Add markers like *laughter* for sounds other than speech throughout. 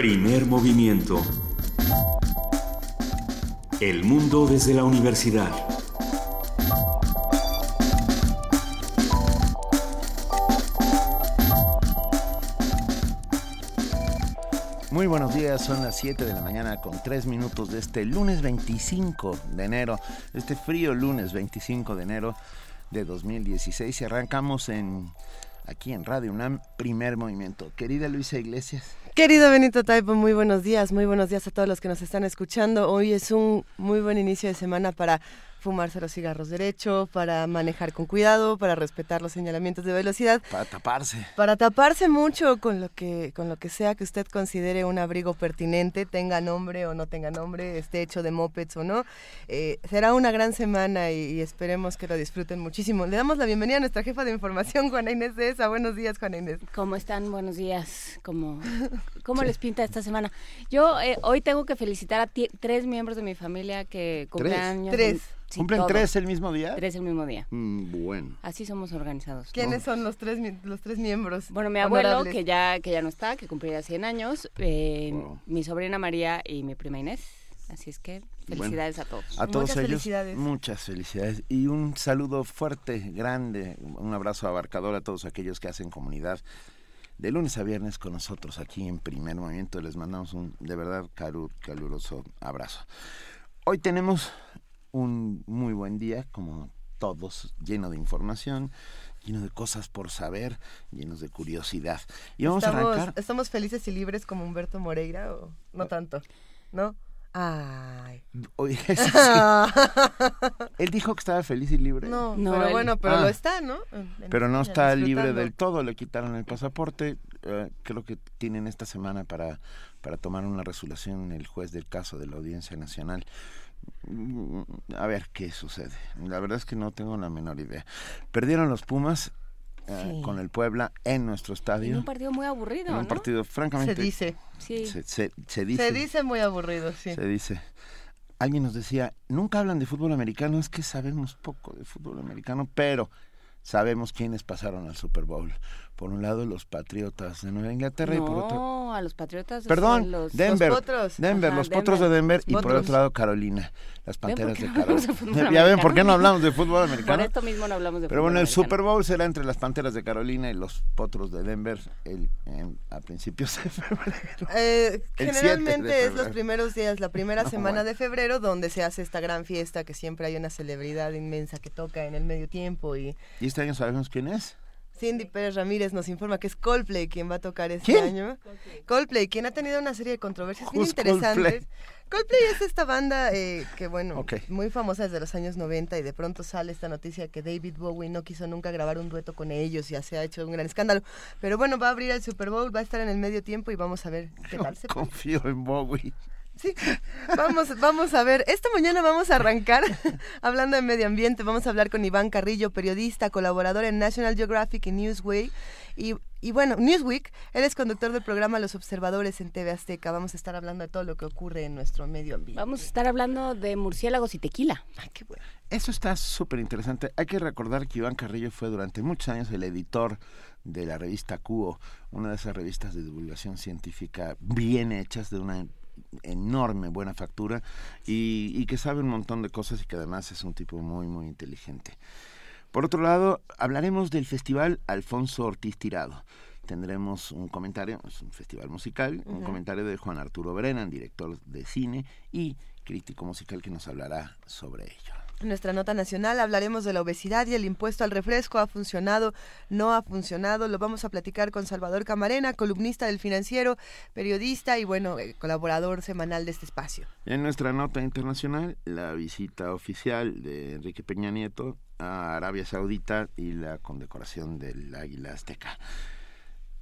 Primer movimiento. El mundo desde la universidad. Muy buenos días, son las 7 de la mañana con 3 minutos de este lunes 25 de enero, este frío lunes 25 de enero de 2016 y arrancamos en aquí en Radio UNAM, primer movimiento. Querida Luisa Iglesias. Querido Benito Taipo, muy buenos días, muy buenos días a todos los que nos están escuchando. Hoy es un muy buen inicio de semana para fumarse los cigarros derecho, para manejar con cuidado, para respetar los señalamientos de velocidad. Para taparse. Para taparse mucho con lo que, con lo que sea que usted considere un abrigo pertinente, tenga nombre o no tenga nombre, esté hecho de mopeds o no. Eh, será una gran semana y, esperemos que lo disfruten muchísimo. Le damos la bienvenida a nuestra jefa de información, *laughs* Juana Inés de esa. Buenos días, Juana Inés. ¿Cómo están? Buenos días. ¿Cómo, *laughs* cómo les pinta esta semana? Yo eh, hoy tengo que felicitar a tres miembros de mi familia que cumplen años. Tres. ¿Cumplen tres el mismo día? Tres el mismo día. Mm, bueno. Así somos organizados. ¿Quiénes son los tres, los tres miembros? Bueno, mi abuelo, que ya, que ya no está, que cumplirá 100 años, eh, mi sobrina María y mi prima Inés. Así es que felicidades a todos. A todos ellos. Felicidades. Muchas felicidades. Y un saludo fuerte, grande, un abrazo abarcador a todos aquellos que hacen comunidad de lunes a viernes con nosotros aquí en Primer Movimiento. Les mandamos un de verdad caluroso abrazo. Hoy tenemos un muy buen día, como todos, lleno de información, lleno de cosas por saber, llenos de curiosidad. Y vamos a arrancar. ¿Estamos felices y libres como Humberto Moreira o no tanto? ¿No? Ay. Oye, *laughs* Él dijo que estaba feliz y libre. No, pero bueno, pero lo ah. está, ¿no? pero no está libre del todo, le quitaron el pasaporte. Eh, creo que tienen esta semana para, para tomar una resolución el juez del caso de la Audiencia Nacional a ver qué sucede. La verdad es que no tengo la menor idea. Perdieron los Pumas eh, con el Puebla en nuestro estadio. En un partido muy aburrido. un partido, francamente. Se dice. Sí. Se, dice. Se dice muy aburrido, sí. Se dice. Alguien nos decía, nunca hablan de fútbol americano, es que sabemos poco de fútbol americano, pero sabemos quiénes pasaron al Super Bowl por un lado los Patriotas de Nueva Inglaterra y por otro no a los Patriotas perdón los, Denver. Los potros. Denver los potros de Denver y por otro lado Carolina las Panteras de Carolina. *laughs* ya ven por qué no hablamos de fútbol americano por esto mismo no hablamos de pero bueno el Super Bowl será entre las Panteras de Carolina y los potros de Denver el, a principios de *laughs* febrero. Eh, generalmente es los primeros días la primera semana de febrero donde se hace esta gran fiesta que siempre hay una celebridad inmensa que toca en el medio tiempo y y este año sabemos quién es Cindy Pérez Ramírez nos informa que es Coldplay quien va a tocar este año. Coldplay. quien ha tenido una serie de controversias muy interesantes. Coldplay? es esta banda eh, que, bueno, muy famosa desde los años 90 y de pronto sale esta noticia que David Bowie no quiso nunca grabar un dueto con ellos y ya se ha hecho un gran escándalo. Pero bueno, va a abrir el Super Bowl, va a estar en el medio tiempo y vamos a ver qué tal se Confío en Bowie. Sí, vamos, vamos a ver. Esta mañana vamos a arrancar *laughs* hablando de medio ambiente. Vamos a hablar con Iván Carrillo, periodista, colaborador en National Geographic y Newsweek. Y, y bueno, Newsweek, él es conductor del programa Los Observadores en TV Azteca. Vamos a estar hablando de todo lo que ocurre en nuestro medio ambiente. Vamos a estar hablando de murciélagos y tequila. Ay, qué bueno. Eso está súper interesante. Hay que recordar que Iván Carrillo fue durante muchos años el editor de la revista Cuo, una de esas revistas de divulgación científica bien hechas, de una enorme buena factura y, que sabe un montón de cosas y que además es un tipo muy, muy inteligente. Por otro lado, hablaremos del Festival Alfonso Ortiz Tirado. Tendremos un comentario, es un festival musical, un comentario de Juan Arturo Brennan, director de cine y crítico musical que nos hablará sobre ello. En nuestra nota nacional hablaremos de la obesidad y el impuesto al refresco. ¿Ha funcionado? ¿No ha funcionado? Lo vamos a platicar con Salvador Camarena, columnista del financiero, periodista y, bueno, eh, colaborador semanal de este espacio. En nuestra nota internacional, la visita oficial de Enrique Peña Nieto a Arabia Saudita y la condecoración del Águila Azteca.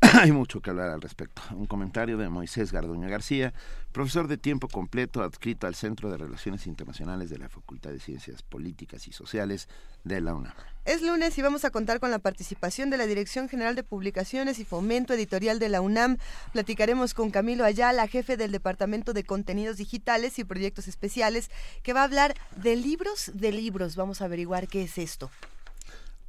*coughs* Hay mucho que hablar al respecto. Un comentario de Moisés Garduño García, profesor de tiempo completo adscrito al Centro de Relaciones Internacionales de la Facultad de Ciencias Políticas y Sociales de la UNAM. Es lunes y vamos a contar con la participación de la Dirección General de Publicaciones y Fomento Editorial de la UNAM. Platicaremos con Camilo Ayala, jefe del Departamento de Contenidos Digitales y Proyectos Especiales, que va a hablar de libros de libros. Vamos a averiguar qué es esto.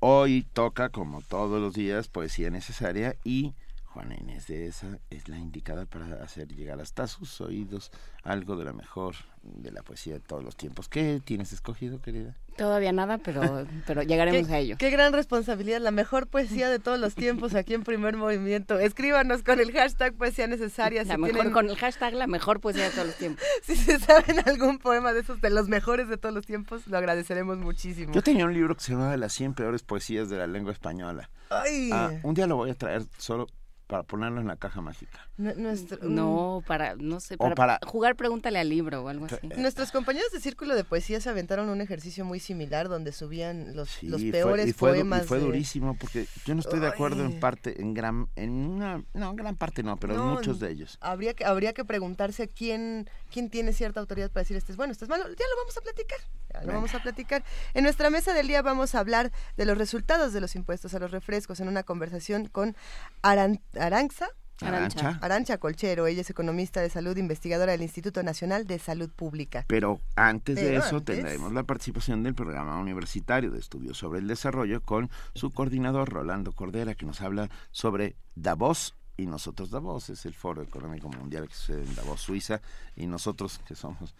Hoy toca, como todos los días, poesía necesaria y Juana Inés de esa es la indicada para hacer llegar hasta sus oídos algo de la mejor de la poesía de todos los tiempos. ¿Qué tienes escogido, querida? Todavía nada, pero, *laughs* pero llegaremos a ello. Qué gran responsabilidad, la mejor poesía de todos los tiempos aquí en Primer Movimiento. Escríbanos con el hashtag poesía necesaria. La mejor, Con el hashtag la mejor poesía de todos los tiempos. *laughs* si se saben algún poema de esos, de los mejores de todos los tiempos, lo agradeceremos muchísimo. Yo tenía un libro que se llamaba Las 100 peores poesías de la lengua española. Ay. Ah, un día lo voy a traer solo para ponerlo en la caja mágica. no, para, no sé, para, jugar pregúntale al libro o algo así. Eh, Nuestros compañeros de Círculo de Poesía se aventaron un ejercicio muy similar donde subían los, los peores poemas. Y fue durísimo porque yo no estoy de acuerdo en parte, en gran, en una, no, en gran parte no, pero en muchos de ellos. Habría que, habría que preguntarse quién, quién tiene cierta autoridad para decir este es bueno, este es malo, ya lo vamos a platicar. Ya lo vamos a platicar. En nuestra mesa del día vamos a hablar de los resultados de los impuestos a los refrescos en una conversación con Aran Aranza. Arancha. Arancha Colchero, ella es economista de salud, investigadora del Instituto Nacional de Salud Pública. Pero antes de eso tendremos la participación del programa universitario de estudios sobre el desarrollo con su coordinador Rolando Cordera, que nos habla sobre Davos y nosotros Davos, es el foro económico mundial que sucede en Davos, Suiza, y nosotros que somos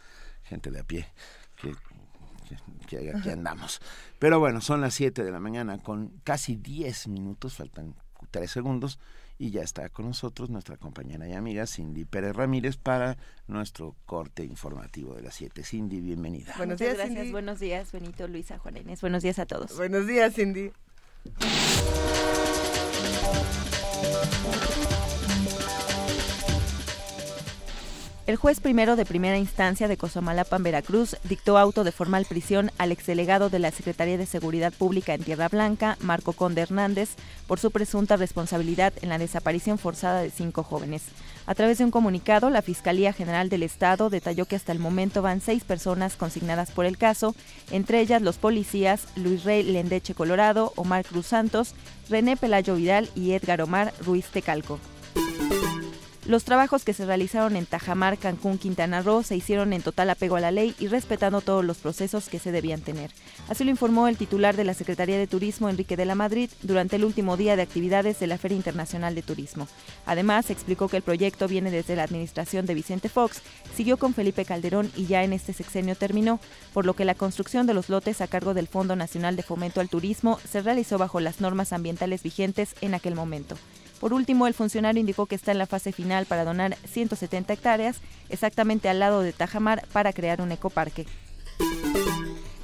gente de a pie, que que, aquí andamos. Pero bueno, son las 7 de la mañana con casi 10 minutos, faltan 3 segundos, y ya está con nosotros nuestra compañera y amiga Cindy Pérez Ramírez para nuestro corte informativo de las 7. Cindy, bienvenida. Buenos días, gracias. Buenos días, Benito, Luisa, Juan Inés. Buenos días a todos. Buenos días, Cindy. El juez primero de primera instancia de Cosamalapan, Veracruz, dictó auto de formal prisión al exdelegado de la Secretaría de Seguridad Pública en Tierra Blanca, Marco Conde Hernández, por su presunta responsabilidad en la desaparición forzada de cinco jóvenes. A través de un comunicado, la Fiscalía General del Estado detalló que hasta el momento van seis personas consignadas por el caso, entre ellas los policías Luis Rey Lendeche Colorado, Omar Cruz Santos, René Pelayo Vidal y Edgar Omar Ruiz Tecalco. Los trabajos que se realizaron en Tajamar, Cancún, Quintana Roo se hicieron en total apego a la ley y respetando todos los procesos que se debían tener. Así lo informó el titular de la Secretaría de Turismo, Enrique de la Madrid, durante el último día de actividades de la Feria Internacional de Turismo. Además, explicó que el proyecto viene desde la administración de Vicente Fox, siguió con Felipe Calderón y ya en este sexenio terminó, por lo que la construcción de los lotes a cargo del Fondo Nacional de Fomento al Turismo se realizó bajo las normas ambientales vigentes en aquel momento. Por último, el funcionario indicó que está en la fase final para donar 170 hectáreas, exactamente al lado de Tajamar, para crear un ecoparque.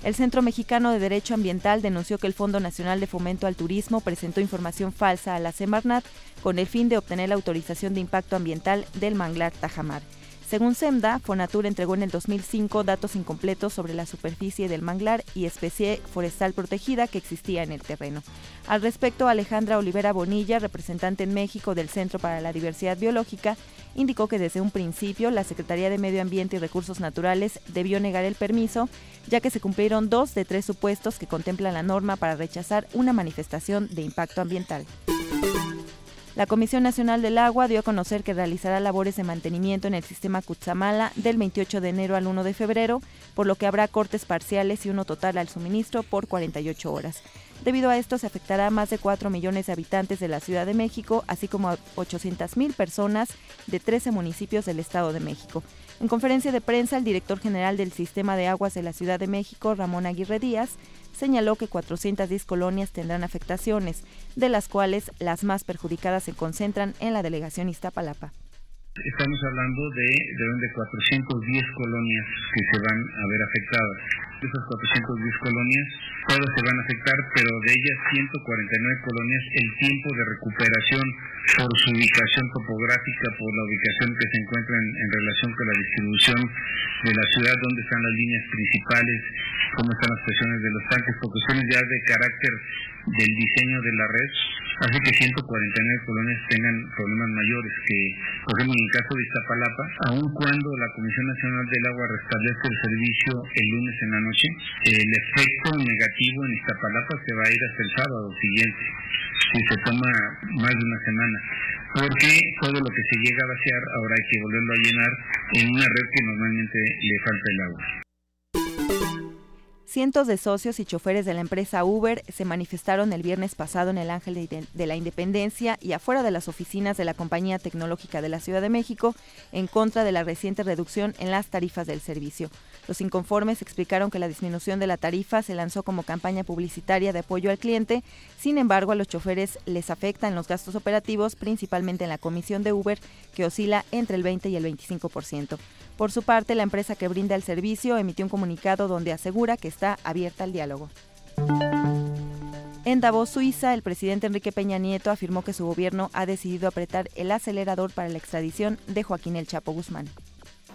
El Centro Mexicano de Derecho Ambiental denunció que el Fondo Nacional de Fomento al Turismo presentó información falsa a la Semarnat con el fin de obtener la autorización de impacto ambiental del manglar Tajamar. Según SEMDA, Fonatur entregó en el 2005 datos incompletos sobre la superficie del manglar y especie forestal protegida que existía en el terreno. Al respecto, Alejandra Olivera Bonilla, representante en México del Centro para la Diversidad Biológica, indicó que desde un principio la Secretaría de Medio Ambiente y Recursos Naturales debió negar el permiso, ya que se cumplieron dos de tres supuestos que contemplan la norma para rechazar una manifestación de impacto ambiental. La Comisión Nacional del Agua dio a conocer que realizará labores de mantenimiento en el sistema Cutzamala del 28 de enero al 1 de febrero, por lo que habrá cortes parciales y uno total al suministro por 48 horas. Debido a esto, se afectará a más de 4 millones de habitantes de la Ciudad de México, así como a 800 mil personas de 13 municipios del Estado de México. En conferencia de prensa, el director general del Sistema de Aguas de la Ciudad de México, Ramón Aguirre Díaz, señaló que 410 colonias tendrán afectaciones, de las cuales las más perjudicadas se concentran en la delegación Iztapalapa. Estamos hablando de, de 410 colonias que se van a ver afectadas. Esas 410 colonias, todas se van a afectar, pero de ellas 149 colonias, el tiempo de recuperación por su ubicación topográfica, por la ubicación que se encuentra en, en relación con la distribución de la ciudad, donde están las líneas principales, cómo están las presiones de los tanques, por cuestiones ya de carácter del diseño de la red, hace que 149 colonias tengan problemas mayores que, por ejemplo, en el caso de Iztapalapa, aun cuando la Comisión Nacional del Agua restablece el servicio el lunes en la noche, el efecto negativo en Iztapalapa se va a ir hasta el sábado siguiente, si se toma más de una semana porque todo lo que se llega a vaciar ahora hay que volverlo a llenar en una red que normalmente le falta el agua. Cientos de socios y choferes de la empresa Uber se manifestaron el viernes pasado en el Ángel de la Independencia y afuera de las oficinas de la compañía tecnológica de la Ciudad de México en contra de la reciente reducción en las tarifas del servicio. Los inconformes explicaron que la disminución de la tarifa se lanzó como campaña publicitaria de apoyo al cliente, sin embargo a los choferes les afectan los gastos operativos, principalmente en la comisión de Uber, que oscila entre el 20 y el 25%. Por su parte, la empresa que brinda el servicio emitió un comunicado donde asegura que está abierta al diálogo. En Davos, Suiza, el presidente Enrique Peña Nieto afirmó que su gobierno ha decidido apretar el acelerador para la extradición de Joaquín El Chapo Guzmán.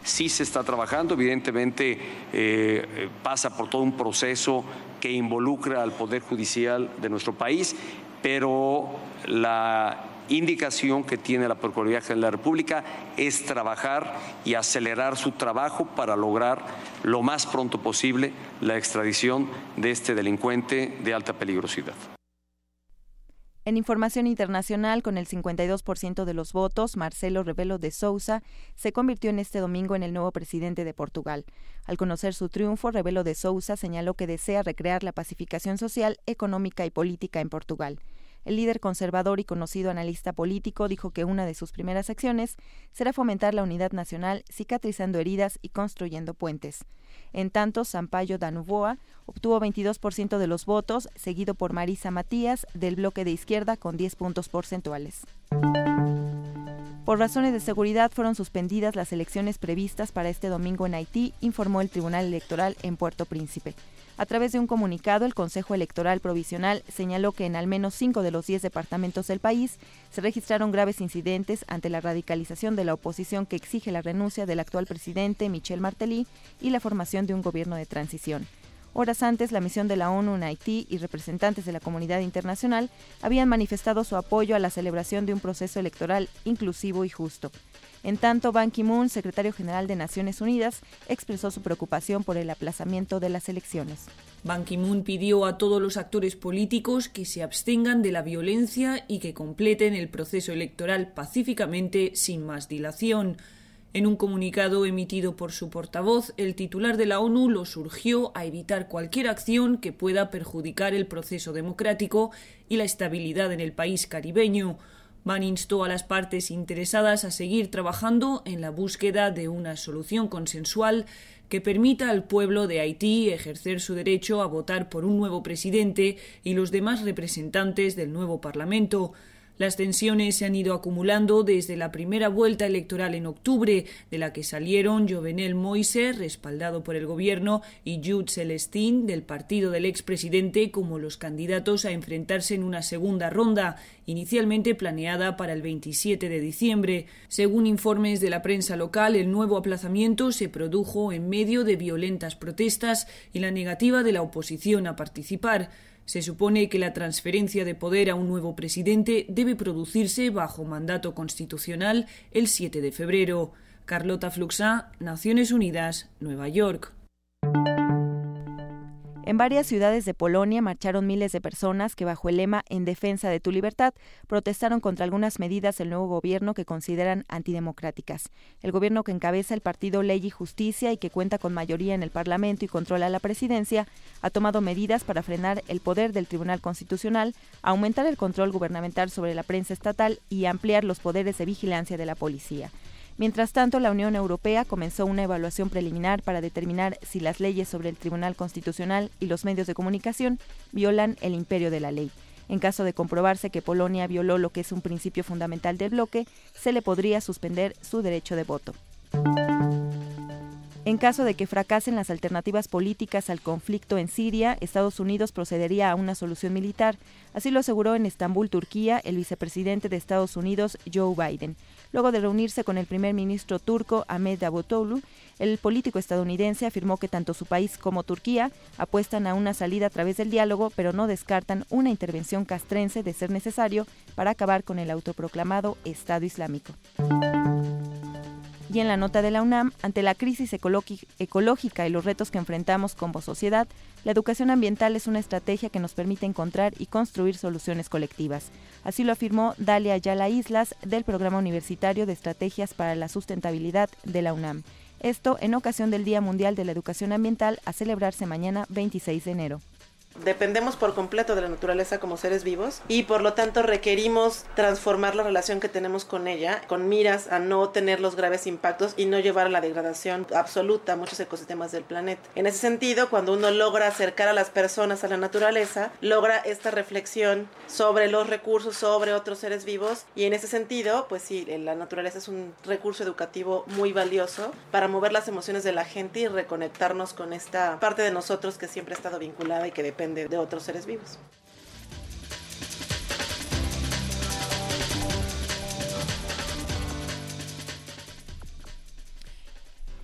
Sí se está trabajando, evidentemente eh, pasa por todo un proceso que involucra al Poder Judicial de nuestro país, pero la indicación que tiene la Procuraduría General de la República es trabajar y acelerar su trabajo para lograr lo más pronto posible la extradición de este delincuente de alta peligrosidad. En información internacional, con el 52% de los votos, Marcelo Rebelo de Sousa se convirtió en este domingo en el nuevo presidente de Portugal. Al conocer su triunfo, Rebelo de Sousa señaló que desea recrear la pacificación social, económica y política en Portugal. El líder conservador y conocido analista político dijo que una de sus primeras acciones será fomentar la unidad nacional, cicatrizando heridas y construyendo puentes. En tanto, Sampaio Danuboa obtuvo 22% de los votos, seguido por Marisa Matías del bloque de izquierda con 10 puntos porcentuales. Por razones de seguridad fueron suspendidas las elecciones previstas para este domingo en Haití, informó el Tribunal Electoral en Puerto Príncipe. A través de un comunicado, el Consejo Electoral Provisional señaló que en al menos cinco de los diez departamentos del país se registraron graves incidentes ante la radicalización de la oposición que exige la renuncia del actual presidente Michel Martelly y la formación de un gobierno de transición. Horas antes, la misión de la ONU en Haití y representantes de la comunidad internacional habían manifestado su apoyo a la celebración de un proceso electoral inclusivo y justo. En tanto, Ban Ki-moon, secretario general de Naciones Unidas, expresó su preocupación por el aplazamiento de las elecciones. Ban Ki-moon pidió a todos los actores políticos que se abstengan de la violencia y que completen el proceso electoral pacíficamente sin más dilación. En un comunicado emitido por su portavoz, el titular de la ONU lo surgió a evitar cualquier acción que pueda perjudicar el proceso democrático y la estabilidad en el país caribeño. Ban instó a las partes interesadas a seguir trabajando en la búsqueda de una solución consensual que permita al pueblo de Haití ejercer su derecho a votar por un nuevo presidente y los demás representantes del nuevo Parlamento. Las tensiones se han ido acumulando desde la primera vuelta electoral en octubre, de la que salieron Jovenel Moise, respaldado por el gobierno, y Jude Celestin, del partido del expresidente, como los candidatos a enfrentarse en una segunda ronda, inicialmente planeada para el 27 de diciembre. Según informes de la prensa local, el nuevo aplazamiento se produjo en medio de violentas protestas y la negativa de la oposición a participar. Se supone que la transferencia de poder a un nuevo presidente debe producirse bajo mandato constitucional el 7 de febrero. Carlota Fluxá, Naciones Unidas, Nueva York. En varias ciudades de Polonia marcharon miles de personas que bajo el lema En defensa de tu libertad protestaron contra algunas medidas del nuevo gobierno que consideran antidemocráticas. El gobierno que encabeza el partido Ley y Justicia y que cuenta con mayoría en el Parlamento y controla la presidencia ha tomado medidas para frenar el poder del Tribunal Constitucional, aumentar el control gubernamental sobre la prensa estatal y ampliar los poderes de vigilancia de la policía. Mientras tanto, la Unión Europea comenzó una evaluación preliminar para determinar si las leyes sobre el Tribunal Constitucional y los medios de comunicación violan el imperio de la ley. En caso de comprobarse que Polonia violó lo que es un principio fundamental del bloque, se le podría suspender su derecho de voto. En caso de que fracasen las alternativas políticas al conflicto en Siria, Estados Unidos procedería a una solución militar. Así lo aseguró en Estambul, Turquía, el vicepresidente de Estados Unidos, Joe Biden. Luego de reunirse con el primer ministro turco Ahmed Davutoglu, el político estadounidense afirmó que tanto su país como Turquía apuestan a una salida a través del diálogo, pero no descartan una intervención castrense de ser necesario para acabar con el autoproclamado Estado Islámico. Y en la nota de la UNAM, ante la crisis ecológica y los retos que enfrentamos como sociedad, la educación ambiental es una estrategia que nos permite encontrar y construir soluciones colectivas. Así lo afirmó Dalia Ayala Islas del Programa Universitario de Estrategias para la Sustentabilidad de la UNAM. Esto en ocasión del Día Mundial de la Educación Ambiental a celebrarse mañana 26 de enero. Dependemos por completo de la naturaleza como seres vivos y por lo tanto requerimos transformar la relación que tenemos con ella con miras a no tener los graves impactos y no llevar a la degradación absoluta a muchos ecosistemas del planeta. En ese sentido, cuando uno logra acercar a las personas a la naturaleza, logra esta reflexión sobre los recursos, sobre otros seres vivos y en ese sentido, pues sí, la naturaleza es un recurso educativo muy valioso para mover las emociones de la gente y reconectarnos con esta parte de nosotros que siempre ha estado vinculada y que depende de otros seres vivos.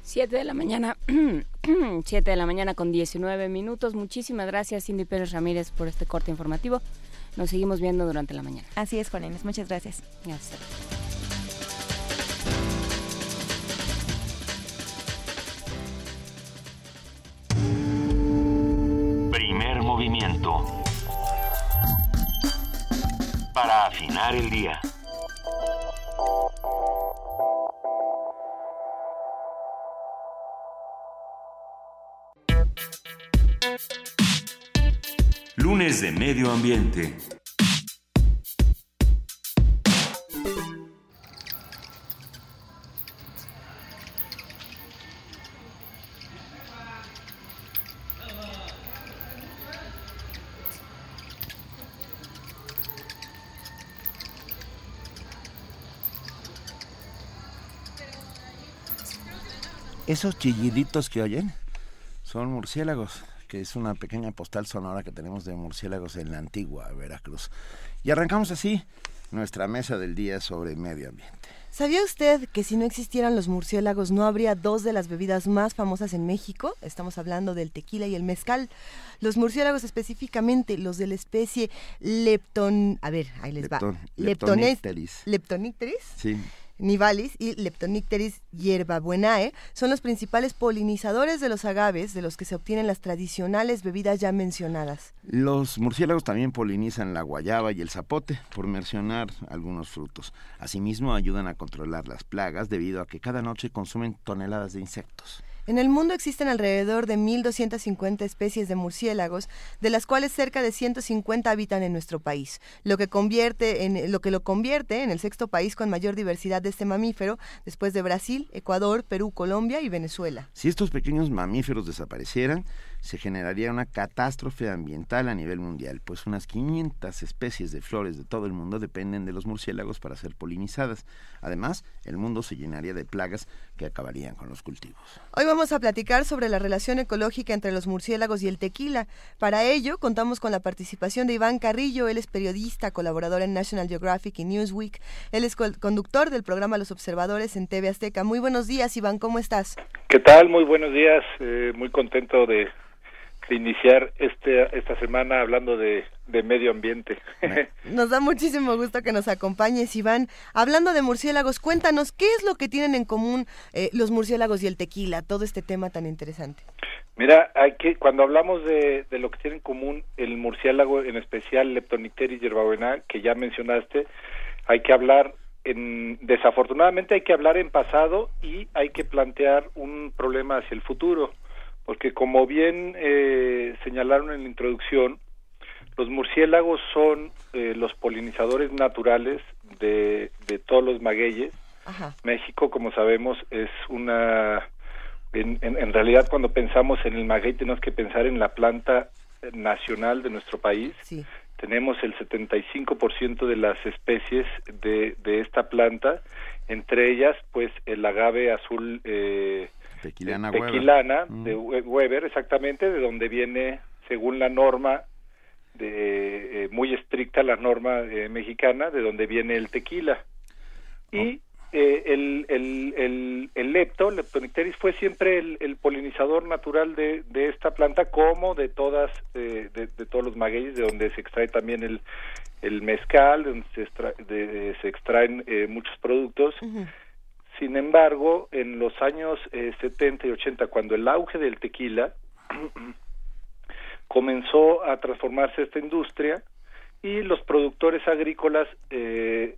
Siete de la mañana, *clears throat* siete de la mañana con 19 minutos. Muchísimas gracias, Cindy Pérez Ramírez, por este corte informativo. Nos seguimos viendo durante la mañana. Así es, Juan Inés. Muchas gracias. Gracias. Movimiento. Para afinar el día. Lunes de Medio Ambiente. Esos chilliditos que oyen son murciélagos, que es una pequeña postal sonora que tenemos de murciélagos en la antigua Veracruz. Y arrancamos así nuestra mesa del día sobre medio ambiente. ¿Sabía usted que si no existieran los murciélagos no habría dos de las bebidas más famosas en México? Estamos hablando del tequila y el mezcal. Los murciélagos específicamente, los de la especie Lepton... A ver, ahí les va. Leptonicteris. Leptonicteris. Sí nivalis y Leptonicteris hierbabuenae son los principales polinizadores de los agaves de los que se obtienen las tradicionales bebidas ya mencionadas. Los murciélagos también polinizan la guayaba y el zapote, por mencionar algunos frutos. Asimismo, ayudan a controlar las plagas debido a que cada noche consumen toneladas de insectos. En el mundo existen alrededor de 1.250 especies de murciélagos, de las cuales cerca de 150 habitan en nuestro país, lo que, convierte en, lo que lo convierte en el sexto país con mayor diversidad de este mamífero, después de Brasil, Ecuador, Perú, Colombia y Venezuela. Si estos pequeños mamíferos desaparecieran, se generaría una catástrofe ambiental a nivel mundial, pues unas 500 especies de flores de todo el mundo dependen de los murciélagos para ser polinizadas. Además, el mundo se llenaría de plagas que acabarían con los cultivos. Hoy vamos a platicar sobre la relación ecológica entre los murciélagos y el tequila. Para ello, contamos con la participación de Iván Carrillo, él es periodista, colaborador en National Geographic y Newsweek. Él es conductor del programa Los Observadores en TV Azteca. Muy buenos días, Iván, ¿cómo estás? ¿Qué tal? Muy buenos días. Eh, muy contento de de iniciar este, esta semana hablando de, medio ambiente. *laughs* Nos da muchísimo gusto que nos acompañes, Iván. Hablando de murciélagos, cuéntanos, ¿qué es lo que tienen en común eh, los murciélagos y el tequila? Todo este tema tan interesante. Mira, hay que cuando hablamos de, lo que tiene en común el murciélago, en especial Leptonicteris yerbabuena, que ya mencionaste, hay que hablar en, desafortunadamente hay que hablar en pasado y hay que plantear un problema hacia el futuro porque como bien eh, señalaron en la introducción, los murciélagos son eh, los polinizadores naturales de, de todos los magueyes. México, como sabemos, es una... En, en, realidad, cuando pensamos en el maguey, tenemos que pensar en la planta nacional de nuestro país. Tenemos el 75% de las especies de, de esta planta, entre ellas, pues, el agave azul eh, Tequilana, Tequilana de Weber, exactamente, de donde viene, según la norma de, eh, muy estricta, la norma eh, mexicana, de donde viene el tequila. Y eh, el, el, el, el, lepto, Leptonicteris, fue siempre el, polinizador natural de, de, esta planta, como de todas, de, de, todos los magueyes, de donde se extrae también el, el mezcal, de donde se, extra, se extraen muchos productos. Sin embargo, en los años eh, 70 y 80, cuando el auge del tequila *clears throat* comenzó a transformarse esta industria y los productores agrícolas eh,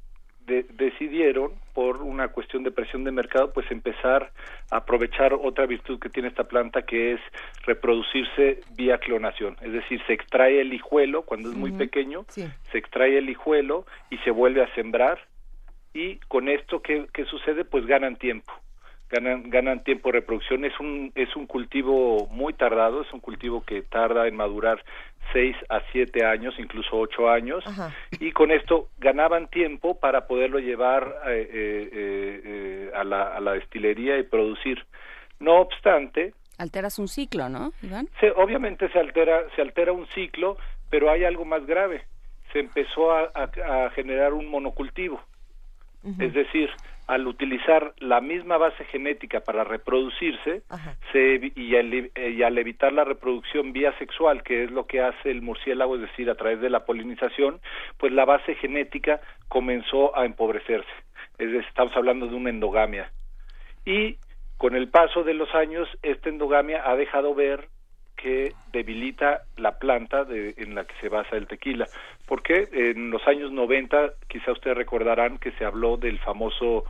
decidieron, por una cuestión de presión de mercado, pues empezar a aprovechar otra virtud que tiene esta planta, que es reproducirse vía clonación. Es decir, se extrae el hijuelo cuando es muy pequeño, se extrae el hijuelo y se vuelve a sembrar. Y con esto, ¿qué, qué sucede? Pues ganan tiempo ganan, ganan tiempo de reproducción. Es un, es un cultivo muy tardado, es un cultivo que tarda en madurar seis a siete años, incluso ocho años, y con esto ganaban tiempo para poderlo llevar eh, eh, eh, a, la, a la destilería y producir. No obstante, alteras un ciclo, ¿no, Iván? Se, obviamente se altera, se altera un ciclo, pero hay algo más grave. Se empezó a, a, generar un monocultivo. Es decir, al utilizar la misma base genética para reproducirse se, y, al, evitar la reproducción vía sexual, que es lo que hace el murciélago, es decir, a través de la polinización, pues la base genética comenzó a empobrecerse. Es estamos hablando de una endogamia. Y con el paso de los años, esta endogamia ha dejado ver que debilita la planta de, en la que se basa el tequila. Porque en los años 90, quizá ustedes recordarán que se habló del famoso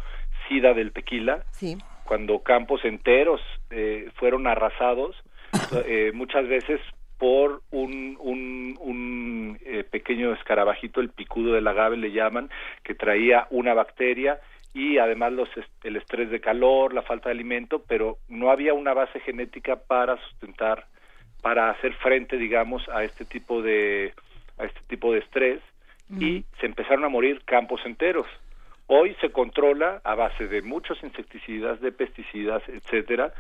SIDA del tequila, sí. cuando campos enteros eh, fueron arrasados, *coughs* eh, muchas veces por un, un, un eh, pequeño escarabajito, el picudo del agave le llaman, que traía una bacteria y además los, el estrés de calor, la falta de alimento, pero no había una base genética para sustentar para hacer frente, digamos, a este tipo de a este tipo de estrés y se empezaron a morir campos enteros. Hoy se controla a base de muchos insecticidas, de pesticidas, etcétera,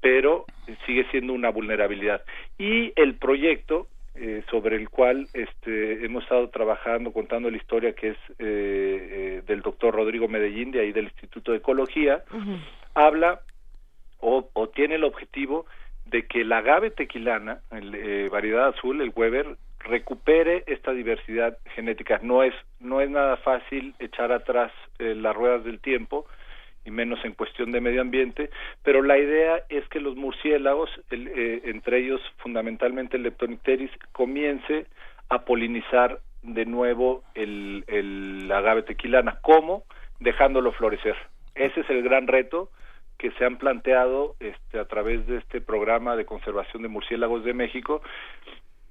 pero sigue siendo una vulnerabilidad. Y el proyecto eh, sobre el cual este, hemos estado trabajando, contando la historia que es eh, eh, del doctor Rodrigo Medellín, de ahí del Instituto de Ecología, habla o, o, tiene el objetivo de que la agave tequilana, el, eh, variedad azul, el Weber, recupere esta diversidad genética. No es, no es nada fácil echar atrás eh, las ruedas del tiempo, y menos en cuestión de medio ambiente, pero la idea es que los murciélagos, eh, entre ellos fundamentalmente el Leptonicteris, comience a polinizar de nuevo el, el agave tequilana. ¿Cómo? Dejándolo florecer. Ese es el gran reto que se han planteado este, a través de este programa de conservación de murciélagos de México.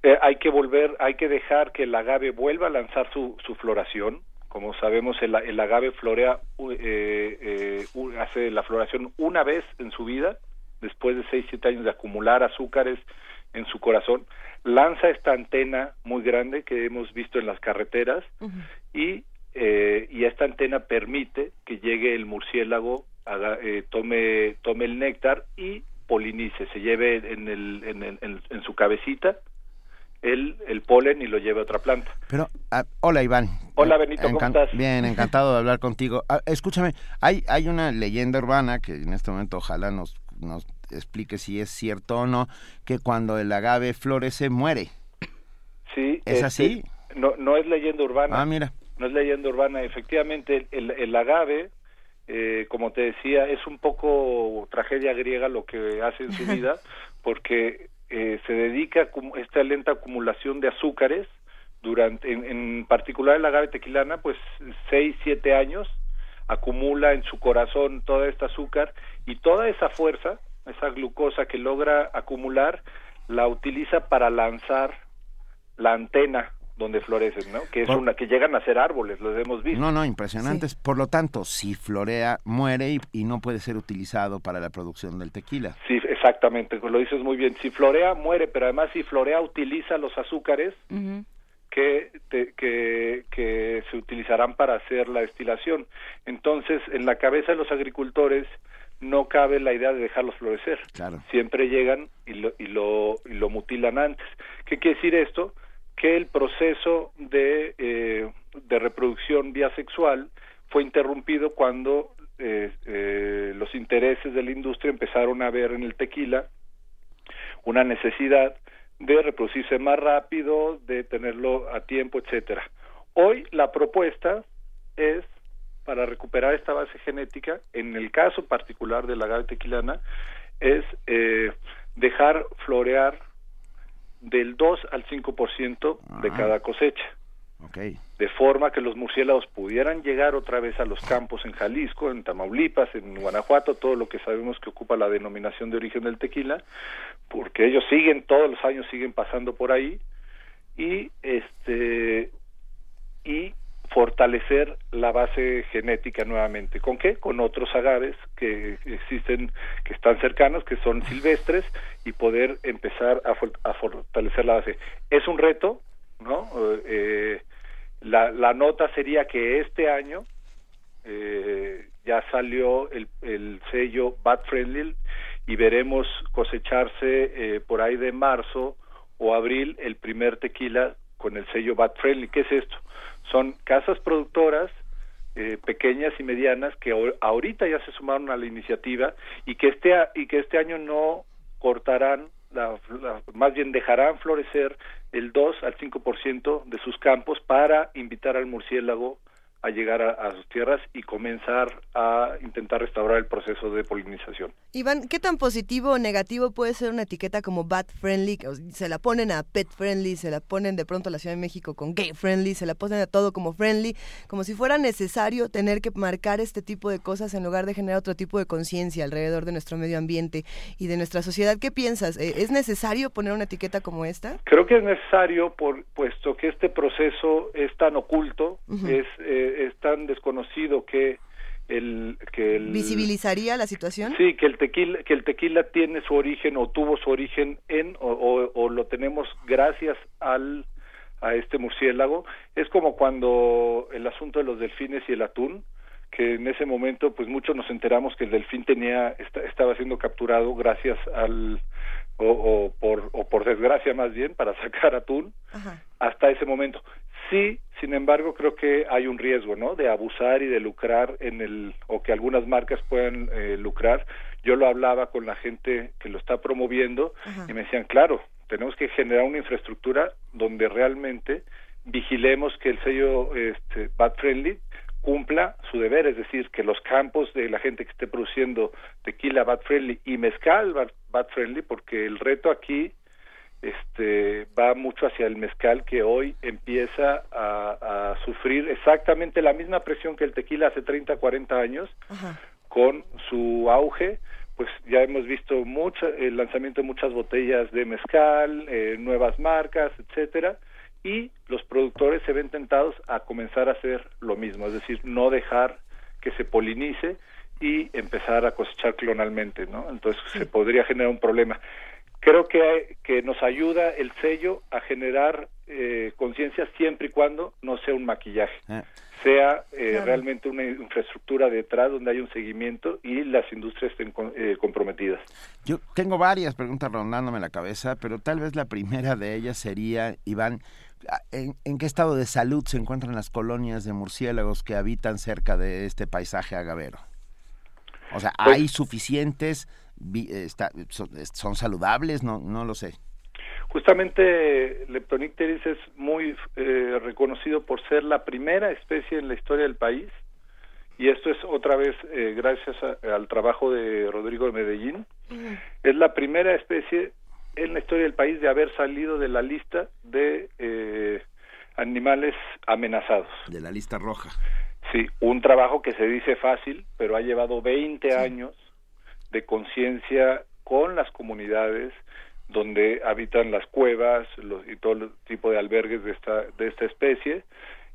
Eh, hay que volver, hay que dejar que el agave vuelva a lanzar su, su floración. Como sabemos, el, el agave florea, eh, eh, hace la floración una vez en su vida, después de seis, siete años de acumular azúcares en su corazón, lanza esta antena muy grande que hemos visto en las carreteras y, eh, y esta antena permite que llegue el murciélago eh, tome, tome el néctar y polinice, se lleve en, el, en, en, su cabecita el, el, polen y lo lleve a otra planta. Pero, ah, hola Iván. Hola Benito, ¿cómo estás? Bien, *laughs* encantado de hablar contigo. Ah, escúchame, hay, hay una leyenda urbana que en este momento ojalá nos, nos explique si es cierto o no, que cuando el agave florece muere. Sí. ¿Es este, así? No, no es leyenda urbana. Ah, mira. No es leyenda urbana. Efectivamente, el, el agave eh, como te decía, es un poco tragedia griega lo que hace en su *laughs* vida, porque eh, se dedica a esta lenta acumulación de azúcares durante, en, particular en la agave tequilana, pues seis, siete años, acumula en su corazón toda esta azúcar y toda esa fuerza, esa glucosa que logra acumular, la utiliza para lanzar la antena donde florecen, ¿no? Que es una que llegan a ser árboles, los hemos visto. No, no, impresionantes. Por lo tanto, si florea, muere y, no puede ser utilizado para la producción del tequila. Sí, exactamente, lo dices muy bien. Si florea, muere, pero además si florea, utiliza los azúcares que, que, que se utilizarán para hacer la destilación. Entonces, en la cabeza de los agricultores no cabe la idea de dejarlos florecer. Claro. Siempre llegan y lo, y lo, y lo mutilan antes. ¿Qué quiere decir esto? Que el proceso de, eh, de reproducción vía sexual fue interrumpido cuando eh, eh, los intereses de la industria empezaron a ver en el tequila una necesidad de reproducirse más rápido, de tenerlo a tiempo, etcétera. Hoy la propuesta es para recuperar esta base genética, en el caso particular de la agave tequilana, es dejar florear del 2 al 5% de ah. cada cosecha. de forma que los murciélagos pudieran llegar otra vez a los campos en Jalisco, en Tamaulipas, en Guanajuato, todo lo que sabemos que ocupa la denominación de origen del tequila, porque ellos siguen todos los años siguen pasando por ahí y este y fortalecer la base genética nuevamente. ¿Con qué? Con otros agaves que existen, que están cercanos, que son silvestres, y poder empezar a, fortalecer la base. Es un reto, ¿no? Eh, la, la, nota sería que este año eh, ya salió el, el, sello Bat Friendly y veremos cosecharse eh, por ahí de marzo o abril el primer tequila con el sello Bat Friendly. ¿Qué es esto? Son casas productoras eh, pequeñas y medianas que ahorita ya se sumaron a la iniciativa y que este y que este año no cortarán la, más bien dejarán florecer el 2 al 5% de sus campos para invitar al murciélago a llegar a, sus tierras y comenzar a intentar restaurar el proceso de polinización. Iván, ¿qué tan positivo o negativo puede ser una etiqueta como bat friendly? Se la ponen a pet friendly, se la ponen de pronto a la Ciudad de México con gay friendly, se la ponen a todo como friendly, como si fuera necesario tener que marcar este tipo de cosas en lugar de generar otro tipo de conciencia alrededor de nuestro medio ambiente y de nuestra sociedad. ¿Qué piensas? Eh, ¿Es necesario poner una etiqueta como esta? Creo que es necesario por, puesto que este proceso es tan oculto, es eh, es tan desconocido que el que el, visibilizaría la situación sí que el tequila que el tequila tiene su origen o tuvo su origen en o, o, lo tenemos gracias al a este murciélago. Es como cuando el asunto de los delfines y el atún que en ese momento pues muchos nos enteramos que el delfín tenía estaba siendo capturado gracias al o, o, por o por desgracia más bien para *laughs* sacar atún hasta ese momento Sí, sin embargo, creo que hay un riesgo, ¿no? De abusar y de lucrar en el, o que algunas marcas puedan eh, lucrar. Yo lo hablaba con la gente que lo está promoviendo y me decían, claro, tenemos que generar una infraestructura donde realmente vigilemos que el sello este, Bad Friendly cumpla su deber, es decir, que los campos de la gente que esté produciendo tequila Bad Friendly y mezcal Bad Friendly, porque el reto aquí este va mucho hacia el mezcal que hoy empieza a, sufrir exactamente la misma presión que el tequila hace 30, 40 años con su auge. Pues ya hemos visto mucho el lanzamiento de muchas botellas de mezcal, eh, nuevas marcas, etcétera, y los productores se ven tentados a comenzar a hacer lo mismo, es decir, no dejar que se polinice y empezar a cosechar clonalmente, ¿no? Entonces se podría generar un problema creo que, que nos ayuda el sello a generar eh, conciencia siempre y cuando no sea un maquillaje, ah. sea eh, realmente una infraestructura detrás donde hay un seguimiento y las industrias estén eh, comprometidas. Yo tengo varias preguntas rondándome la cabeza, pero tal vez la primera de ellas sería, Iván, ¿en, ¿en, qué estado de salud se encuentran las colonias de murciélagos que habitan cerca de este paisaje agavero? O sea, pues ¿hay suficientes? Está, son, saludables, no, no lo sé. Justamente Leptonicteris es muy eh, reconocido por ser la primera especie en la historia del país y esto es otra vez eh, gracias al trabajo de Rodrigo de Medellín. Es la primera especie en la historia del país de haber salido de la lista de eh, animales amenazados. De la lista roja. Sí, un trabajo que se dice fácil, pero ha llevado 20 años de conciencia con las comunidades donde habitan las cuevas los, y todo tipo de albergues de esta, de esta especie,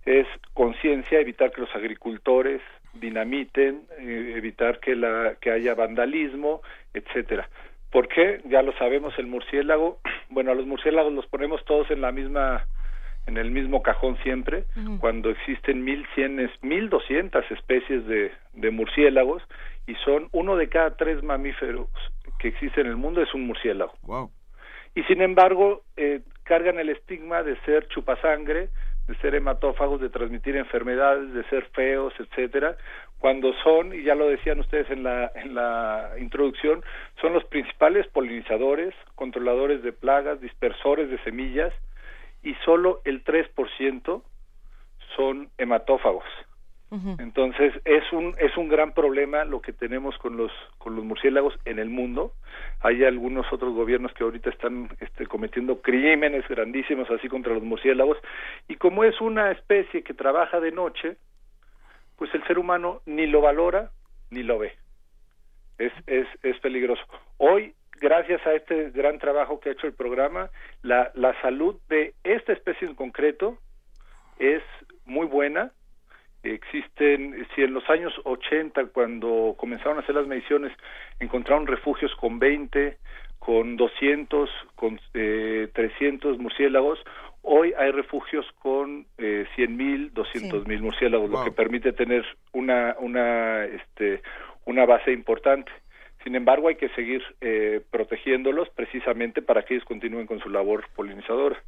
es conciencia, evitar que los agricultores dinamiten, eh, evitar que, la, que haya vandalismo, etcétera. ¿Por qué? Ya lo sabemos, el murciélago, *clears throat* bueno, a los murciélagos los ponemos todos en la misma en el mismo cajón siempre, cuando existen mil cien, mil doscientas especies de, de murciélagos y son uno de cada tres mamíferos que existen en el mundo es un murciélago. Y sin embargo, eh, cargan el estigma de ser chupasangre, de ser hematófagos, de transmitir enfermedades, de ser feos, etcétera, cuando son, y ya lo decían ustedes en la, en la introducción, son los principales polinizadores, controladores de plagas, dispersores de semillas, y solo el 3% son hematófagos. Entonces es un es un gran problema lo que tenemos con los con los murciélagos en el mundo. Hay algunos otros gobiernos que ahorita están este, cometiendo crímenes grandísimos así contra los murciélagos y como es una especie que trabaja de noche, pues el ser humano ni lo valora ni lo ve. Es es es peligroso. Hoy gracias a este gran trabajo que ha hecho el programa, la, la salud de esta especie en concreto es muy buena. Existen, si en los años 80, cuando comenzaron a hacer las mediciones, encontraron refugios con 20, con 200, con eh, 300 murciélagos, hoy hay refugios con eh, 100 mil, 200 mil murciélagos, lo que permite tener una, una, este, una base importante. Sin embargo, hay que seguir eh, protegiéndolos precisamente para que ellos continúen con su labor polinizadora.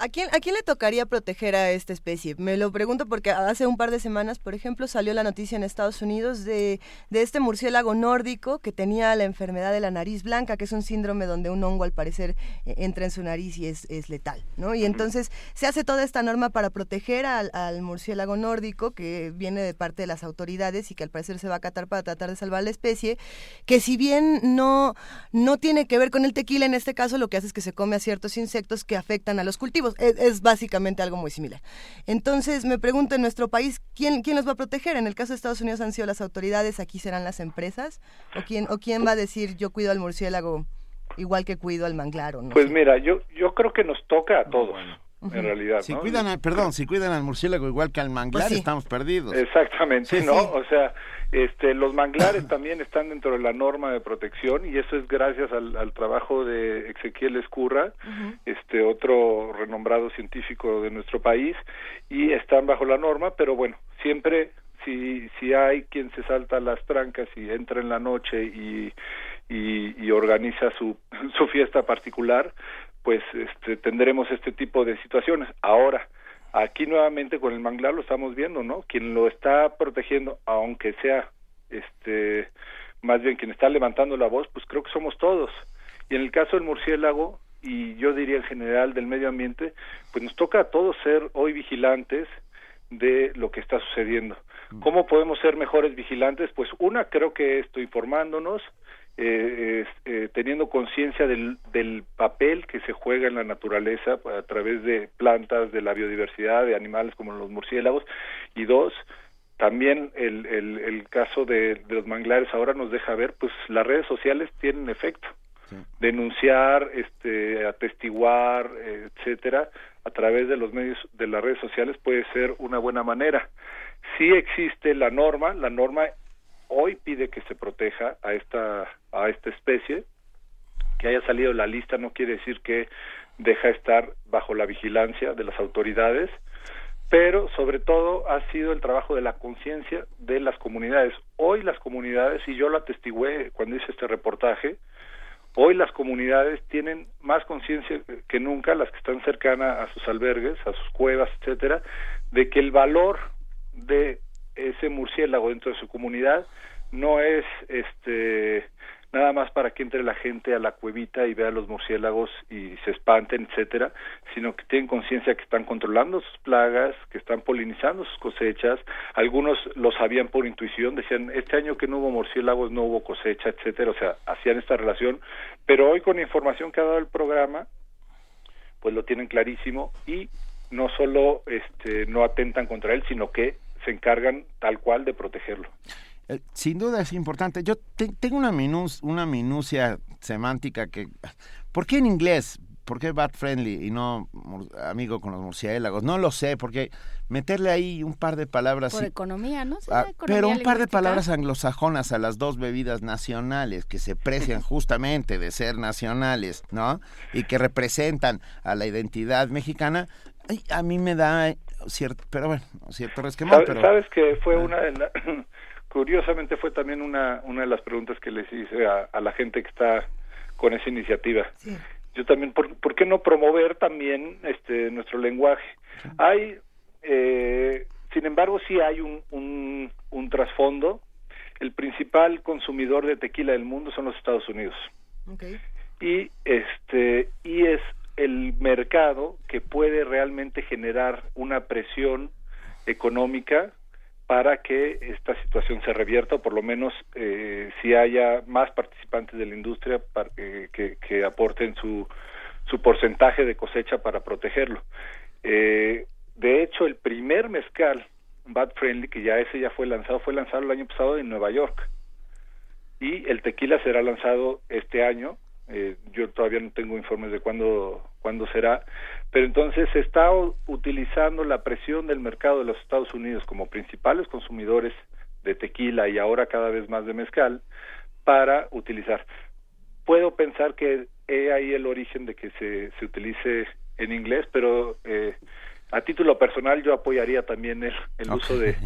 ¿A quién, ¿A quién le tocaría proteger a esta especie? Me lo pregunto porque hace un par de semanas, por ejemplo, salió la noticia en Estados Unidos de, de este murciélago nórdico que tenía la enfermedad de la nariz blanca, que es un síndrome donde un hongo al parecer e, entra en su nariz y es, es letal, ¿no? Y entonces se hace toda esta norma para proteger al, al, murciélago nórdico que viene de parte de las autoridades y que al parecer se va a acatar para tratar de salvar la especie, que si bien no, no tiene que ver con el tequila, en este caso lo que hace es que se come a ciertos insectos que afectan a los cultivos es, básicamente algo muy similar. Entonces, me pregunto en nuestro país, ¿quién, ¿quién los va a proteger? En el caso de Estados Unidos han sido las autoridades, aquí serán las empresas. ¿O quién, o quién va a decir, yo cuido al murciélago igual que cuido al manglar? O no pues mira, yo, yo creo que nos toca a todos en realidad. Si cuidan, perdón, si cuidan al murciélago igual que al manglar, pues estamos perdidos. Exactamente, ¿no? O sea, este, los manglares también están dentro de la norma de protección y eso es gracias al, trabajo de Ezequiel Escurra, este otro renombrado científico de nuestro país y están bajo la norma, pero bueno, siempre si si hay quien se salta las trancas y entra en la noche y y, y organiza su, *laughs* su fiesta particular, pues este, tendremos este tipo de situaciones. Ahora, aquí nuevamente con el manglar lo estamos viendo, ¿no? Quien lo está protegiendo, aunque sea, este, más bien quien está levantando la voz, pues creo que somos todos. Y en el caso del murciélago, y yo diría en general del medio ambiente, pues nos toca a todos ser hoy vigilantes de lo que está sucediendo. Mm. ¿Cómo podemos ser mejores vigilantes? Pues una, creo que estoy informándonos, eh, eh, teniendo conciencia del, del, papel que se juega en la naturaleza a través de plantas, de la biodiversidad, de animales como los murciélagos, y dos, también el, el, el caso de, los manglares ahora nos deja ver, pues las redes sociales tienen efecto. Denunciar, este, atestiguar, etcétera, a través de los medios de las redes sociales puede ser una buena manera. Sí existe la norma, la norma hoy pide que se proteja a esta a esta especie. Que haya salido la lista no quiere decir que deja estar bajo la vigilancia de las autoridades pero sobre todo ha sido el trabajo de la conciencia de las comunidades. Hoy las comunidades y yo lo atestigué cuando hice este reportaje hoy las comunidades tienen más conciencia que nunca las que están cercanas a sus albergues a sus cuevas etcétera de que el valor de ese murciélago dentro de su comunidad no es este nada más para que entre la gente a la cuevita y vea los murciélagos y se espanten, etcétera, sino que tienen conciencia que están controlando sus plagas, que están polinizando sus cosechas. Algunos lo sabían por intuición, decían, este año que no hubo murciélagos no hubo cosecha, etcétera, o sea, hacían esta relación, pero hoy con la información que ha dado el programa, pues lo tienen clarísimo y no solo este no atentan contra él, sino que se encargan tal cual de protegerlo. Eh, sin duda es importante. Yo tengo una, una minucia semántica que... ¿Por qué en inglés? ¿Por qué bat friendly y no amigo con los murciélagos? No lo sé, porque meterle ahí un par de palabras... Por economía, ¿no? Ah, pero un par de palabras anglosajonas a las dos bebidas nacionales que se precian *laughs* justamente de ser nacionales, ¿no? Y que representan a la identidad mexicana, a mí me da cierto, pero bueno, cierto resquemor. ¿Sabes, ¿Sabes que fue ah. una de las... *clears throat* curiosamente fue también una, una de las preguntas que les hice a, la gente que está con esa iniciativa. Yo también, ¿por, ¿por, qué no promover también este nuestro lenguaje? Hay, eh, sin embargo, sí hay un, un, un trasfondo. El principal consumidor de tequila del mundo son los Estados Unidos. Y este y es el mercado que puede realmente generar una presión económica para que esta situación se revierta o por lo menos eh, si haya más participantes de la industria para, que, que, aporten su, su porcentaje de cosecha para protegerlo. Eh, de hecho, el primer mezcal Bad Friendly, que ya ese ya fue lanzado, fue lanzado el año pasado en Nueva York. Y el tequila será lanzado este año. Eh, yo todavía no tengo informes de cuándo, cuándo será, pero entonces se está utilizando la presión del mercado de los Estados Unidos como principales consumidores de tequila y ahora cada vez más de mezcal para utilizar. Puedo pensar que he ahí el origen de que se, se utilice en inglés, pero eh, a título personal yo apoyaría también el, el uso de,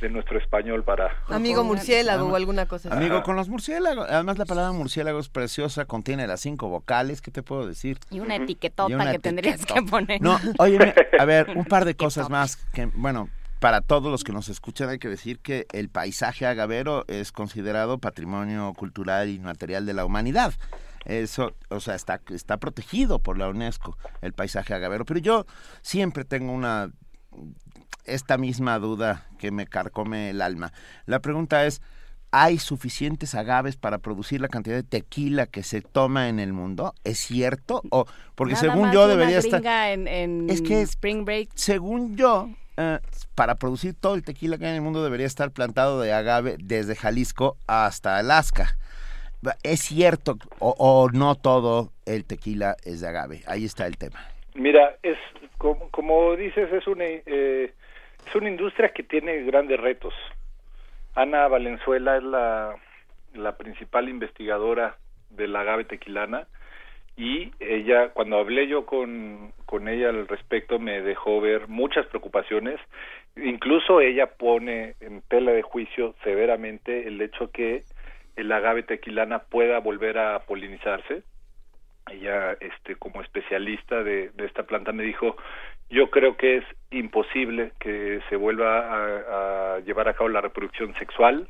de, nuestro español para... Amigo murciélago o alguna cosa así. Amigo, con los murciélagos, además la palabra murciélago es preciosa, contiene las cinco vocales, ¿qué te puedo decir? Y una etiquetota que tendrías que poner. No, oye, a ver, un par de *laughs* cosas más que, bueno, para todos los que nos escuchan hay que decir que el paisaje agavero es considerado patrimonio cultural y material de la humanidad. Eso, o sea, está, está protegido por la UNESCO, el paisaje agavero. Pero yo siempre tengo una esta misma duda que me carcome el alma. La pregunta es, ¿hay suficientes agaves para producir la cantidad de tequila que se toma en el mundo? ¿Es cierto? O porque según yo debería estar en, es que Spring Break. Según yo, eh, para producir todo el tequila que hay en el mundo debería estar plantado de agave desde Jalisco hasta Alaska. ¿Es cierto o, no todo el tequila es de agave? Ahí está el tema. Mira, es como, dices, es una, eh, es una industria que tiene grandes retos. Ana Valenzuela es la, la principal investigadora del agave tequilana y ella, cuando hablé yo con, con ella al respecto, me dejó ver muchas preocupaciones. Incluso ella pone en tela de juicio severamente el hecho que el agave tequilana pueda volver a polinizarse. Ella, este, como especialista de, de esta planta, me dijo, yo creo que es imposible que se vuelva a, llevar a cabo la reproducción sexual.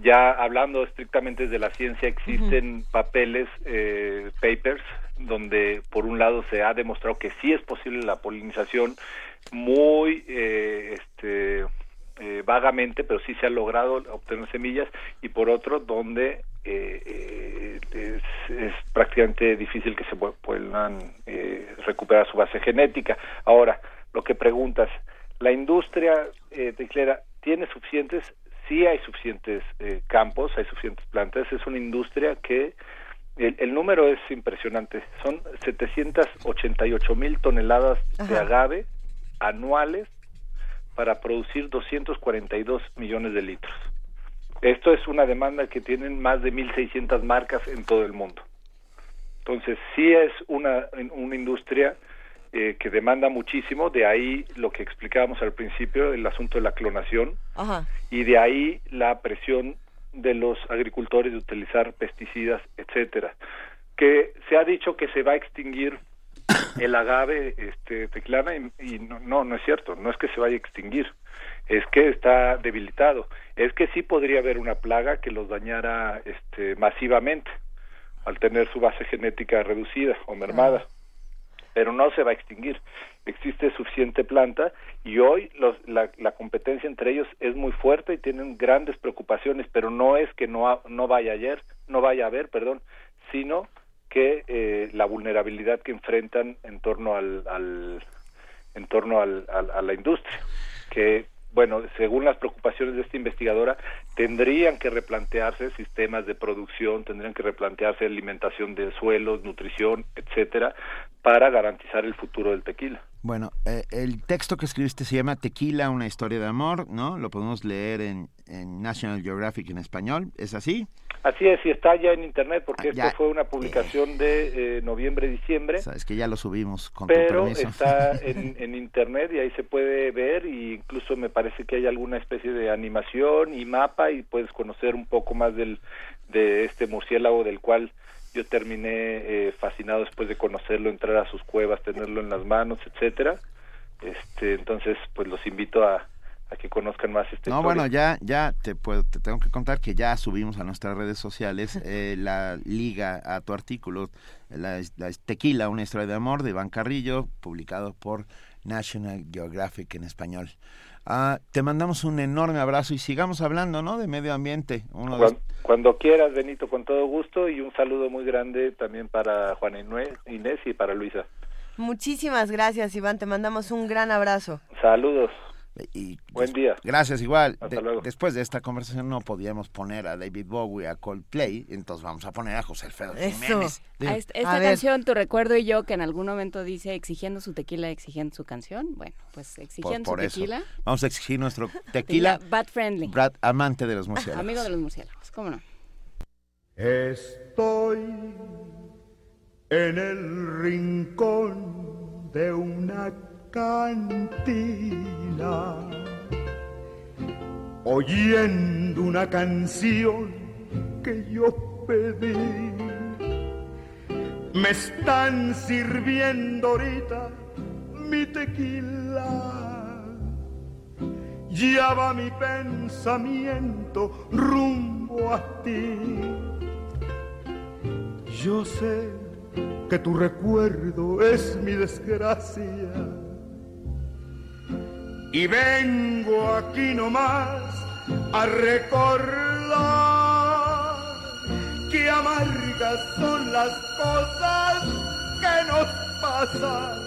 Ya hablando estrictamente de la ciencia, existen papeles, eh, papers, donde por un lado se ha demostrado que sí es posible la polinización muy eh, este, eh, vagamente, pero sí se ha logrado obtener semillas, y por otro, donde eh, eh, es, prácticamente difícil que se puedan recuperar su base genética. Ahora, lo que preguntas, ¿la industria teclera tiene suficientes? Sí hay suficientes campos, hay suficientes plantas, es una industria que el, el, número es impresionante. Son 788 mil toneladas de agave anuales para producir 242 millones de litros. Esto es una demanda que tienen más de 1.600 marcas en todo el mundo. Entonces, sí es una, una industria eh, que demanda muchísimo, de ahí lo que explicábamos al principio, el asunto de la clonación, y de ahí la presión de los agricultores de utilizar pesticidas, etcétera. Que se ha dicho que se va a extinguir *coughs* el agave este, teclana y, no, no, no es cierto, no es que se vaya a extinguir, es que está debilitado, es que sí podría haber una plaga que los dañara este, masivamente al tener su base genética reducida o mermada, pero no se va a extinguir, existe suficiente planta y hoy los, la, la, competencia entre ellos es muy fuerte y tienen grandes preocupaciones, pero no es que no, no vaya ayer, no vaya a haber, perdón, sino que eh, la vulnerabilidad que enfrentan en torno al, al en torno al, a la industria que bueno, según las preocupaciones de esta investigadora, tendrían que replantearse sistemas de producción, tendrían que replantearse alimentación de suelos, nutrición, etcétera, para garantizar el futuro del tequila. Bueno, eh, el texto que escribiste se llama Tequila, una historia de amor, ¿no? Lo podemos leer en, en National Geographic en español, ¿es así? Así es, y está ya en internet porque ah, esto fue una publicación de eh, noviembre-diciembre. Sabes que ya lo subimos con Pero está *laughs* en, en, internet y ahí se puede ver y incluso me parece que hay alguna especie de animación y mapa y puedes conocer un poco más del de este murciélago del cual yo terminé eh, fascinado después de conocerlo, entrar a sus cuevas, tenerlo en las manos, etcétera. Este, entonces, pues los invito a, a que conozcan más este No, bueno, ya ya te puedo te tengo que contar que ya subimos a nuestras redes sociales *laughs* eh, la liga a tu artículo la, Tequila, una historia de amor de Iván Carrillo, publicado por National Geographic en español. Ah, te mandamos un enorme abrazo y sigamos hablando, ¿no? De medio ambiente. Uno cuando, quieras, Benito, con todo gusto y un saludo muy grande también para Juan Inés y para Luisa. Muchísimas gracias, Iván. Te mandamos un gran abrazo. Saludos. Buen día. Gracias, igual. Después de esta conversación no podíamos poner a David Bowie, a Coldplay, entonces vamos a poner a José Alfredo Jiménez. esta canción, Tu Recuerdo y yo, que en algún momento dice exigiendo su tequila, exigiendo su canción. Bueno, pues exigiendo su tequila. Vamos a exigir nuestro *laughs* tequila. Bad Friendly. Brad, amante de los murciélagos. Amigo de los murciélagos, ¿cómo no? Estoy en el rincón de una cantina, oyendo una canción que yo pedí. Me están sirviendo ahorita mi tequila. Ya mi pensamiento rumbo a ti. Yo sé que tu recuerdo es mi desgracia y vengo aquí nomás a recordar que amargas son las cosas que nos pasan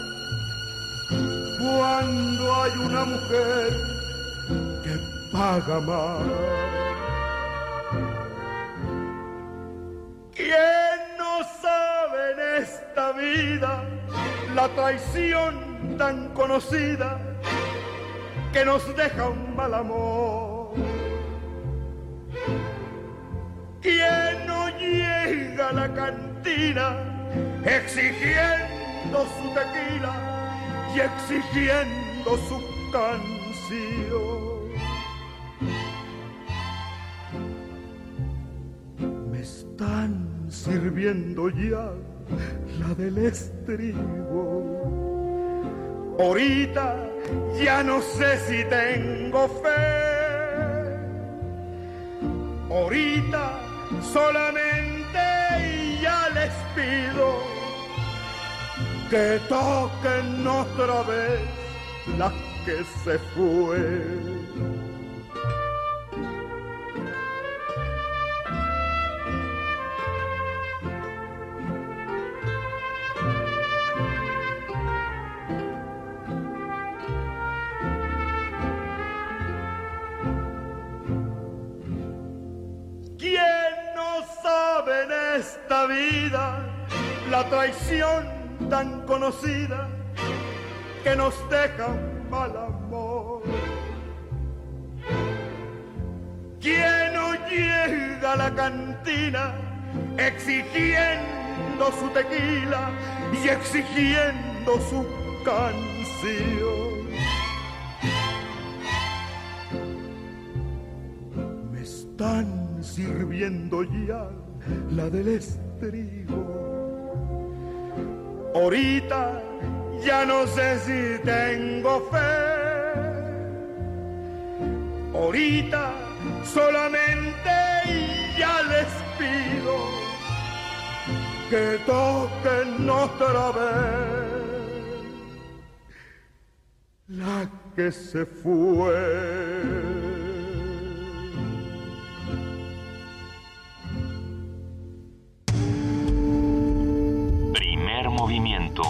cuando hay una mujer que paga más. ¿Quién no sabe en esta vida la traición tan conocida? Que nos deja un mal amor. ¿Quién no llega a la cantina exigiendo su tequila y exigiendo su canción? Me están sirviendo ya la del estribo. Ahorita ya no sé si tengo fe. Ahorita solamente ya les pido que toquen otra vez la que se fue. Esta vida la traición tan conocida que nos deja un mal amor. ¿Quién no llega a la cantina exigiendo su tequila y exigiendo su canción? Me están sirviendo ya la del estribo. Ahorita ya no sé si tengo fe. Ahorita solamente ya les pido que toquen otra vez la que se fue. Movimiento.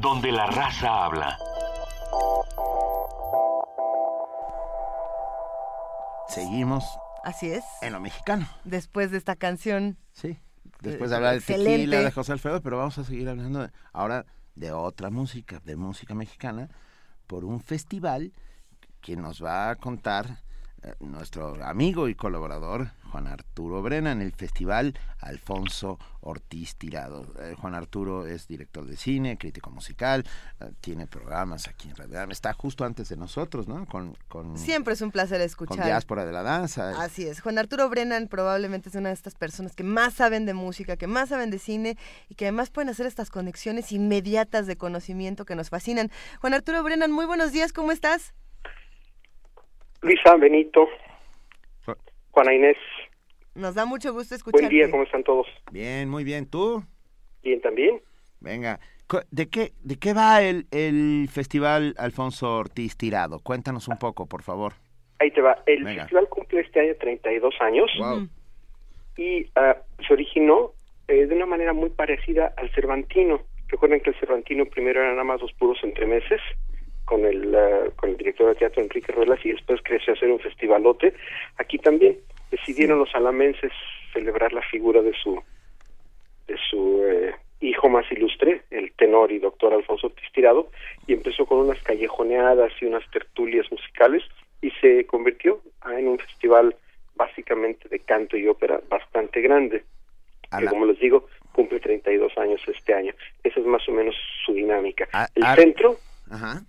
Donde la raza habla. Seguimos. Así es. En lo mexicano. Después de esta canción. Sí. Después de hablar de tequila de José Alfredo, pero vamos a seguir hablando ahora de otra música, de música mexicana, por un festival que nos va a contar eh, nuestro amigo y colaborador Juan Arturo Brena en el festival Alfonso Ortiz Tirado. Eh, Juan Arturo es director de cine, crítico musical, eh, tiene programas aquí en Radio está justo antes de nosotros, ¿no? Con, Siempre es un placer escuchar. Con Diáspora de la Danza. Así es. Juan Arturo Brennan probablemente es una de estas personas que más saben de música, que más saben de cine y que además pueden hacer estas conexiones inmediatas de conocimiento que nos fascinan. Juan Arturo Brennan, muy buenos días, ¿cómo estás? Luisa, Benito, Juana Inés. Nos da mucho gusto escucharte. Buen día, ¿cómo están todos? Bien, muy bien. ¿Tú? Bien, también. Venga. ¿De qué, ¿De qué va el, el Festival Alfonso Ortiz Tirado? Cuéntanos un poco, por favor. Ahí te va. El festival cumple este año 32 años. Wow. Y ah, se originó eh, de una manera muy parecida al Cervantino. Recuerden que el Cervantino primero eran nada más los puros entremeses con el, uh, con el director de teatro Enrique Ruelas y después creció a hacer un festivalote. Aquí también decidieron los alamenses celebrar la figura de su de su eh, hijo más ilustre, el tenor y doctor Alfonso Tistirado, y empezó con unas callejoneadas y unas tertulias musicales y se convirtió en un festival básicamente de canto y ópera bastante grande. Que como les digo, cumple 32 años este año. Esa es más o menos su dinámica. el centro Ajá.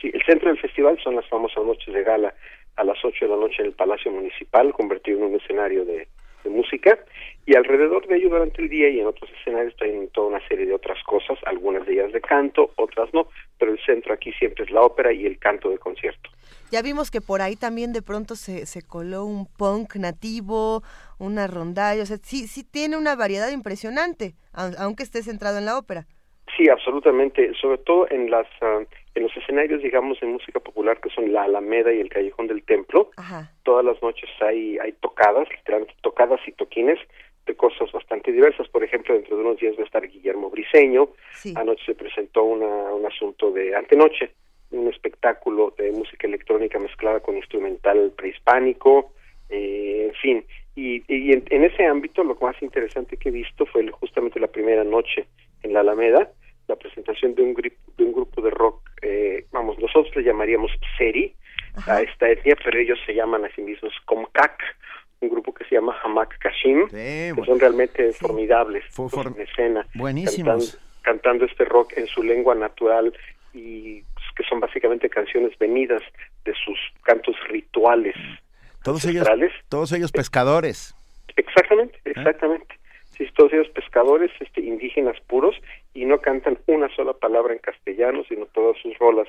Sí, el centro del festival son las famosas noches de gala a las 8 de la noche en el Palacio Municipal, convertido en un escenario de, música, y alrededor de ello durante el día y en otros escenarios traen toda una serie de otras cosas, algunas de ellas de canto, otras no, pero el centro aquí siempre es la ópera y el canto de concierto. Ya vimos que por ahí también de pronto se, se coló un punk nativo, una rondalla, o sea, sí, sí tiene una variedad impresionante, aunque esté centrado en la ópera. Sí, absolutamente, sobre todo en las ah, en los escenarios, digamos, de música popular que son la Alameda y el Callejón del Templo. Todas las noches hay hay tocadas, literalmente tocadas y toquines de cosas bastante diversas. Por ejemplo, dentro de unos días va a estar Guillermo Briseño. Anoche se presentó una, un asunto de antenoche, un espectáculo de música electrónica mezclada con instrumental prehispánico, eh, en fin. Y, y en, en, ese ámbito lo más interesante que he visto fue justamente la primera noche en la Alameda, la presentación de un, de un grupo de rock, eh, vamos, nosotros le llamaríamos Seri a esta etnia, pero ellos se llaman a sí mismos Comcac, un grupo que se llama Hamak Kashim, que son realmente formidables en escena, buenísimos. Cantando, este rock en su lengua natural y que son básicamente canciones venidas de sus cantos rituales. Todos ellos, todos ellos pescadores. Exactamente, ¿Eh? exactamente todos ellos pescadores este, indígenas puros y no cantan una sola palabra en castellano, sino todas sus rolas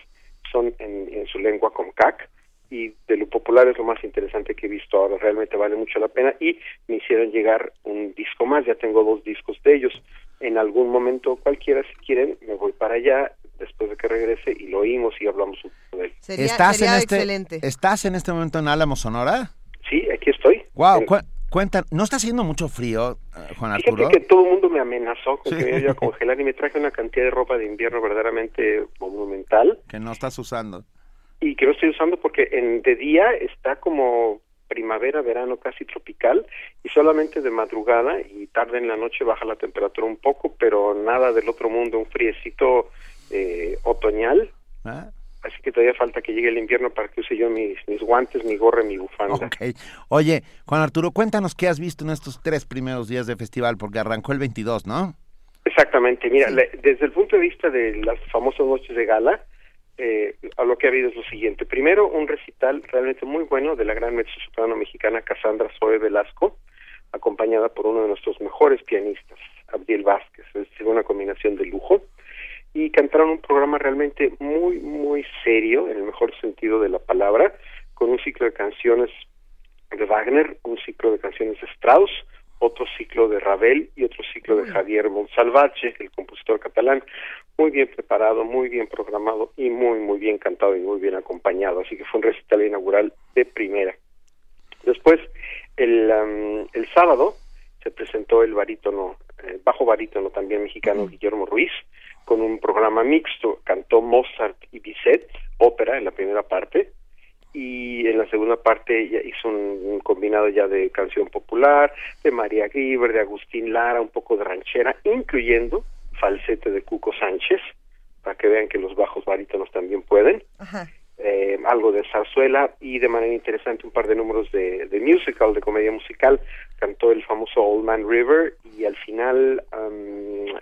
son en, en su lengua comcac y de lo popular es lo más interesante que he visto ahora, realmente vale mucho la pena y me hicieron llegar un disco más, ya tengo dos discos de ellos, en algún momento cualquiera si quieren me voy para allá después de que regrese y lo oímos y hablamos un poco de él. ¿Estás, en este, ¿Estás en este momento en Álamo, Sonora? Sí, aquí estoy. Wow, Cuenta, ¿no está haciendo mucho frío, eh, Juan Arturo? Fíjate que todo el mundo me amenazó con que me iba a congelar y me traje una cantidad de ropa de invierno verdaderamente monumental. Que no estás usando. Y que no estoy usando porque en, de día está como primavera, verano casi tropical y solamente de madrugada y tarde en la noche baja la temperatura un poco, pero nada del otro mundo, un friecito eh, otoñal. ¿Ah? Así que todavía falta que llegue el invierno para que use yo mis, mis guantes, mi gorra y mi bufanda. Ok. Oye, Juan Arturo, cuéntanos qué has visto en estos tres primeros días de festival, porque arrancó el 22, ¿no? Exactamente. Mira, desde el punto de vista de las famosas noches de gala, eh, a lo que ha habido es lo siguiente. Primero, un recital realmente muy bueno de la gran mezzosoprano mexicana Cassandra Zoe Velasco, acompañada por uno de nuestros mejores pianistas, Abdiel Vázquez. Es una combinación de lujo y cantaron un programa realmente muy, muy serio, en el mejor sentido de la palabra, con un ciclo de canciones de Wagner, un ciclo de canciones de Strauss, otro ciclo de Ravel y otro ciclo de Javier Monsalvache, el compositor catalán, muy bien preparado, muy bien programado y muy, muy bien cantado y muy bien acompañado. Así que fue un recital inaugural de primera. Después, el, um, el sábado, se presentó el barítono, eh, bajo barítono también mexicano Guillermo Ruiz, con un programa mixto. Cantó Mozart y Bizet, ópera en la primera parte, y en la segunda parte ya hizo un, combinado ya de canción popular, de María Griver, de Agustín Lara, un poco de ranchera, incluyendo falsete de Cuco Sánchez, para que vean que los bajos barítonos también pueden. Eh, algo de zarzuela y de manera interesante un par de números de, de musical, de comedia musical. Cantó el famoso Old Man River y al final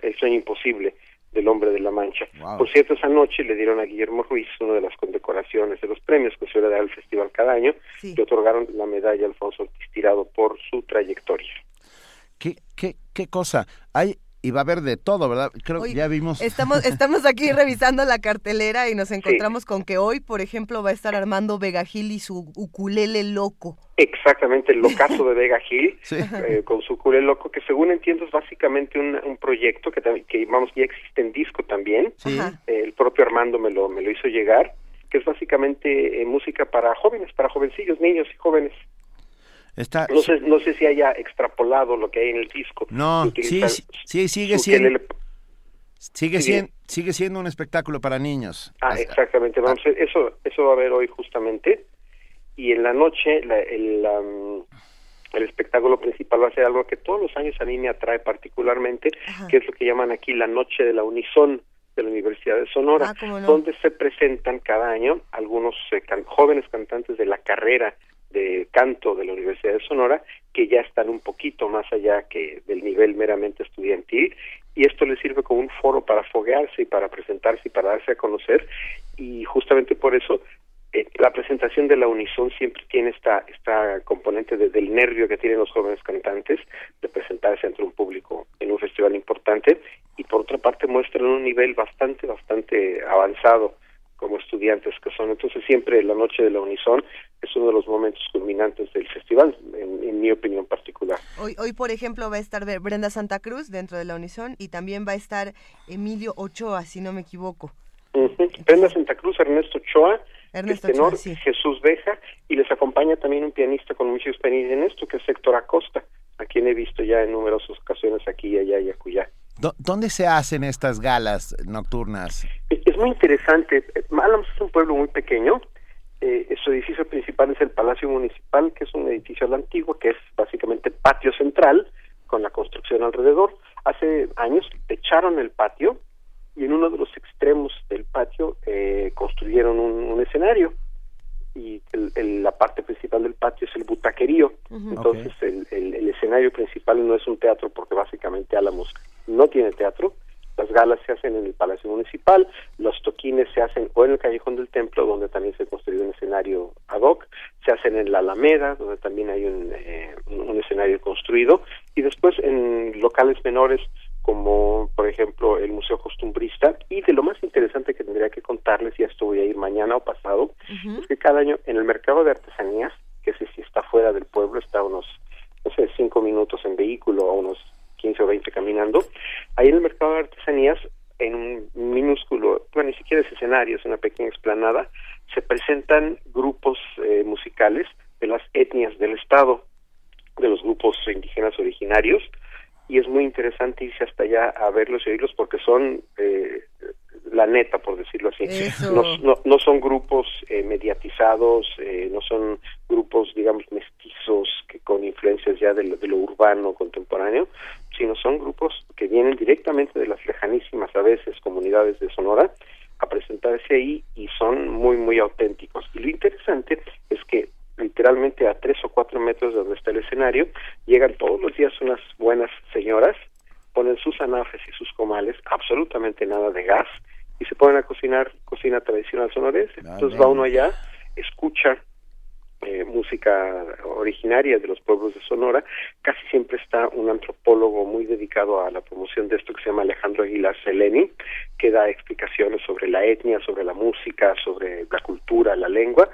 El sueño imposible del Hombre de la Mancha. Por cierto, esa noche le dieron a Guillermo Ruiz una de las condecoraciones de los premios que suele dar el festival cada año, y otorgaron la medalla a Alfonso Ortiz Tirado por su trayectoria. ¿Qué, qué, qué cosa? Hay y va a haber de todo, ¿verdad? Creo que ya vimos. Estamos, *laughs* estamos aquí revisando la cartelera y nos encontramos con que hoy, por ejemplo, va a estar Armando Vega Gil y su ukulele loco. Exactamente, el *laughs* locazo de Vega Gil, eh, con su ukulele loco, que según entiendo es básicamente un, proyecto que, que, vamos, ya existe en disco también. el propio Armando me lo, me lo hizo llegar, que es básicamente eh, música para jóvenes, para jovencillos, niños y jóvenes no, sé, no sé si haya extrapolado lo que hay en el disco. No, sí, sí, sigue siendo... Sigue, siendo, sigue siendo un espectáculo para niños. Ah, exactamente. Vamos, eso, eso va a haber hoy justamente. Y en la noche el, el espectáculo principal va a ser algo que todos los años a mí me atrae particularmente, que es lo que llaman aquí la Noche de la Unison de la Universidad de Sonora, ah, donde se presentan cada año algunos eh, jóvenes cantantes de la carrera de canto de la Universidad de Sonora que ya están un poquito más allá que del nivel meramente estudiantil y esto les sirve como un foro para foguearse y para presentarse y para darse a conocer y justamente por eso eh, la presentación de la Unison siempre tiene esta esta componente del nervio que tienen los jóvenes cantantes de presentarse ante un público en un festival importante y por otra parte muestran un nivel bastante bastante avanzado como estudiantes que son. Entonces siempre la noche de la Unison es uno de los momentos culminantes del festival, en, mi opinión particular. Hoy, hoy, por ejemplo, va a estar Brenda Santa Cruz dentro de la Unison y también va a estar Emilio Ochoa, si no me equivoco. Brenda Santa Cruz, Ernesto Ochoa, Ernesto tenor, Jesús Beja, y les acompaña también un pianista con mucha experiencia en esto, que es Héctor Acosta, a quien he visto ya en numerosas ocasiones aquí, allá y acullá. ¿Dónde se hacen estas galas nocturnas? Es muy interesante. Álamos es un pueblo muy pequeño. Eh, su edificio principal es el Palacio Municipal, que es un edificio a antiguo, que es básicamente patio central, con la construcción alrededor. Hace años echaron el patio y en uno de los extremos del patio eh, construyeron un escenario y la parte principal del patio es el butaquerío. Entonces el, el, escenario principal no es un teatro porque básicamente Álamos no tiene teatro. Las galas se hacen en el Palacio Municipal, los toquines se hacen o en el Callejón del Templo, donde también se construyó un escenario ad hoc, se hacen en la Alameda, donde también hay un, eh, un escenario construido, y después en locales menores como por ejemplo el Museo Costumbrista y de lo más interesante que tendría que contarles y esto voy a ir mañana o pasado es que cada año en el mercado de artesanías que sé si está fuera del pueblo está a unos no sé cinco minutos en vehículo o unos 15 o 20 caminando ahí en el mercado de artesanías en un minúsculo bueno ni siquiera es escenario es una pequeña explanada se presentan grupos eh, musicales de las etnias del estado de los grupos indígenas originarios y es muy interesante irse hasta allá a verlos y oírlos porque son eh, la neta, por decirlo así. No, no, son grupos eh, mediatizados, eh, no son grupos, digamos, mestizos que con influencias ya de lo, de lo urbano contemporáneo, sino son grupos que vienen directamente de las lejanísimas, a veces, comunidades de Sonora a presentarse ahí y son muy, muy auténticos. Y lo interesante es que literalmente a tres o cuatro metros de donde está el escenario, llegan todos los días unas buenas señoras, ponen sus anafes y sus comales, absolutamente nada de gas, y se ponen a cocinar cocina tradicional sonorense. Entonces va uno allá, escucha eh, música originaria de los pueblos de Sonora, casi siempre está un antropólogo muy dedicado a la promoción de esto que se llama Alejandro Aguilar Seleni, que da explicaciones sobre la etnia, sobre la música, sobre la cultura, la lengua,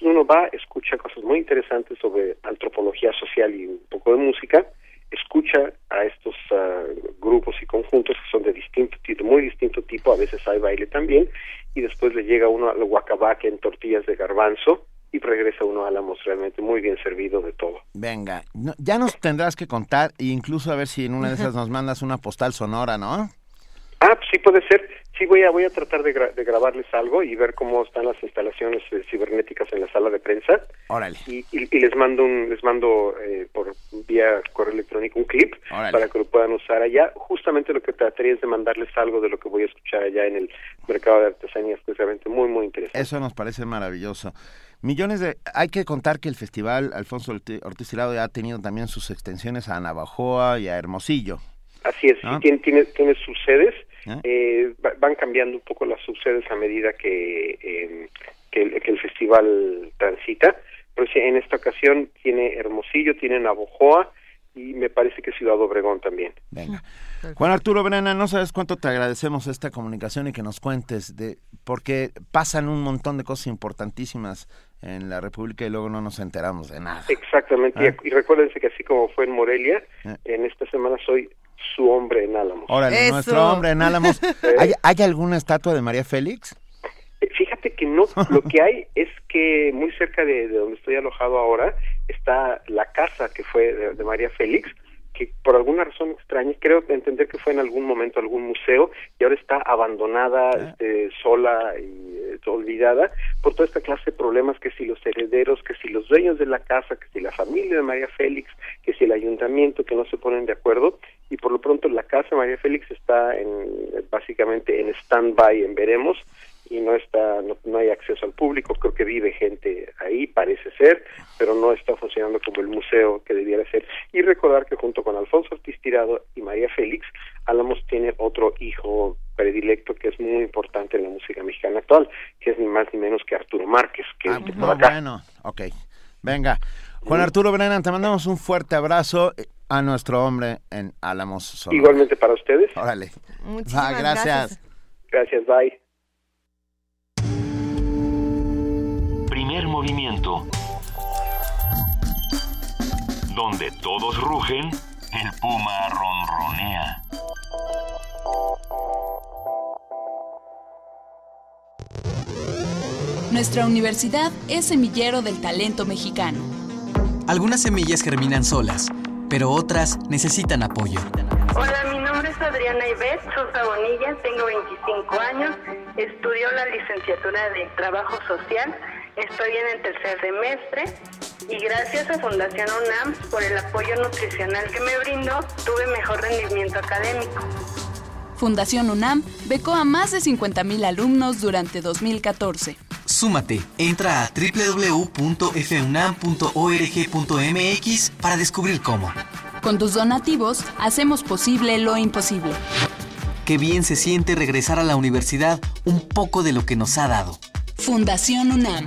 uno va, escucha cosas muy interesantes sobre antropología social y un poco de música, escucha a estos ah, grupos y conjuntos que son de distinto tipo, muy distinto tipo, a veces hay baile también, y después le llega uno al guacabaque en tortillas de garbanzo y regresa uno a Álamos realmente muy bien servido de todo. Venga, ya nos tendrás que contar e incluso a ver si en una de *laughs* esas nos mandas una postal sonora, ¿no? Ah, pues sí puede ser. Sí, voy a, voy a tratar de, grabarles algo y ver cómo están las instalaciones eh, cibernéticas en la sala de prensa. Órale. Y, y, les mando un, les mando eh, por vía correo electrónico un clip para que lo puedan usar allá. Justamente lo que trataría es de mandarles algo de lo que voy a escuchar allá en el mercado de artesanías, que es realmente muy, muy interesante. Eso nos parece maravilloso. Millones de... Hay que contar que el festival Alfonso Ortiz Tirado ha tenido también sus extensiones a Navajoa y a Hermosillo. Así es, tiene, tiene, tiene sus sedes ¿Eh? Eh, van cambiando un poco las subsedes a medida que, em, que, el, festival transita. Pero en esta ocasión tiene Hermosillo, tiene Navojoa y me parece que Ciudad Obregón también. Venga. Juan Arturo Brena, no sabes cuánto te agradecemos esta comunicación y que nos cuentes de porque pasan un montón de cosas importantísimas en la República y luego no nos enteramos de nada. Exactamente. Y, y, recuérdense que así como fue en Morelia, ¿Eh? en esta semana soy su hombre en Álamos. Órale, nuestro hombre en Álamos. *laughs* ¿Hay, ¿Hay alguna estatua de María Félix? Eh, fíjate que no, lo que hay es que muy cerca de, donde estoy alojado ahora está la casa que fue de María Félix, que por alguna razón extraña, creo entender que fue en algún momento algún museo y ahora está abandonada, ah. este, sola y eh, olvidada por toda esta clase de problemas que si los herederos, que si los dueños de la casa, que si la familia de María Félix, que si el ayuntamiento que no se ponen de acuerdo y por lo pronto la casa de María Félix está en básicamente en stand-by en veremos y no está no, hay acceso al público. Creo que vive gente ahí parece ser pero no está funcionando como el museo que debiera ser. Y recordar que junto con Alfonso Ortiz Tirado y María Félix Álamos tiene otro hijo predilecto que es muy importante en la música mexicana actual que es ni más ni menos que Arturo Márquez que ah, bueno. Ok venga. Juan Arturo Brennan te mandamos un fuerte abrazo a nuestro hombre en Álamos igualmente para ustedes. Órale. Muchísimas gracias. Gracias bye movimiento. Donde todos rugen, el puma ronronea. Nuestra universidad es semillero del talento mexicano. Algunas semillas germinan solas, pero otras necesitan apoyo. Hola, mi nombre es Adriana Ivette Sosa Bonilla, tengo 25 años, estudio la licenciatura de Trabajo Social Estoy en el tercer semestre y gracias a Fundación UNAM por el apoyo nutricional que me brindó, tuve mejor rendimiento académico. Fundación UNAM becó a más de 50.000 alumnos durante 2014. Súmate, entra a www.funam.org.mx para descubrir cómo. Con tus donativos hacemos posible lo imposible. Qué bien se siente regresar a la universidad un poco de lo que nos ha dado. Fundación UNAM.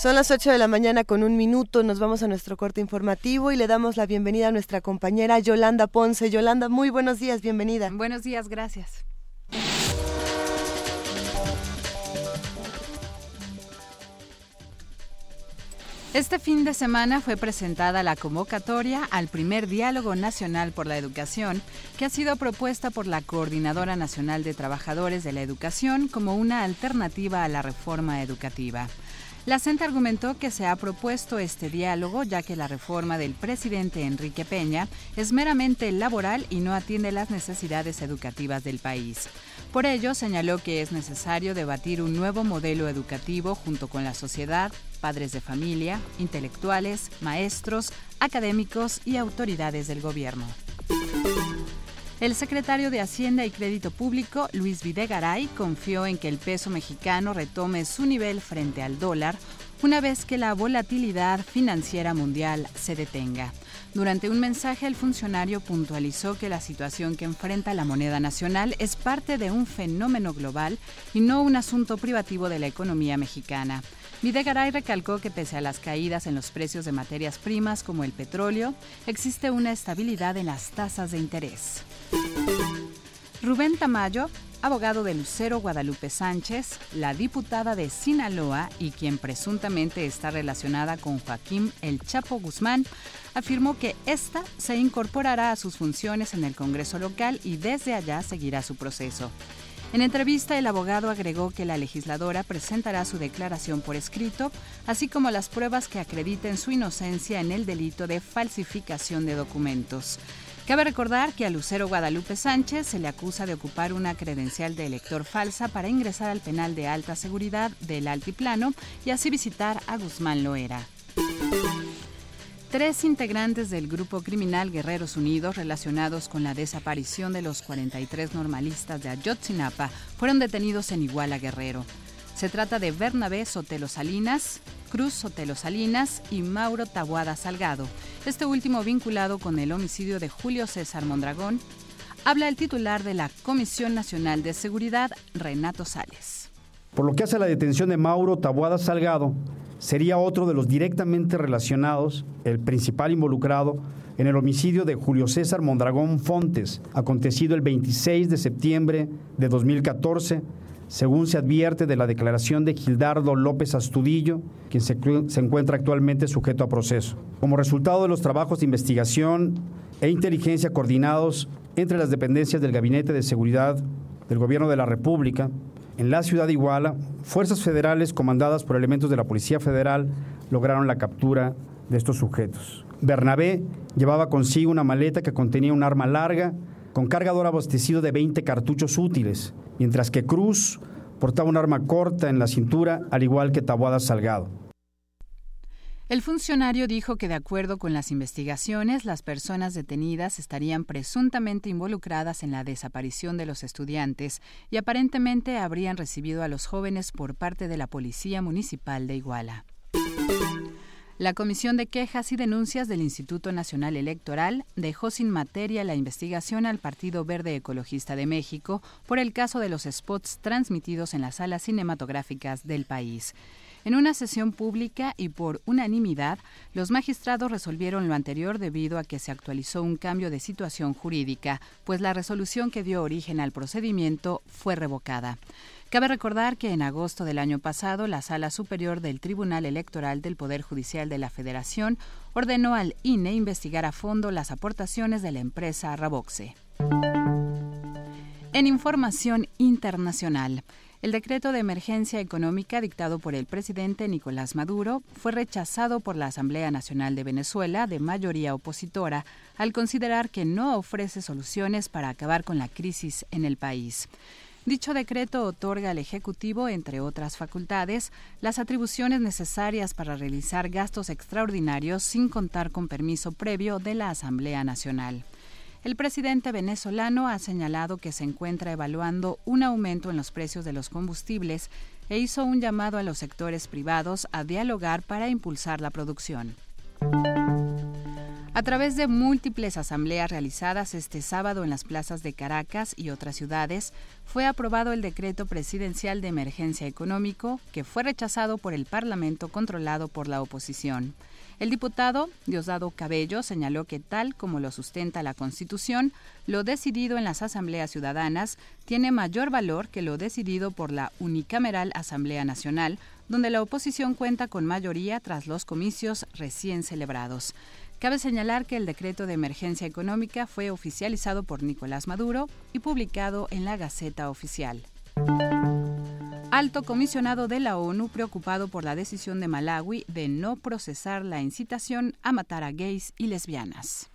Son las 8 de la mañana con un minuto, nos vamos a nuestro corte informativo y le damos la bienvenida a nuestra compañera Yolanda Ponce. Yolanda, muy buenos días, bienvenida. Buenos días, gracias. Este fin de semana fue presentada la convocatoria al primer Diálogo Nacional por la Educación, que ha sido propuesta por la Coordinadora Nacional de Trabajadores de la Educación como una alternativa a la reforma educativa. La CENTE argumentó que se ha propuesto este diálogo ya que la reforma del presidente Enrique Peña es meramente laboral y no atiende las necesidades educativas del país. Por ello, señaló que es necesario debatir un nuevo modelo educativo junto con la sociedad, padres de familia, intelectuales, maestros, académicos y autoridades del gobierno. El secretario de Hacienda y Crédito Público, Luis Videgaray, confió en que el peso mexicano retome su nivel frente al dólar una vez que la volatilidad financiera mundial se detenga. Durante un mensaje, el funcionario puntualizó que la situación que enfrenta la moneda nacional es parte de un fenómeno global y no un asunto privativo de la economía mexicana. Videgaray recalcó que pese a las caídas en los precios de materias primas como el petróleo, existe una estabilidad en las tasas de interés. Rubén Tamayo, abogado de Lucero Guadalupe Sánchez, la diputada de Sinaloa y quien presuntamente está relacionada con Joaquín El Chapo Guzmán, afirmó que ésta se incorporará a sus funciones en el Congreso local y desde allá seguirá su proceso. En entrevista, el abogado agregó que la legisladora presentará su declaración por escrito, así como las pruebas que acrediten su inocencia en el delito de falsificación de documentos. Cabe recordar que a Lucero Guadalupe Sánchez se le acusa de ocupar una credencial de elector falsa para ingresar al penal de alta seguridad del Altiplano y así visitar a Guzmán Loera. Tres integrantes del grupo criminal Guerreros Unidos relacionados con la desaparición de los 43 normalistas de Ayotzinapa fueron detenidos en Iguala Guerrero. Se trata de Bernabé Sotelo Salinas, Cruz Sotelo Salinas y Mauro Tabuada Salgado, este último vinculado con el homicidio de Julio César Mondragón. Habla el titular de la Comisión Nacional de Seguridad, Renato Sales. Por lo que hace a la detención de Mauro Tabuada Salgado, sería otro de los directamente relacionados, el principal involucrado, en el homicidio de Julio César Mondragón Fontes, acontecido el 26 de septiembre de 2014, según se advierte de la declaración de Gildardo López Astudillo, quien se, se, encuentra actualmente sujeto a proceso. Como resultado de los trabajos de investigación e inteligencia coordinados entre las dependencias del Gabinete de Seguridad del Gobierno de la República, en la ciudad de Iguala, fuerzas federales comandadas por elementos de la Policía Federal lograron la captura de estos sujetos. Bernabé llevaba consigo una maleta que contenía un arma larga con cargador abastecido de 20 cartuchos útiles, mientras que Cruz portaba un arma corta en la cintura, al igual que Tabuada Salgado. El funcionario dijo que de acuerdo con las investigaciones, las personas detenidas estarían presuntamente involucradas en la desaparición de los estudiantes y aparentemente habrían recibido a los jóvenes por parte de la Policía Municipal de Iguala. La Comisión de Quejas y Denuncias del Instituto Nacional Electoral dejó sin materia la investigación al Partido Verde Ecologista de México por el caso de los spots transmitidos en las salas cinematográficas del país. En una sesión pública y por unanimidad, los magistrados resolvieron lo anterior debido a que se actualizó un cambio de situación jurídica, pues la resolución que dio origen al procedimiento fue revocada. Cabe recordar que en agosto del año pasado, la Sala Superior del Tribunal Electoral del Poder Judicial de la Federación ordenó al INE investigar a fondo las aportaciones de la empresa Raboxe. En información internacional, el decreto de emergencia económica dictado por el presidente Nicolás Maduro fue rechazado por la Asamblea Nacional de Venezuela de mayoría opositora al considerar que no ofrece soluciones para acabar con la crisis en el país. Dicho decreto otorga al Ejecutivo, entre otras facultades, las atribuciones necesarias para realizar gastos extraordinarios sin contar con permiso previo de la Asamblea Nacional. El presidente venezolano ha señalado que se encuentra evaluando un aumento en los precios de los combustibles e hizo un llamado a los sectores privados a dialogar para impulsar la producción. A través de múltiples asambleas realizadas este sábado en las plazas de Caracas y otras ciudades, fue aprobado el decreto presidencial de emergencia económico, que fue rechazado por el Parlamento controlado por la oposición. El diputado Diosdado Cabello señaló que tal como lo sustenta la Constitución, lo decidido en las asambleas ciudadanas tiene mayor valor que lo decidido por la unicameral Asamblea Nacional, donde la oposición cuenta con mayoría tras los comicios recién celebrados. Cabe señalar que el decreto de emergencia económica fue oficializado por Nicolás Maduro y publicado en la Gaceta Oficial. Alto comisionado de la ONU preocupado por la decisión de Malawi de no procesar la incitación a matar a gays y lesbianas.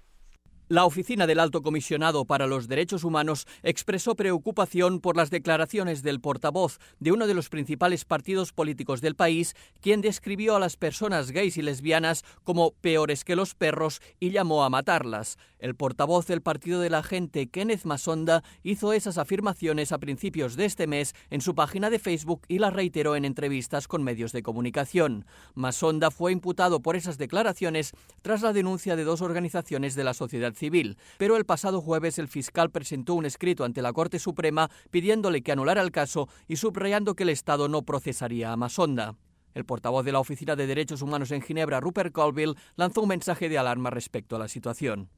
La Oficina del Alto Comisionado para los Derechos Humanos expresó preocupación por las declaraciones del portavoz de uno de los principales partidos políticos del país, quien describió a las personas gays y lesbianas como peores que los perros y llamó a matarlas. El portavoz del Partido de la Gente, Kenneth Masonda, hizo esas afirmaciones a principios de este mes en su página de Facebook y las reiteró en entrevistas con medios de comunicación. Masonda fue imputado por esas declaraciones tras la denuncia de dos organizaciones de la sociedad civil, pero el pasado jueves el fiscal presentó un escrito ante la Corte Suprema pidiéndole que anulara el caso y subrayando que el Estado no procesaría a Masonda. El portavoz de la Oficina de Derechos Humanos en Ginebra, Rupert Colville, lanzó un mensaje de alarma respecto a la situación.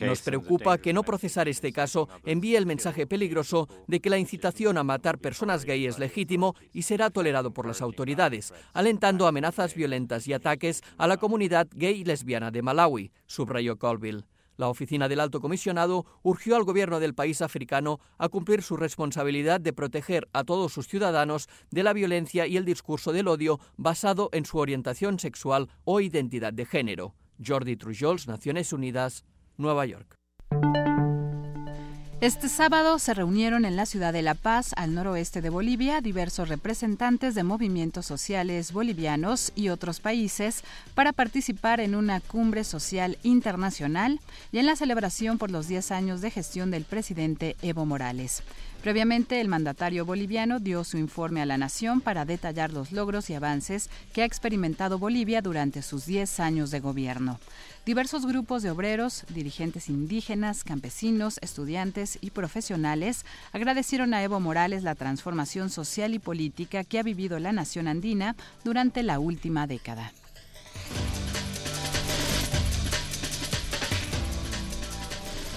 Nos preocupa que no procesar este caso envíe el mensaje peligroso de que la incitación a matar personas gay es legítimo y será tolerado por las autoridades, alentando amenazas violentas y ataques a la comunidad gay y lesbiana de Malawi, subrayó Colville. La oficina del alto comisionado urgió al gobierno del país africano a cumplir su responsabilidad de proteger a todos sus ciudadanos de la violencia y el discurso del odio basado en su orientación sexual o identidad de género. Jordi Trujols, Naciones Unidas, Nueva York. Este sábado se reunieron en la ciudad de La Paz, al noroeste de Bolivia, diversos representantes de movimientos sociales bolivianos y otros países para participar en una cumbre social internacional y en la celebración por los 10 años de gestión del presidente Evo Morales. Previamente, el mandatario boliviano dio su informe a la nación para detallar los logros y avances que ha experimentado Bolivia durante sus 10 años de gobierno. Diversos grupos de obreros, dirigentes indígenas, campesinos, estudiantes y profesionales agradecieron a Evo Morales la transformación social y política que ha vivido la nación andina durante la última década.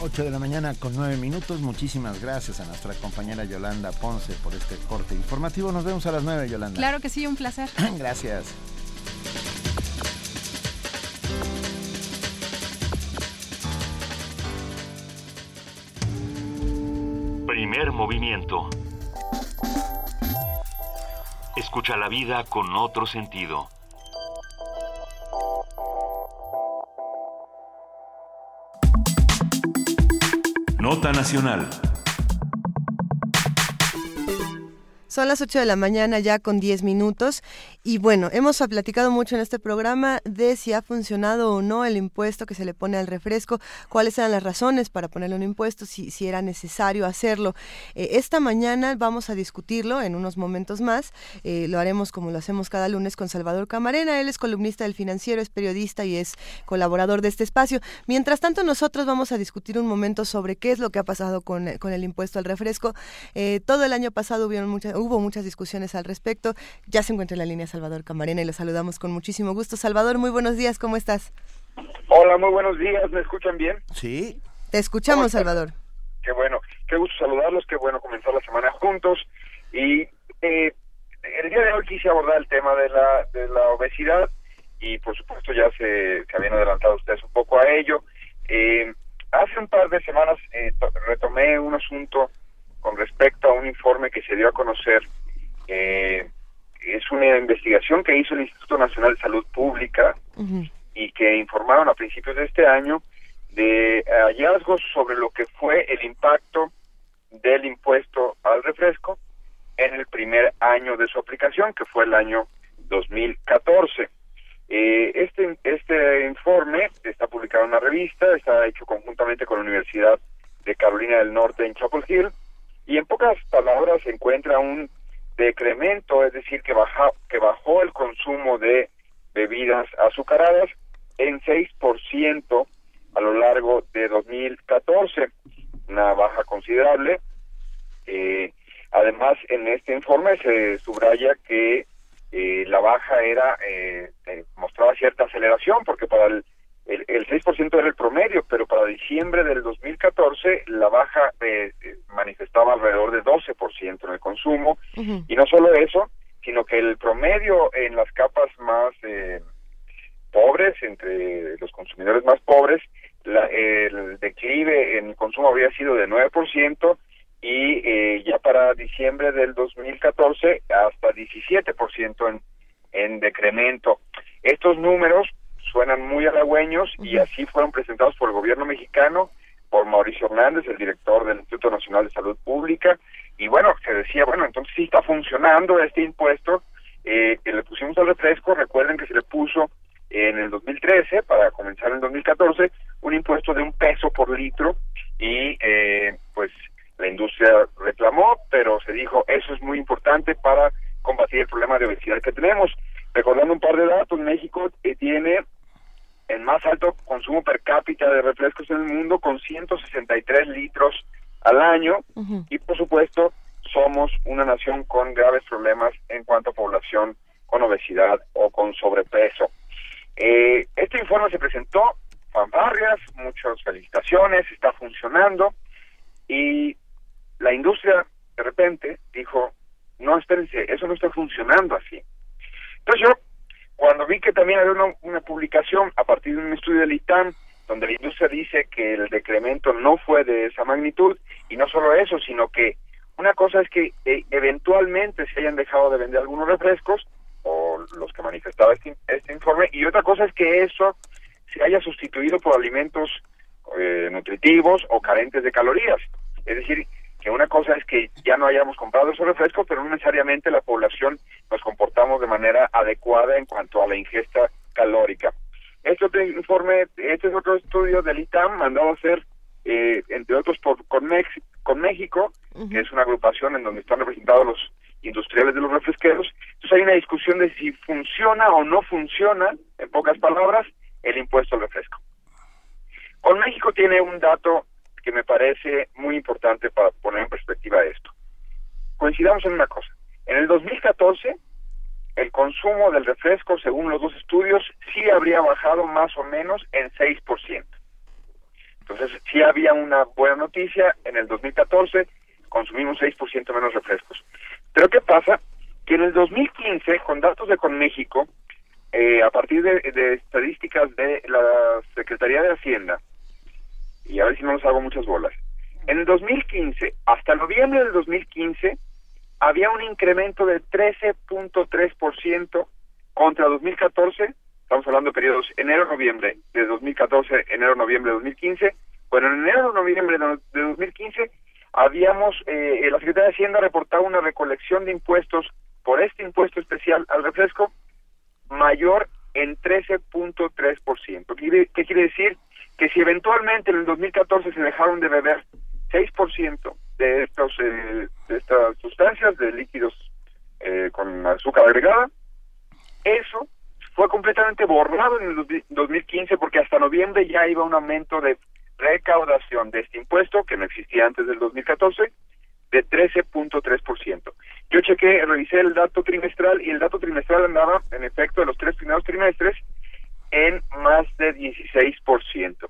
8 de la mañana con 9 minutos. Muchísimas gracias a nuestra compañera Yolanda Ponce por este corte informativo. Nos vemos a las 9, Yolanda. Claro que sí, un placer. *laughs* gracias. Primer movimiento. Escucha la vida con otro sentido. Nota Nacional. Son las 8 de la mañana ya con 10 minutos y bueno, hemos platicado mucho en este programa de si ha funcionado o no el impuesto que se le pone al refresco, cuáles eran las razones para ponerle un impuesto, si, era necesario hacerlo. Eh, esta mañana vamos a discutirlo en unos momentos más, eh, lo haremos como lo hacemos cada lunes con Salvador Camarena, él es columnista del financiero, es periodista y es colaborador de este espacio. Mientras tanto, nosotros vamos a discutir un momento sobre qué es lo que ha pasado con, el impuesto al refresco. Eh, todo el año pasado hubieron muchas hubo muchas discusiones al respecto. Ya se encuentra en la línea Salvador Camarena y lo saludamos con muchísimo gusto. Salvador, muy buenos días, ¿cómo estás? Hola, muy buenos días, ¿me escuchan bien? Sí. Te escuchamos, Salvador. Qué bueno, qué gusto saludarlos, qué bueno comenzar la semana juntos. Y eh, el día de hoy quise abordar el tema de la, de la obesidad y por supuesto ya se, se habían adelantado ustedes un poco a ello. Eh, hace un par de semanas eh, retomé un asunto con respecto a un informe que se dio a conocer. Eh, es una investigación que hizo el Instituto Nacional de Salud Pública y que informaron a principios de este año de hallazgos sobre lo que fue el impacto del impuesto al refresco en el primer año de su aplicación, que fue el año 2014. Eh, este, este informe está publicado en una revista, está hecho conjuntamente con la Universidad de Carolina del Norte en Chapel Hill y en pocas palabras se encuentra un decremento, es decir, que, baja, que bajó el consumo de bebidas azucaradas en 6% a lo largo de 2014, una baja considerable. Eh, además, en este informe se subraya que eh, la baja era eh, mostraba cierta aceleración porque para el el, el 6% era el promedio, pero para diciembre del 2014 la baja eh, manifestaba alrededor de 12% en el consumo. Y no solo eso, sino que el promedio en las capas más eh, pobres, entre los consumidores más pobres, el declive en el consumo había sido de 9% y eh, ya para diciembre del 2014 hasta 17% en, en decremento. Estos números suenan muy halagüeños y así fueron presentados por el gobierno mexicano, por Mauricio Hernández, el director del Instituto Nacional de Salud Pública, y bueno, se decía, bueno, entonces sí está funcionando este impuesto eh, que le pusimos al refresco, recuerden que se le puso en el 2013, para comenzar en el 2014, un impuesto de un peso por litro. Y eh, pues la industria reclamó, pero se dijo, eso es muy importante para combatir el problema de obesidad que tenemos. Recordando un par de datos, México eh, tiene el más alto consumo per cápita de refrescos en el mundo con 163 litros al año y por supuesto somos una nación con graves problemas en cuanto a población con obesidad o con sobrepeso. Eh, este informe se presentó, fanfarrias, muchas felicitaciones, está funcionando y la industria de repente dijo, no, espérense, eso no está funcionando así. Entonces yo, cuando vi que también había una, publicación a partir de un estudio del ITAM, donde la industria dice que el decremento no fue de esa magnitud, y no solo eso, sino que una cosa es que eh, eventualmente se hayan dejado de vender algunos refrescos, o los que manifestaba este, este, informe, y otra cosa es que eso se haya sustituido por alimentos eh, nutritivos o carentes de calorías. Es decir, que una cosa es que ya no hayamos comprado esos refrescos, pero no necesariamente la población nos comportamos de manera adecuada en cuanto a la ingesta calórica. Este otro informe, este es otro estudio del ITAM mandado a hacer, eh, entre otros, por con, con México, que es una agrupación en donde están representados los industriales de los refresqueros. Entonces hay una discusión de si funciona o no funciona, en pocas palabras, el impuesto al refresco. Con México tiene un dato que me parece muy importante para poner en perspectiva esto. Coincidamos en una cosa. En el 2014, el consumo del refresco, según los dos estudios, sí habría bajado más o menos en 6%. Entonces, sí había una buena noticia. En el 2014 consumimos 6% menos refrescos. Pero ¿qué pasa? Que en el 2015, con datos de Conméxico, eh, a partir de estadísticas de la Secretaría de Hacienda, y a ver si no nos hago muchas bolas. En el 2015, hasta noviembre del 2015, había un incremento de 13.3% contra 2014, estamos hablando de periodos enero-noviembre de 2014, enero-noviembre de 2015, bueno, en enero-noviembre de 2015 habíamos, eh, la Secretaría de Hacienda reportaba una recolección de impuestos por este impuesto especial al refresco mayor en 13.3%. ¿Qué quiere decir? Que si eventualmente en el 2014 se dejaron de beber 6% de, estos, eh, de estas sustancias, de líquidos eh, con azúcar agregada, eso fue completamente borrado en el 2015 porque hasta noviembre ya iba un aumento de recaudación de este impuesto que no existía antes del 2014 de 13.3%. Yo chequé, revisé el dato trimestral y el dato trimestral andaba, en efecto, de los tres primeros trimestres en más de 16%.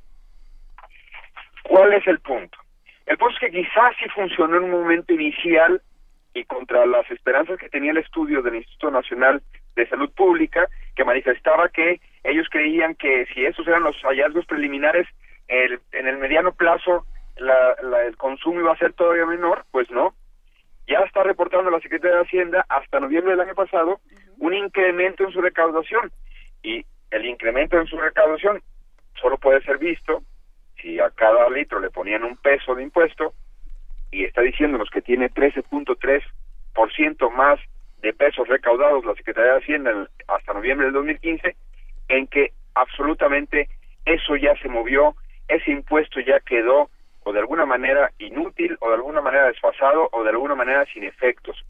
¿Cuál es el punto? El punto es que quizás sí funcionó en un momento inicial y contra las esperanzas que tenía el estudio del Instituto Nacional de Salud Pública, que manifestaba que ellos creían que si esos eran los hallazgos preliminares, el, en el mediano plazo la, el consumo iba a ser todavía menor, pues no. Ya está reportando la Secretaría de Hacienda hasta noviembre del año pasado un incremento en su recaudación. Y el incremento en su recaudación solo puede ser visto si a cada litro le ponían un peso de impuesto y está diciéndonos que tiene 13.3% más de pesos recaudados la Secretaría de Hacienda hasta noviembre del 2015, en que absolutamente eso ya se movió, ese impuesto ya quedó o de alguna manera inútil o de alguna manera desfasado o de alguna manera sin efectos.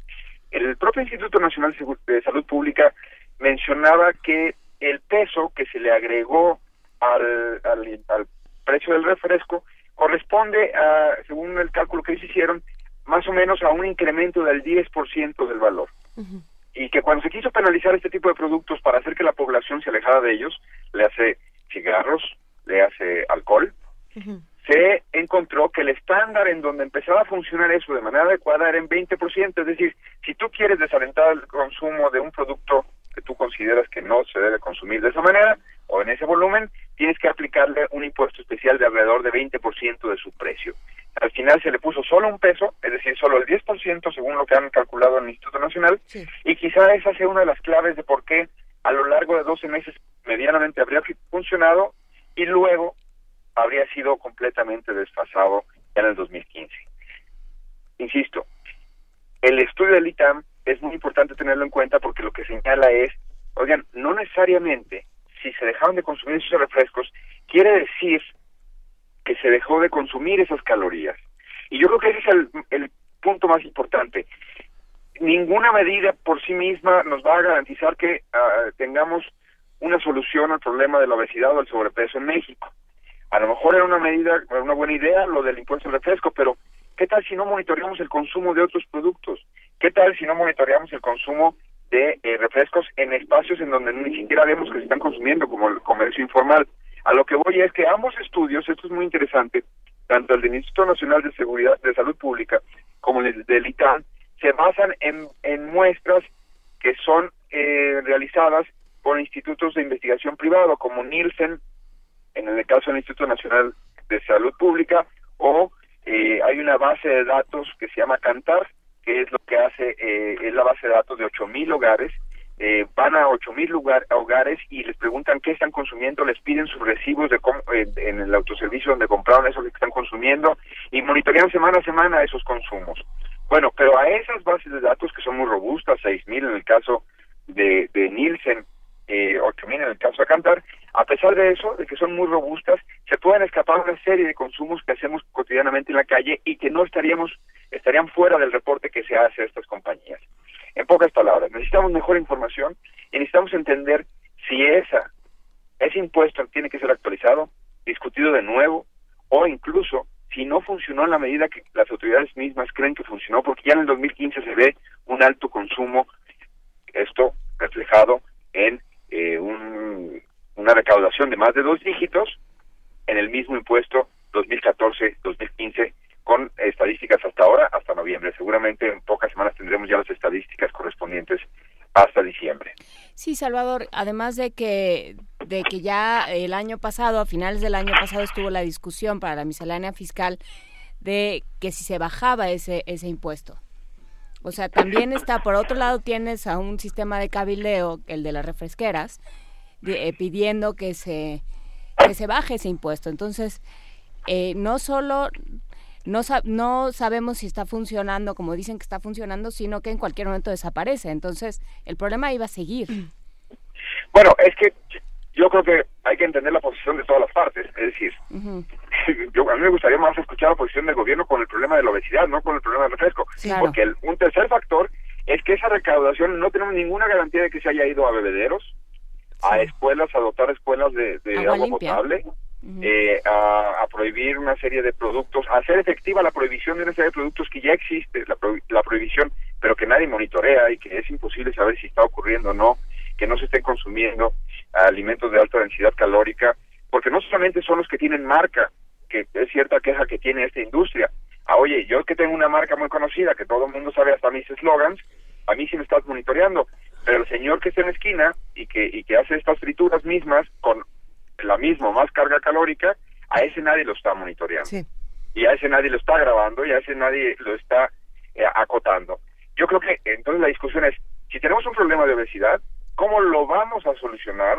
El propio Instituto Nacional de Salud Pública mencionaba que el peso que se le agregó al, al, precio del refresco corresponde a, según el cálculo que ellos hicieron, más o menos a un incremento del 10% del valor. Y que cuando se quiso penalizar este tipo de productos para hacer que la población se alejara de ellos, le hace cigarros, le hace alcohol, se encontró que el estándar en donde empezaba a funcionar eso de manera adecuada era en 20%, es decir, si tú quieres desalentar el consumo de un producto que tú consideras que no se debe consumir de esa manera o en ese volumen, tienes que aplicarle un impuesto especial de alrededor de 20% de su precio. Al final se le puso solo un peso, es decir, solo el 10% según lo que han calculado en el Instituto Nacional, y quizá esa sea una de las claves de por qué a lo largo de 12 meses medianamente habría funcionado y luego habría sido completamente desfasado ya en el 2015. Insisto, el estudio del ITAM es muy importante tenerlo en cuenta porque lo que señala es, oigan, no necesariamente si se dejaron de consumir esos refrescos, quiere decir que se dejó de consumir esas calorías. Y yo creo que ese es el, el punto más importante. Ninguna medida por sí misma nos va a garantizar que ah, tengamos una solución al problema de la obesidad o el sobrepeso en México. A lo mejor era una medida, una buena idea lo del impuesto al refresco, pero ¿qué tal si no monitoreamos el consumo de otros productos? ¿Qué tal si no monitoreamos el consumo de eh, refrescos en espacios en donde ni siquiera vemos que se están consumiendo, como el comercio informal? A lo que voy es que ambos estudios, esto es muy interesante, tanto el del Instituto Nacional de Seguridad de Salud Pública como el del ITAN, se basan en, en muestras que son eh, realizadas por institutos de investigación privado como Nielsen, en el caso del Instituto Nacional de Salud Pública, o eh, hay una base de datos que se llama Cantar, que es lo que hace, eh, es la base de datos de 8.000 hogares, eh, van a 8.000 lugar, hogares y les preguntan qué están consumiendo, les piden sus recibos de eh, en el autoservicio donde compraron eso que están consumiendo y monitorean semana a semana esos consumos. Bueno, pero a esas bases de datos que son muy robustas, 6.000 en el caso de, de Nielsen, eh, 8.000 en el caso de Cantar, a pesar de eso, de que son muy robustas, se pueden escapar una serie de consumos que hacemos cotidianamente en la calle y que no estaríamos, estarían fuera del reporte que se hace a estas compañías. En pocas palabras, necesitamos mejor información y necesitamos entender si esa, ese impuesto tiene que ser actualizado, discutido de nuevo, o incluso si no funcionó en la medida que las autoridades mismas creen que funcionó, porque ya en el 2015 se ve un alto consumo, esto reflejado en eh, un una recaudación de más de dos dígitos en el mismo impuesto 2014-2015 con estadísticas hasta ahora, hasta noviembre. Seguramente en pocas semanas tendremos ya las estadísticas correspondientes hasta diciembre. Sí, Salvador, además de que de que ya el año pasado, a finales del año pasado estuvo la discusión para la miscelánea fiscal de que si se bajaba ese ese impuesto. O sea, también está por otro lado tienes a un sistema de cabildeo, el de las refresqueras, eh, pidiendo que se, que se baje ese impuesto. Entonces, eh, no solo no, no sabemos si está funcionando como dicen que está funcionando, sino que en cualquier momento desaparece. Entonces, el problema iba a seguir. Bueno, es que yo creo que hay que entender la posición de todas las partes. Es decir, *laughs* yo, a mí me gustaría más escuchar la posición del gobierno con el problema de la obesidad, no con el problema del refresco. Porque el, un tercer factor es que esa recaudación no tenemos ninguna garantía de que se haya ido a bebederos, a escuelas, a dotar escuelas de, agua, potable, eh, a, prohibir una serie de productos, a hacer efectiva la prohibición de una serie de productos que ya existe, la, la prohibición, pero que nadie monitorea y que es imposible saber si está ocurriendo o no, que no se estén consumiendo alimentos de alta densidad calórica, porque no solamente son los que tienen marca, que es cierta queja que tiene esta industria. Ah, oye, yo que tengo una marca muy conocida, que todo el mundo sabe hasta mis eslogans, a mí sí me estás monitoreando, pero el señor que está en la esquina y que, y que hace estas frituras mismas con la misma más carga calórica, a ese nadie lo está monitoreando. Y a ese nadie lo está grabando y a ese nadie lo está eh, acotando. Yo creo que entonces la discusión es, si tenemos un problema de obesidad, ¿cómo lo vamos a solucionar?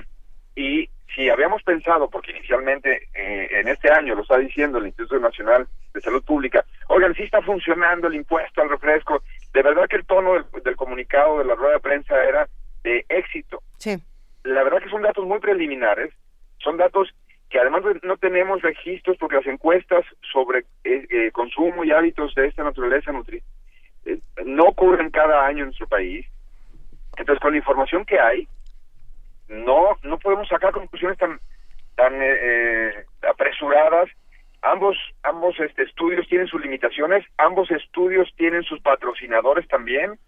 Y si habíamos pensado, porque inicialmente eh, en este año lo está diciendo el Instituto Nacional de Salud Pública, oigan, sí está funcionando el impuesto al refresco, de verdad que el tono del, comunicado de la rueda de prensa era de éxito. Sí. La verdad que son datos muy preliminares, son datos que además no tenemos registros porque las encuestas sobre eh, eh, consumo y hábitos de esta naturaleza nutri eh, no ocurren cada año en nuestro país. Entonces, con la información que hay, no no podemos sacar conclusiones tan tan apresuradas ambos ambos este, estudios tienen sus limitaciones ambos estudios tienen sus patrocinadores también.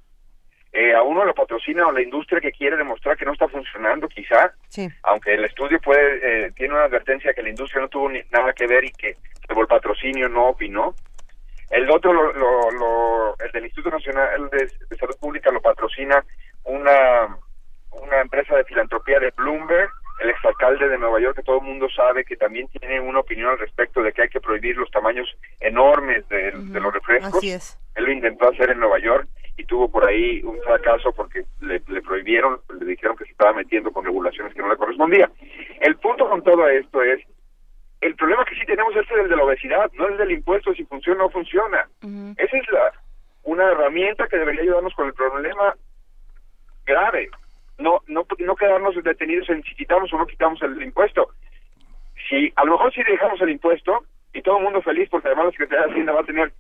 Eh, a uno lo patrocina la industria que quiere demostrar que no está funcionando quizá. Aunque el estudio puede eh, tiene una advertencia que la industria no tuvo ni, nada que ver y que el patrocinio no opinó. El otro, lo, el del Instituto Nacional de, Salud Pública lo patrocina una, una empresa de filantropía de Bloomberg, el exalcalde de Nueva York, que todo el mundo sabe que también tiene una opinión al respecto de que hay que prohibir los tamaños enormes de, de los refrescos. Así es. Él lo intentó hacer en Nueva York y tuvo por ahí un fracaso porque le, prohibieron, le dijeron que se estaba metiendo con regulaciones que no le correspondía. El punto con todo esto es, el problema que sí tenemos es el de la obesidad, no es el del impuesto si funciona o no funciona. Esa es la una herramienta que debería ayudarnos con el problema grave. No, no, no quedarnos detenidos en si quitamos o no quitamos el impuesto. Si a lo mejor si dejamos el impuesto y todo el mundo feliz porque además la Secretaría de Hacienda va a tener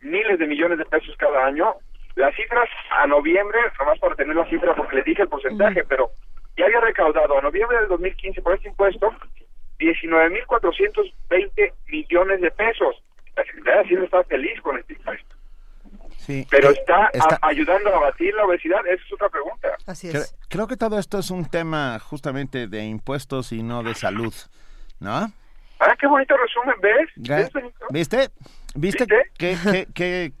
miles de millones de pesos cada año, las cifras a noviembre, nomás para tener la cifra porque le dije el porcentaje, pero ya había recaudado a noviembre del 2015 por este impuesto 19.420 millones de pesos. La Secretaría de Hacienda está feliz con este impuesto. Sí, pero está, ayudando a abatir la obesidad, esa es otra pregunta. Así es. Creo, que todo esto es un tema justamente de impuestos y no de salud, ¿no? Ah, qué bonito resumen, ¿ves? ¿Viste? ¿Viste? qué, qué, qué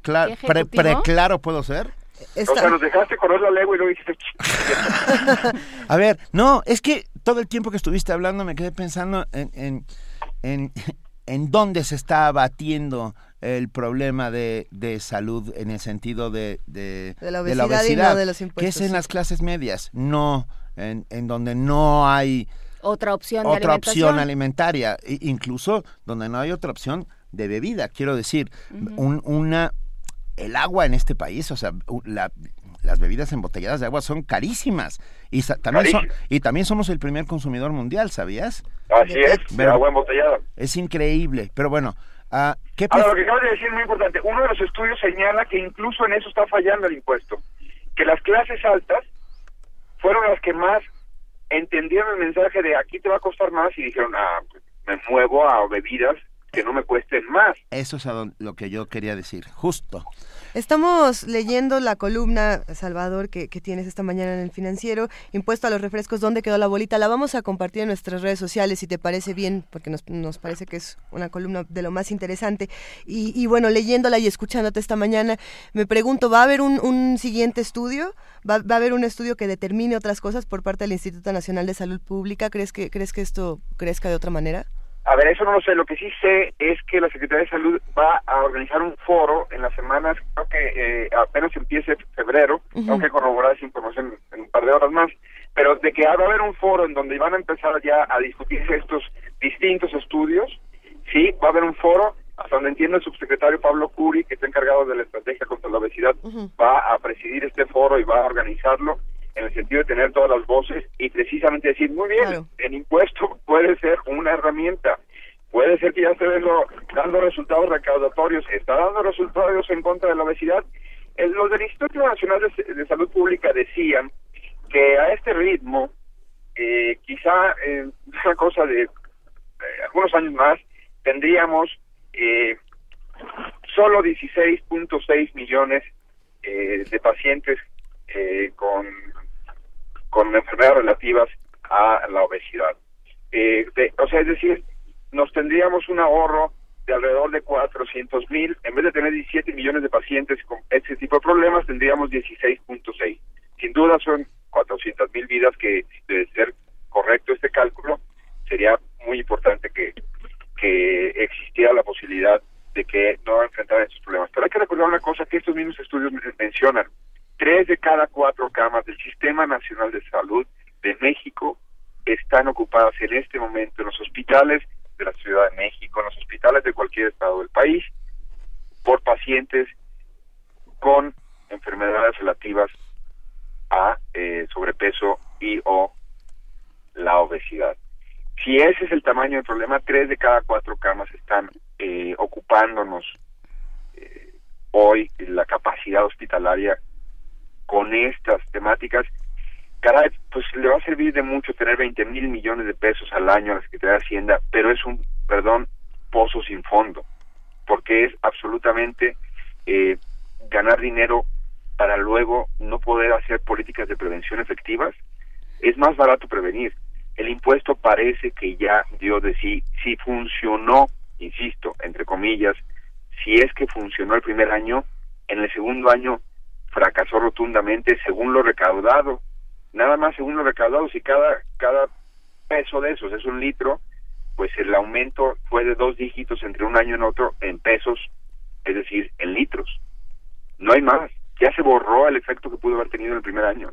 pre, claro puedo ser? O sea, nos dejaste correr la lengua y luego dijiste... *laughs* a ver, no, es que todo el tiempo que estuviste hablando me quedé pensando en, en, en, en dónde se está abatiendo el problema de, de salud en el sentido de, de, la obesidad, de, los impuestos, que es en las clases medias, no en, en donde no hay otra opción otra opción alimentaria, incluso donde no hay otra opción de bebida. Quiero decir, un, una el agua en este país, o sea, las bebidas embotelladas de agua son carísimas y también y también somos el primer consumidor mundial, ¿sabías? Así es, de agua embotellada. Es increíble, pero bueno, ¿qué Ahora, lo que acabas de decir es muy importante. Uno de los estudios señala que incluso en eso está fallando el impuesto, que las clases altas fueron las que más entendieron el mensaje de aquí te va a costar más y dijeron, ah, pues, me muevo a bebidas que no me cuesten más. Eso es lo que yo quería decir, justo. Estamos leyendo la columna, Salvador, que, tienes esta mañana en el financiero, impuesto a los refrescos, ¿dónde quedó la bolita? La vamos a compartir en nuestras redes sociales, si te parece bien, porque nos, nos parece que es una columna de lo más interesante. Y, bueno, leyéndola y escuchándote esta mañana, me pregunto, ¿va a haber un, siguiente estudio? ¿Va, ¿Va, a haber un estudio que determine otras cosas por parte del Instituto Nacional de Salud Pública? ¿Crees que, crees que esto crezca de otra manera? A ver, eso no lo sé. Lo que sí sé es que la Secretaría de Salud va a organizar un foro en las semanas, creo que eh, apenas empiece febrero, tengo que corroborar esa información en un par de horas más, pero de que va a haber un foro en donde van a empezar ya a discutirse estos distintos estudios, sí, va a haber un foro, hasta donde entiendo el subsecretario Pablo Curi, que está encargado de la estrategia contra la obesidad, va a presidir este foro y va a organizarlo en el sentido de tener todas las voces y precisamente decir, muy bien, el impuesto *laughs* puede ser una herramienta, puede ser que ya esté dando resultados recaudatorios, está dando resultados en contra de la obesidad. los del Instituto Nacional de, Salud Pública decían que a este ritmo, eh, quizá eh, *laughs* una cosa de eh, algunos años más, tendríamos eh, solo 16.6 millones eh, de pacientes eh, con con enfermedades relativas a la obesidad. Eh, o sea, es decir, nos tendríamos un ahorro de alrededor de 400 mil, en vez de tener 17 millones de pacientes con este tipo de problemas, tendríamos 16.6. Sin duda son 400 mil vidas que, debe ser correcto este cálculo, sería muy importante que, que existiera la posibilidad de que no enfrentaran estos problemas. Pero hay que recordar una cosa que estos mismos estudios mencionan. Tres de cada cuatro camas del Sistema Nacional de Salud de México están ocupadas en este momento en los hospitales de la Ciudad de México, en los hospitales de cualquier estado del país, por pacientes con enfermedades relativas a eh, sobrepeso y o la obesidad. Si ese es el tamaño del problema, tres de cada cuatro camas están eh, ocupándonos eh, hoy la capacidad hospitalaria con estas temáticas, caray, pues le va a servir de mucho tener 20 mil millones de pesos al año a la Secretaría de Hacienda, pero es un, perdón, pozo sin fondo, porque es absolutamente eh, ganar dinero para luego no poder hacer políticas de prevención efectivas. Es más barato prevenir. El impuesto parece que ya dio de sí, si funcionó, insisto, entre comillas, si es que funcionó el primer año, en el segundo año fracasó rotundamente según lo recaudado. Nada más según lo recaudado, si cada, cada peso de esos es un litro, pues el aumento fue de dos dígitos entre un año y otro en pesos, es decir, en litros. No hay más. Ya se borró el efecto que pudo haber tenido en el primer año.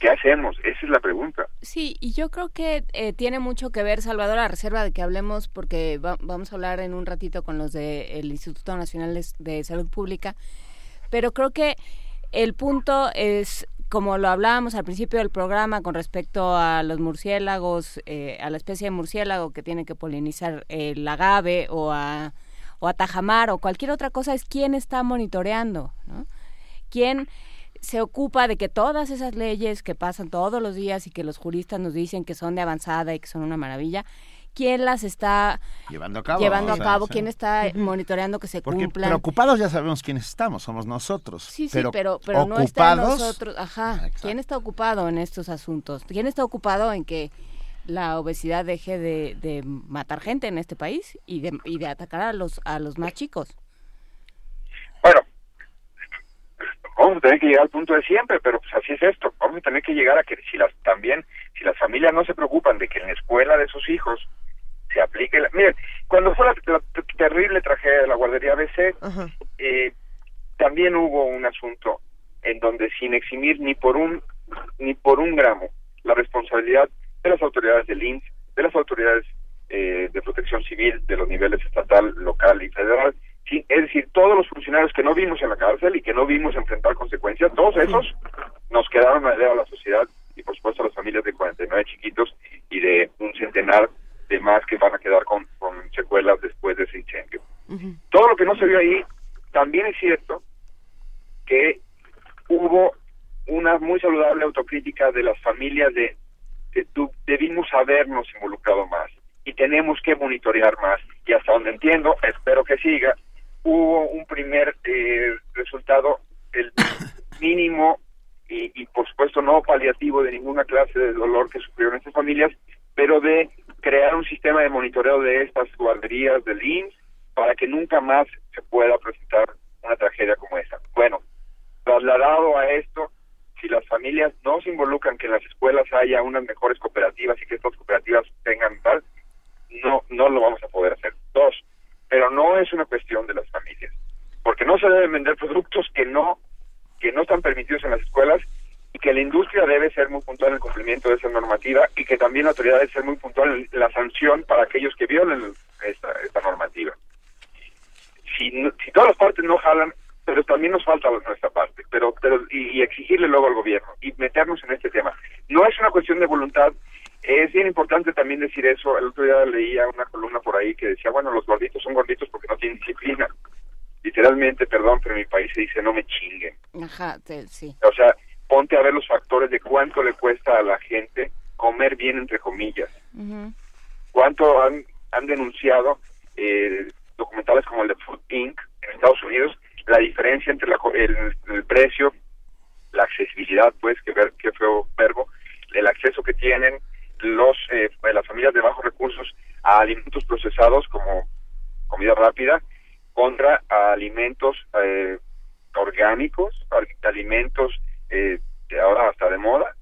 ¿Qué hacemos? Esa es la pregunta. Sí, y yo creo que eh, tiene mucho que ver, Salvador, a reserva de que hablemos, porque vamos a hablar en un ratito con los del Instituto Nacional de Salud Pública, pero creo que el punto es como lo hablábamos al principio del programa con respecto a los murciélagos, eh, a la especie de murciélago que tiene que polinizar el agave o a, o a tajamar o cualquier otra cosa, es quién está monitoreando, ¿no? ¿Quién se ocupa de que todas esas leyes que pasan todos los días y que los juristas nos dicen que son de avanzada y que son una maravilla, quién las está llevando a cabo, llevando a cabo quién está monitoreando que se Porque cumplan. Preocupados ya sabemos quiénes estamos, somos nosotros. Sí, sí, pero, pero, pero no está nosotros. Ajá. ¿Quién está ocupado en estos asuntos? ¿Quién está ocupado en que la obesidad deje de, de matar gente en este país y de, y de atacar a los a los más chicos? Bueno, vamos a tener que llegar al punto de siempre, pero pues así es esto. Vamos a tener que llegar a que si las también, si las familias no se preocupan de que en la escuela de sus hijos se aplique. La, miren, cuando fue la, terrible tragedia de la guardería ABC, eh, también hubo un asunto en donde sin eximir ni por un ni por un gramo la responsabilidad de las autoridades del INS, de las autoridades eh, de protección civil de los niveles estatal, local y federal, es decir, todos los funcionarios que no vimos en la cárcel y que no vimos enfrentar consecuencias, todos esos nos quedaron a la sociedad y por supuesto a las familias de 49 chiquitos y de un centenar de más que van a quedar con, secuelas después de ese incendio. Todo lo que no se vio ahí, también es cierto que hubo una muy saludable autocrítica de las familias de que debimos habernos involucrado más y tenemos que monitorear más. Y hasta donde entiendo, espero que siga, hubo un primer eh, resultado, el *laughs* mínimo y, y, por supuesto no paliativo de ninguna clase de dolor que sufrieron estas familias, pero de crear un sistema de monitoreo de estas guarderías del IMSS para que nunca más se pueda presentar una tragedia como esa. Bueno, trasladado a esto, si las familias no se involucran que en las escuelas haya unas mejores cooperativas y que estas cooperativas tengan tal, no, no lo vamos a poder hacer. Dos, pero no es una cuestión de las familias, porque no se deben vender productos que no, que no están permitidos en las escuelas y que la industria debe ser muy puntual en el cumplimiento de esa normativa y que también la autoridad debe ser muy puntual en la sanción para aquellos que violen esta, esta normativa. Si, si todas las partes no jalan, pero también nos falta nuestra parte, pero, pero y, exigirle luego al gobierno y meternos en este tema. No es una cuestión de voluntad, es bien importante también decir eso. El otro día leía una columna por ahí que decía, bueno, los gorditos son gorditos porque no tienen disciplina. Literalmente, perdón, pero en mi país se dice no me chinguen. Ajá, sí. O sea, ponte a ver los factores de cuánto le cuesta a la gente comer bien, entre comillas. Cuánto han, han denunciado eh, documentales como el de Food Inc. en Estados Unidos, la diferencia entre el, precio, la accesibilidad, pues, que ver qué feo verbo, el acceso que tienen los eh, las familias de bajos recursos a alimentos procesados como comida rápida contra alimentos eh, orgánicos, alimentos eh, ahora hasta de moda.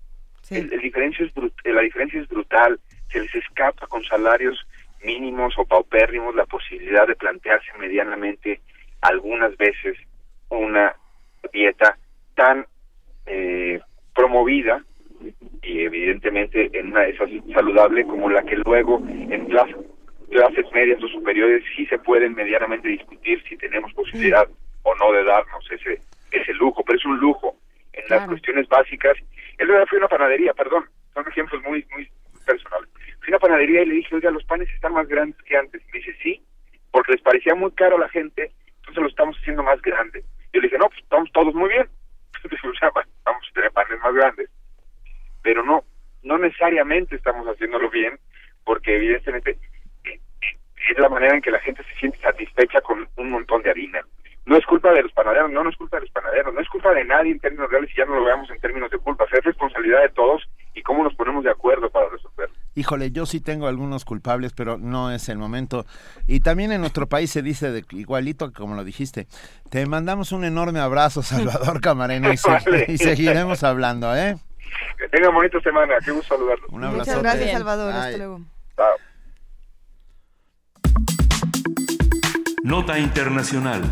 El, diferencia es la diferencia es brutal. Se les escapa con salarios mínimos o paupérrimos la posibilidad de plantearse medianamente algunas veces una dieta tan eh, promovida y evidentemente en una de esas saludable como la que luego en clases, clases medias o superiores sí se pueden medianamente discutir si tenemos posibilidad o no de darnos ese ese lujo, pero es un lujo en las cuestiones básicas. El otro fue una panadería, perdón, son ejemplos muy, muy personales. Fui a una panadería y le dije, oiga, los panes están más grandes que antes. Y me dice, sí, porque les parecía muy caro a la gente, entonces lo estamos haciendo más grande. Yo le dije, no, pues estamos todos muy bien. *laughs* o sea, vamos a tener panes más grandes. Pero no, no necesariamente estamos haciéndolo bien, porque evidentemente eh, eh, es la manera en que la gente se siente satisfecha con un montón de harina no es culpa de los panaderos, no, no es culpa de los panaderos, no es culpa de nadie en términos reales y ya no lo veamos en términos de culpa, es responsabilidad de todos y cómo nos ponemos de acuerdo para resolverlo. híjole, yo sí tengo algunos culpables, pero no es el momento. Y también en nuestro país se dice de, igualito como lo dijiste. Te mandamos un enorme abrazo, *laughs* Salvador Camarena, *laughs* y, seguiremos hablando, ¿eh? Que tenga bonita semana, qué gusto saludarlo. Un abrazo. Muchas gracias, Salvador. Hasta luego. Chao. Nota Internacional.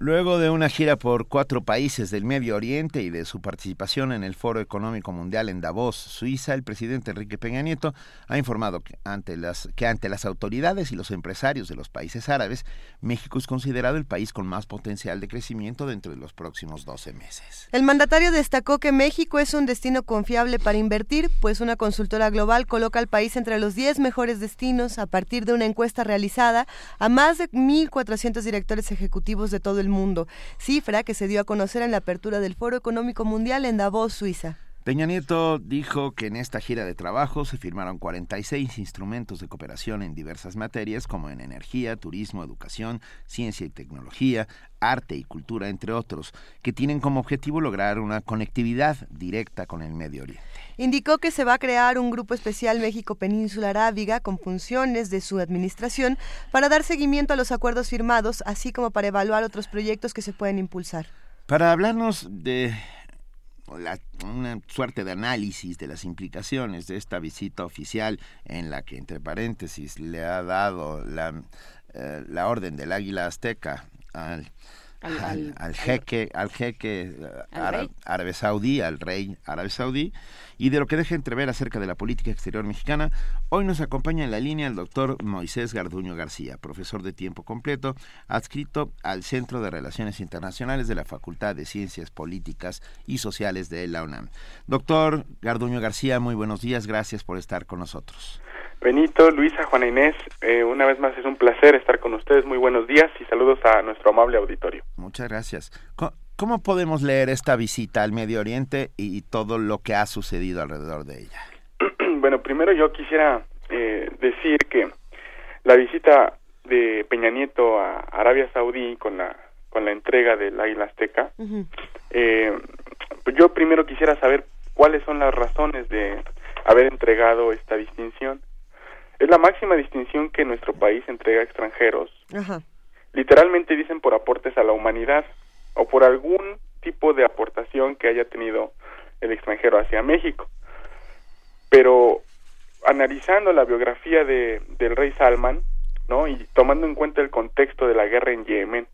Luego de una gira por cuatro países del Medio Oriente y de su participación en el Foro Económico Mundial en Davos, Suiza, el presidente Enrique Peña Nieto ha informado que ante, las, que ante las autoridades y los empresarios de los países árabes, México es considerado el país con más potencial de crecimiento dentro de los próximos 12 meses. El mandatario destacó que México es un destino confiable para invertir, pues una consultora global coloca al país entre los 10 mejores destinos a partir de una encuesta realizada a más de 1.400 directores ejecutivos de todo el mundo, cifra que se dio a conocer en la apertura del Foro Económico Mundial en Davos, Suiza. Peña Nieto dijo que en esta gira de trabajo se firmaron 46 instrumentos de cooperación en diversas materias como en energía, turismo, educación, ciencia y tecnología, arte y cultura, entre otros, que tienen como objetivo lograr una conectividad directa con el Medio Oriente. Indicó que se va a crear un grupo especial México Península Arábiga con funciones de su administración para dar seguimiento a los acuerdos firmados, así como para evaluar otros proyectos que se pueden impulsar. Para hablarnos de una suerte de análisis de las implicaciones de esta visita oficial en la que, entre paréntesis, le ha dado la, eh, la orden del águila azteca al, al, jeque, al jeque eh, árabe saudí, al rey árabe saudí, y de lo que deja entrever acerca de la política exterior mexicana, hoy nos acompaña en la línea el doctor Moisés Garduño García, profesor de tiempo completo, adscrito al Centro de Relaciones Internacionales de la Facultad de Ciencias Políticas y Sociales de la UNAM. Doctor Garduño García, muy buenos días, gracias por estar con nosotros. Benito, Luisa, Juana Inés, eh, una vez más es un placer estar con ustedes. Muy buenos días y saludos a nuestro amable auditorio. Muchas gracias. ¿Cómo podemos leer esta visita al Medio Oriente y todo lo que ha sucedido alrededor de ella? *clears throat* bueno, primero yo quisiera eh, decir que la visita de Peña Nieto a Arabia Saudí con la con la entrega del Águila Azteca, eh, pues yo primero quisiera saber cuáles son las razones de haber entregado esta distinción. Es la máxima distinción que nuestro país entrega a extranjeros. Literalmente dicen por aportes a la humanidad o por algún tipo de aportación que haya tenido el extranjero hacia México. Pero analizando la biografía de, del rey Salman, ¿no? Y tomando en cuenta el contexto de la guerra en Yemen,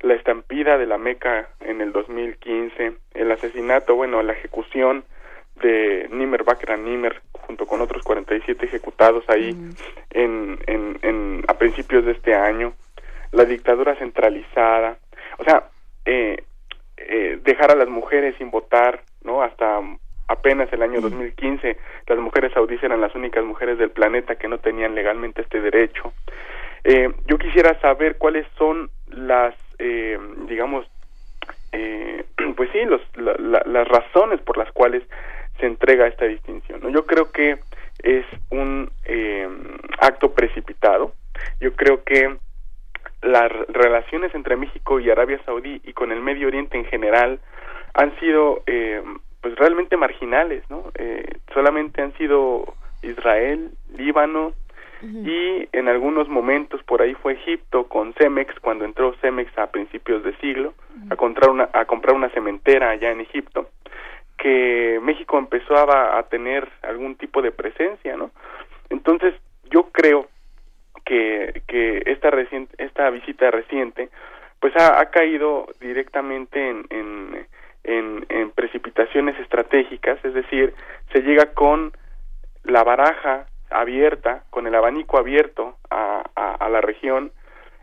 la estampida de la Meca en el 2015, el asesinato, bueno, la ejecución de Nimer Bakr Nimer junto con otros 47 ejecutados ahí en, en, en, a principios de este año, la dictadura centralizada, o sea, eh, eh, dejar a las mujeres sin votar, ¿no? Hasta apenas el año 2015 las mujeres saudíes eran las únicas mujeres del planeta que no tenían legalmente este derecho. Eh, yo quisiera saber cuáles son las, eh, digamos, eh, *clears throat* pues sí, los, las razones por las cuales se entrega esta distinción. ¿no? Yo creo que es un eh, acto precipitado. Yo creo que las relaciones entre México y Arabia Saudí y con el Medio Oriente en general han sido eh, pues realmente marginales, ¿no? Eh, solamente han sido Israel, Líbano y en algunos momentos por ahí fue Egipto con Cemex cuando entró Cemex a principios de siglo a comprar una a comprar una cementera allá en Egipto que México empezó a, tener algún tipo de presencia, ¿no? Entonces yo creo que, que esta reciente, esta visita reciente pues ha, caído directamente en, en, en, en, precipitaciones estratégicas, es decir, se llega con la baraja abierta, con el abanico abierto a, a, a la región,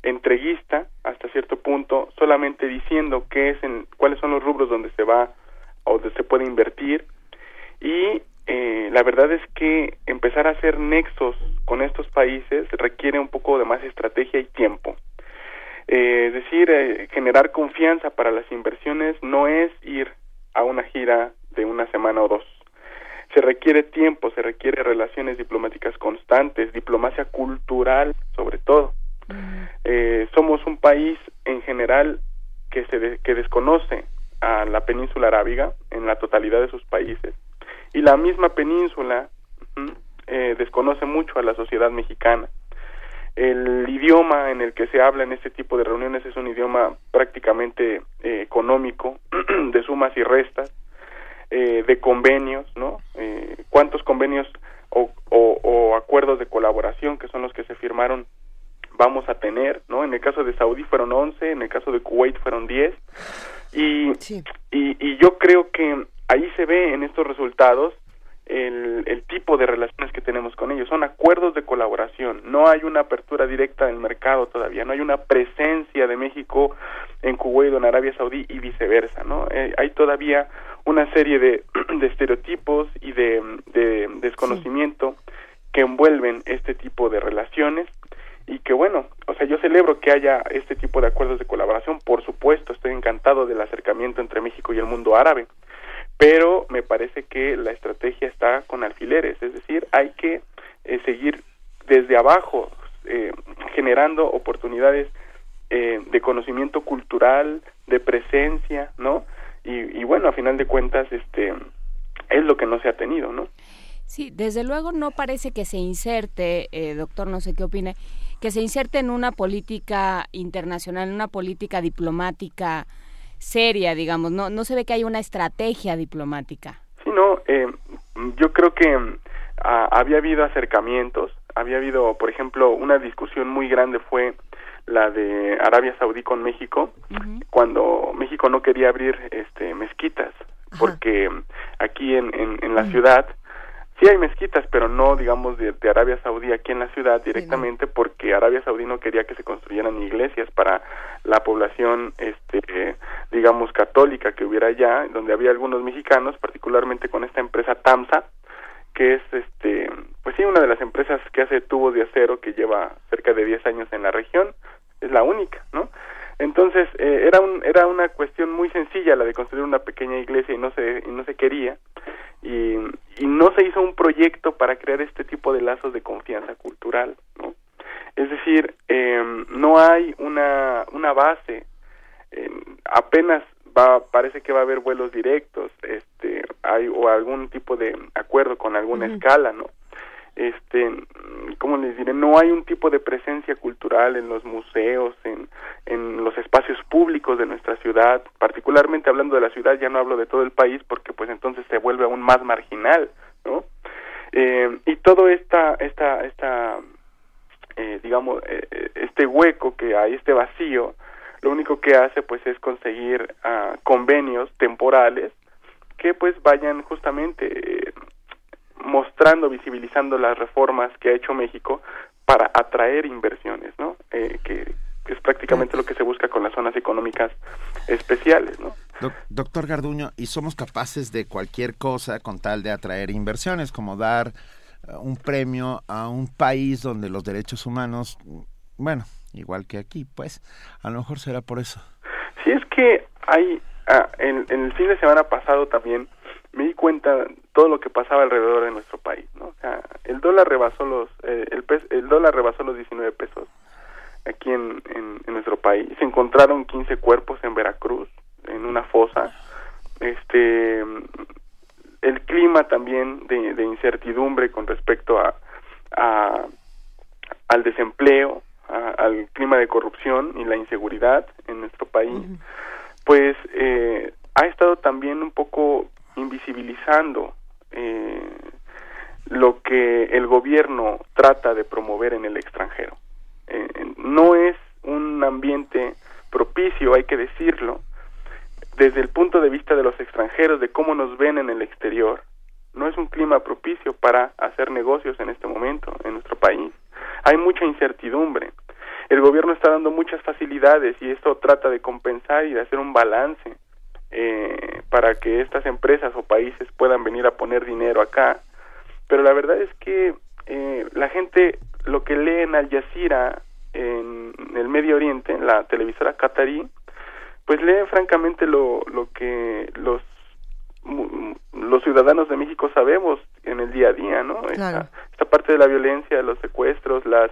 entreguista hasta cierto punto, solamente diciendo qué es en, cuáles son los rubros donde se va o donde se puede invertir y eh, la verdad es que empezar a hacer nexos con estos países requiere un poco de más estrategia y tiempo. Eh, es decir, eh, generar confianza para las inversiones no es ir a una gira de una semana o dos. Se requiere tiempo, se requiere relaciones diplomáticas constantes, diplomacia cultural sobre todo. Eh, somos un país en general que se que desconoce a la península arábiga en la totalidad de sus países y la misma península eh, desconoce mucho a la sociedad mexicana. El idioma en el que se habla en este tipo de reuniones es un idioma prácticamente eh, económico, *clears throat* de sumas y restas, eh, de convenios, ¿no? ¿Cuántos convenios o, o, acuerdos de colaboración que son los que se firmaron vamos a tener, ¿no? En el caso de Saudí fueron 11, en el caso de Kuwait fueron 10, y, y, yo creo que ahí se ve en estos resultados el, el, tipo de relaciones que tenemos con ellos. Son acuerdos de colaboración. No hay una apertura directa del mercado todavía. No hay una presencia de México en Kuwait o en Arabia Saudí y viceversa. ¿no? Eh, hay todavía una serie de, *clears throat* de estereotipos y de, de desconocimiento que envuelven este tipo de relaciones y que bueno, o sea, yo celebro que haya este tipo de acuerdos de colaboración, por supuesto, estoy encantado del acercamiento entre México y el mundo árabe, pero me parece que la estrategia está con alfileres, es decir, hay que eh, seguir desde abajo eh, generando oportunidades eh, de conocimiento cultural, de presencia, ¿no? Y, y bueno, a final de cuentas, este es lo que no se ha tenido, ¿no? Sí, desde luego no parece que se inserte, doctor, no sé qué opine, que se inserte en una política internacional, en una política diplomática seria, digamos. No, no se ve que hay una estrategia diplomática. Sí, no. Eh, yo creo que ah, había habido acercamientos. Había habido, por ejemplo, una discusión muy grande fue la de Arabia Saudí con México, cuando México no quería abrir este mezquitas, porque aquí en, en, la ciudad Sí hay mezquitas, pero no, digamos, de, Arabia Saudí aquí en la ciudad directamente, porque Arabia Saudí no quería que se construyeran iglesias para la población, este, digamos, católica que hubiera allá, donde había algunos mexicanos, particularmente con esta empresa TAMSA, que es, este, pues sí, una de las empresas que hace tubos de acero que lleva cerca de 10 años en la región, es la única, ¿no? Entonces, eh, era, un, era una cuestión muy sencilla la de construir una pequeña iglesia y no se, y no se quería y, y no se hizo un proyecto para crear este tipo de lazos de confianza cultural, ¿no? Es decir, eh, no hay una, una base, eh, apenas va, parece que va a haber vuelos directos, este, hay o algún tipo de acuerdo con alguna escala, ¿no? Este cómo les diré no hay un tipo de presencia cultural en los museos en en los espacios públicos de nuestra ciudad. Particularmente hablando de la ciudad ya no hablo de todo el país porque pues entonces se vuelve aún más marginal no eh, y todo esta esta esta eh, digamos eh, este hueco que hay este vacío lo único que hace pues es conseguir uh, convenios temporales que pues vayan justamente mostrando, visibilizando las reformas que ha hecho México para atraer inversiones, ¿no? Eh, que, es prácticamente lo que se busca con las zonas económicas especiales, ¿no? doctor Garduño, ¿y somos capaces de cualquier cosa con tal de atraer inversiones, como dar eh, un premio a un país donde los derechos humanos, bueno, igual que aquí, pues, a lo mejor será por eso. Sí, es que hay, ah, en, en el fin de semana pasado también, me di cuenta todo lo que pasaba alrededor de nuestro país, ¿no? O sea, el dólar rebasó los eh, el, el dólar rebasó los 19 pesos aquí en, en, nuestro país. Se encontraron 15 cuerpos en Veracruz en una fosa. Este el clima también de, de incertidumbre con respecto a, a al desempleo, al clima de corrupción y la inseguridad en nuestro país, pues eh, ha estado también un poco invisibilizando eh, lo que el gobierno trata de promover en el extranjero. Eh, no es un ambiente propicio, hay que decirlo, desde el punto de vista de los extranjeros, de cómo nos ven en el exterior. No es un clima propicio para hacer negocios en este momento en nuestro país. Hay mucha incertidumbre. El gobierno está dando muchas facilidades y esto trata de compensar y de hacer un balance eh, para que estas empresas o países puedan venir a poner dinero acá. Pero la verdad es que eh, la gente lo que lee en Al Jazeera, en, el Medio Oriente, en la televisora qatarí, pues lee francamente lo, lo que los los ciudadanos de México sabemos en el día a día, ¿no? Esta, esta parte de la violencia, los secuestros, las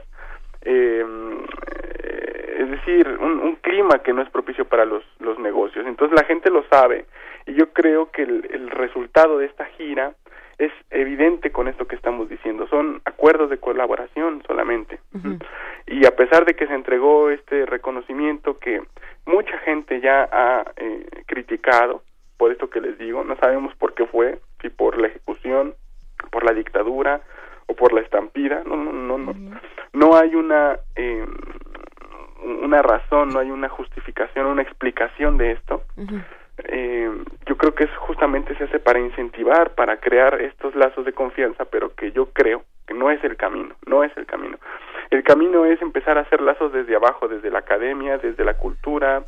eh, es decir, un, un, clima que no es propicio para los, los negocios. Entonces la gente lo sabe y yo creo que el, el resultado de esta gira es evidente con esto que estamos diciendo. Son acuerdos de colaboración solamente. Y a pesar de que se entregó este reconocimiento que mucha gente ya ha eh, criticado, por esto que les digo, no sabemos por qué fue, si por la ejecución, por la dictadura o por la estampida, no, no, no, no, no hay una eh, una razón, no hay una justificación, una explicación de esto. Eh, yo creo que es justamente se hace para incentivar, para crear estos lazos de confianza, pero que yo creo que no es el camino, no es el camino. El camino es empezar a hacer lazos desde abajo, desde la academia, desde la cultura,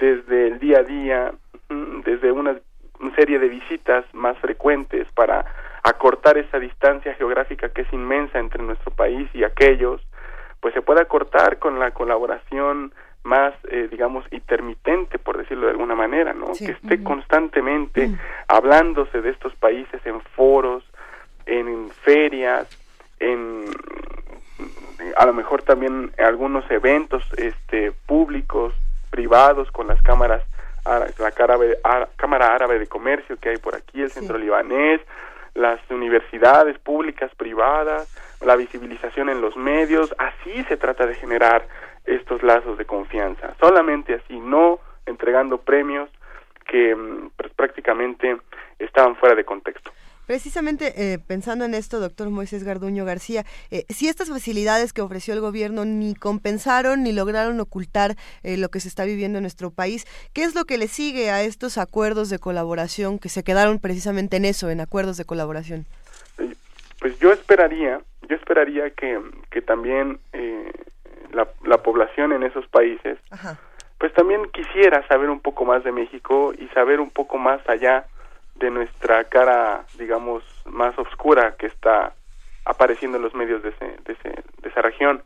desde el día a día, desde una, serie de visitas más frecuentes para acortar esa distancia geográfica que es inmensa entre nuestro país y aquellos, pues se pueda cortar con la colaboración más, eh, digamos, intermitente, por decirlo de alguna manera, ¿no? Que esté constantemente hablándose de estos países en foros, en ferias, en a lo mejor también algunos eventos este públicos privados con las cámaras la cámara árabe de comercio que hay por aquí el centro libanés las universidades públicas privadas la visibilización en los medios, así se trata de generar estos lazos de confianza, solamente así, no entregando premios que pues, prácticamente estaban fuera de contexto. Precisamente eh, pensando en esto, doctor Moisés Garduño García, eh, si estas facilidades que ofreció el gobierno ni compensaron ni lograron ocultar eh, lo que se está viviendo en nuestro país, ¿qué es lo que le sigue a estos acuerdos de colaboración que se quedaron precisamente en eso, en acuerdos de colaboración? Pues yo esperaría yo esperaría que, que también eh, la, la, población en esos países pues también quisiera saber un poco más de México y saber un poco más allá de nuestra cara digamos más oscura que está apareciendo en los medios de, ese, de, ese, de esa región.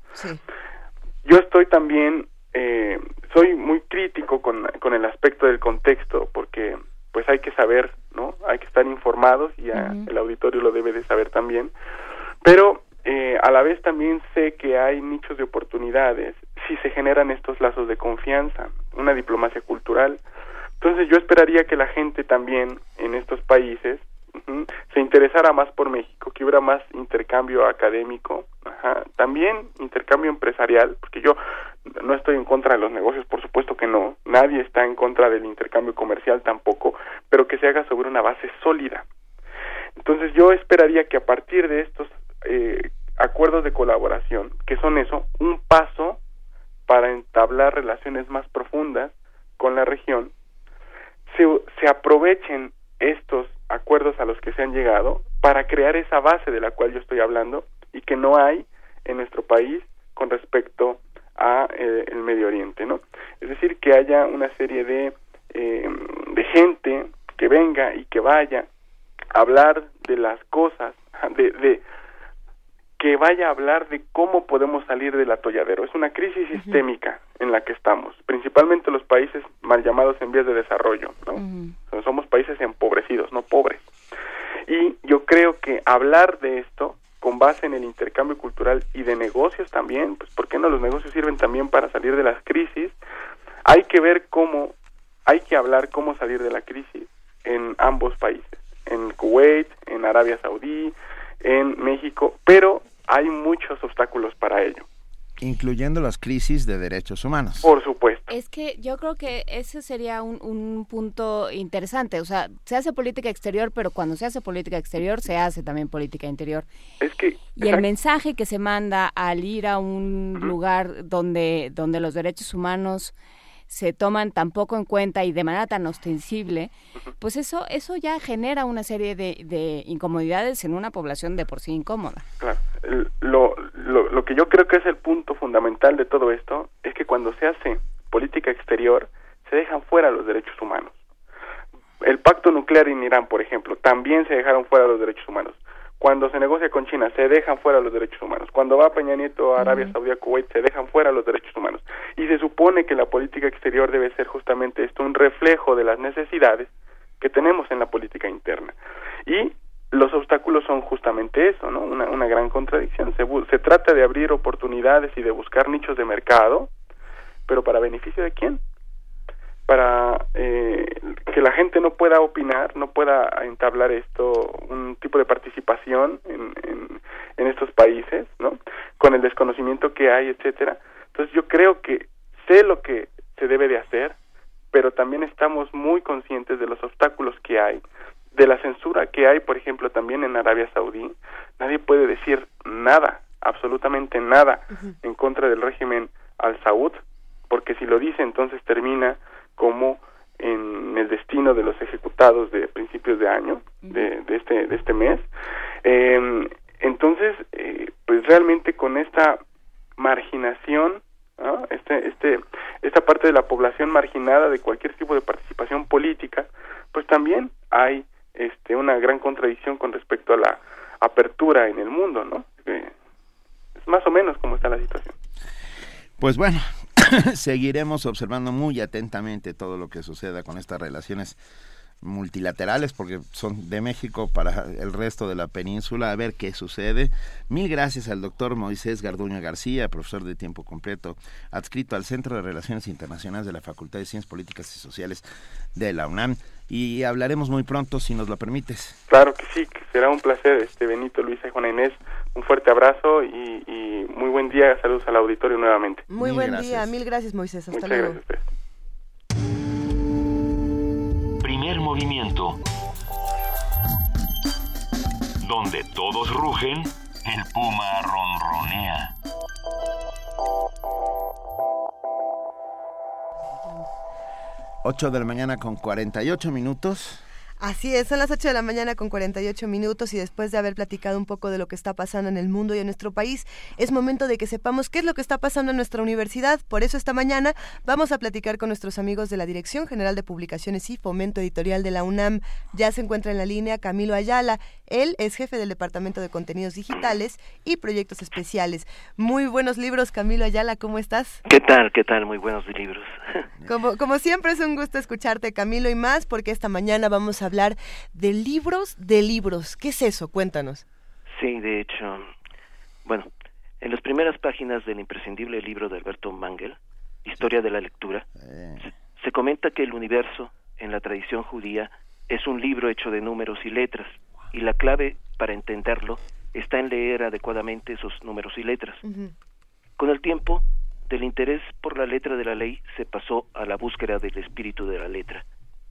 Yo estoy también eh, soy muy crítico con, con el aspecto del contexto porque pues hay que saber no hay que estar informados y el auditorio lo debe de saber también. Pero eh, a la vez también sé que hay nichos de oportunidades si se generan estos lazos de confianza, una diplomacia cultural. Entonces yo esperaría que la gente también en estos países se interesara más por México, que hubiera más intercambio académico, también intercambio empresarial, porque yo no estoy en contra de los negocios, por supuesto que no, nadie está en contra del intercambio comercial tampoco, pero que se haga sobre una base sólida. Entonces yo esperaría que a partir de estos eh, acuerdos de colaboración, que son eso, un paso para entablar relaciones más profundas con la región, se, se aprovechen estos acuerdos a los que se han llegado para crear esa base de la cual yo estoy hablando y que no hay en nuestro país con respecto a eh, el Medio Oriente, ¿no? Es decir, que haya una serie de, eh, de gente que venga y que vaya a hablar de las cosas, de, de, que vaya a hablar de cómo podemos salir del atolladero. Es una crisis sistémica en la que estamos, principalmente los países mal llamados en vías de desarrollo. ¿no? Somos países empobrecidos, no pobres. Y yo creo que hablar de esto con base en el intercambio cultural y de negocios también, pues ¿por qué no los negocios sirven también para salir de las crisis? Hay que ver cómo, hay que hablar cómo salir de la crisis en ambos países, en Kuwait, en Arabia Saudí, en México, pero hay muchos obstáculos para ello. Incluyendo las crisis de derechos humanos. Por supuesto. Es que yo creo que ese sería un, un punto interesante. O sea, se hace política exterior, pero cuando se hace política exterior, se hace también política interior. Es que. Y el mensaje que se manda al ir a un lugar donde, donde los derechos humanos se toman tan poco en cuenta y de manera tan ostensible, pues eso, eso ya genera una serie de, de incomodidades en una población de por sí incómoda. Claro. Lo, lo, lo que yo creo que es el punto fundamental de todo esto es que cuando se hace política exterior se dejan fuera los derechos humanos. El pacto nuclear en Irán, por ejemplo, también se dejaron fuera los derechos humanos. Cuando se negocia con China, se dejan fuera los derechos humanos. Cuando va Peña Nieto a Arabia Saudí, a Kuwait, se dejan fuera los derechos humanos. Y se supone que la política exterior debe ser justamente esto, un reflejo de las necesidades que tenemos en la política interna. Y los obstáculos son justamente eso, ¿no? Una, una gran contradicción. Se, se trata de abrir oportunidades y de buscar nichos de mercado, pero ¿para beneficio de quién? Para eh, que la gente no pueda opinar, no pueda entablar esto, un tipo de participación en, en, en estos países, ¿no? Con el desconocimiento que hay, etcétera. Entonces yo creo que sé lo que se debe de hacer, pero también estamos muy conscientes de los obstáculos que hay, de la censura que hay, por ejemplo, también en Arabia Saudí. Nadie puede decir nada, absolutamente nada, en contra del régimen al Saud, porque si lo dice, entonces termina como en el destino de los ejecutados de principios de año, de, de este, de este mes. Eh, entonces, eh, pues realmente con esta marginación este, este, esta parte de la población marginada de cualquier tipo de participación política, pues también hay este, una gran contradicción con respecto a la apertura en el mundo, ¿no? es más o menos como está la situación. Pues bueno, *laughs* seguiremos observando muy atentamente todo lo que suceda con estas relaciones multilaterales porque son de México para el resto de la península a ver qué sucede. Mil gracias al doctor Moisés Garduño García, profesor de tiempo completo, adscrito al Centro de Relaciones Internacionales de la Facultad de Ciencias Políticas y Sociales de la UNAM y hablaremos muy pronto si nos lo permites. Claro que sí, será un placer, este Benito, Luisa y Juana Inés, un fuerte abrazo y, muy buen día, saludos al auditorio nuevamente. Muy buen día, mil gracias Moisés, hasta luego. Primer movimiento. Donde todos rugen, el puma ronronea. Ocho de la mañana con 48 minutos. Así es, son las 8 de la mañana con 48 minutos y después de haber platicado un poco de lo que está pasando en el mundo y en nuestro país, es momento de que sepamos qué es lo que está pasando en nuestra universidad. Por eso esta mañana vamos a platicar con nuestros amigos de la Dirección General de Publicaciones y Fomento Editorial de la UNAM. Ya se encuentra en la línea Camilo Ayala. Él es jefe del Departamento de Contenidos Digitales y Proyectos Especiales. Muy buenos libros, Camilo Ayala, ¿cómo estás? ¿Qué tal? ¿Qué tal? Muy buenos libros. Como, como siempre es un gusto escucharte, Camilo, y más porque esta mañana vamos a hablar de libros de libros. ¿Qué es eso? Cuéntanos. Sí, de hecho, bueno, en las primeras páginas del imprescindible libro de Alberto Mangel, Historia de la Lectura, eh. se, comenta que el universo, en la tradición judía, es un libro hecho de números y letras, y la clave para entenderlo está en leer adecuadamente esos números y letras. Con el tiempo, del interés por la letra de la ley se pasó a la búsqueda del espíritu de la letra.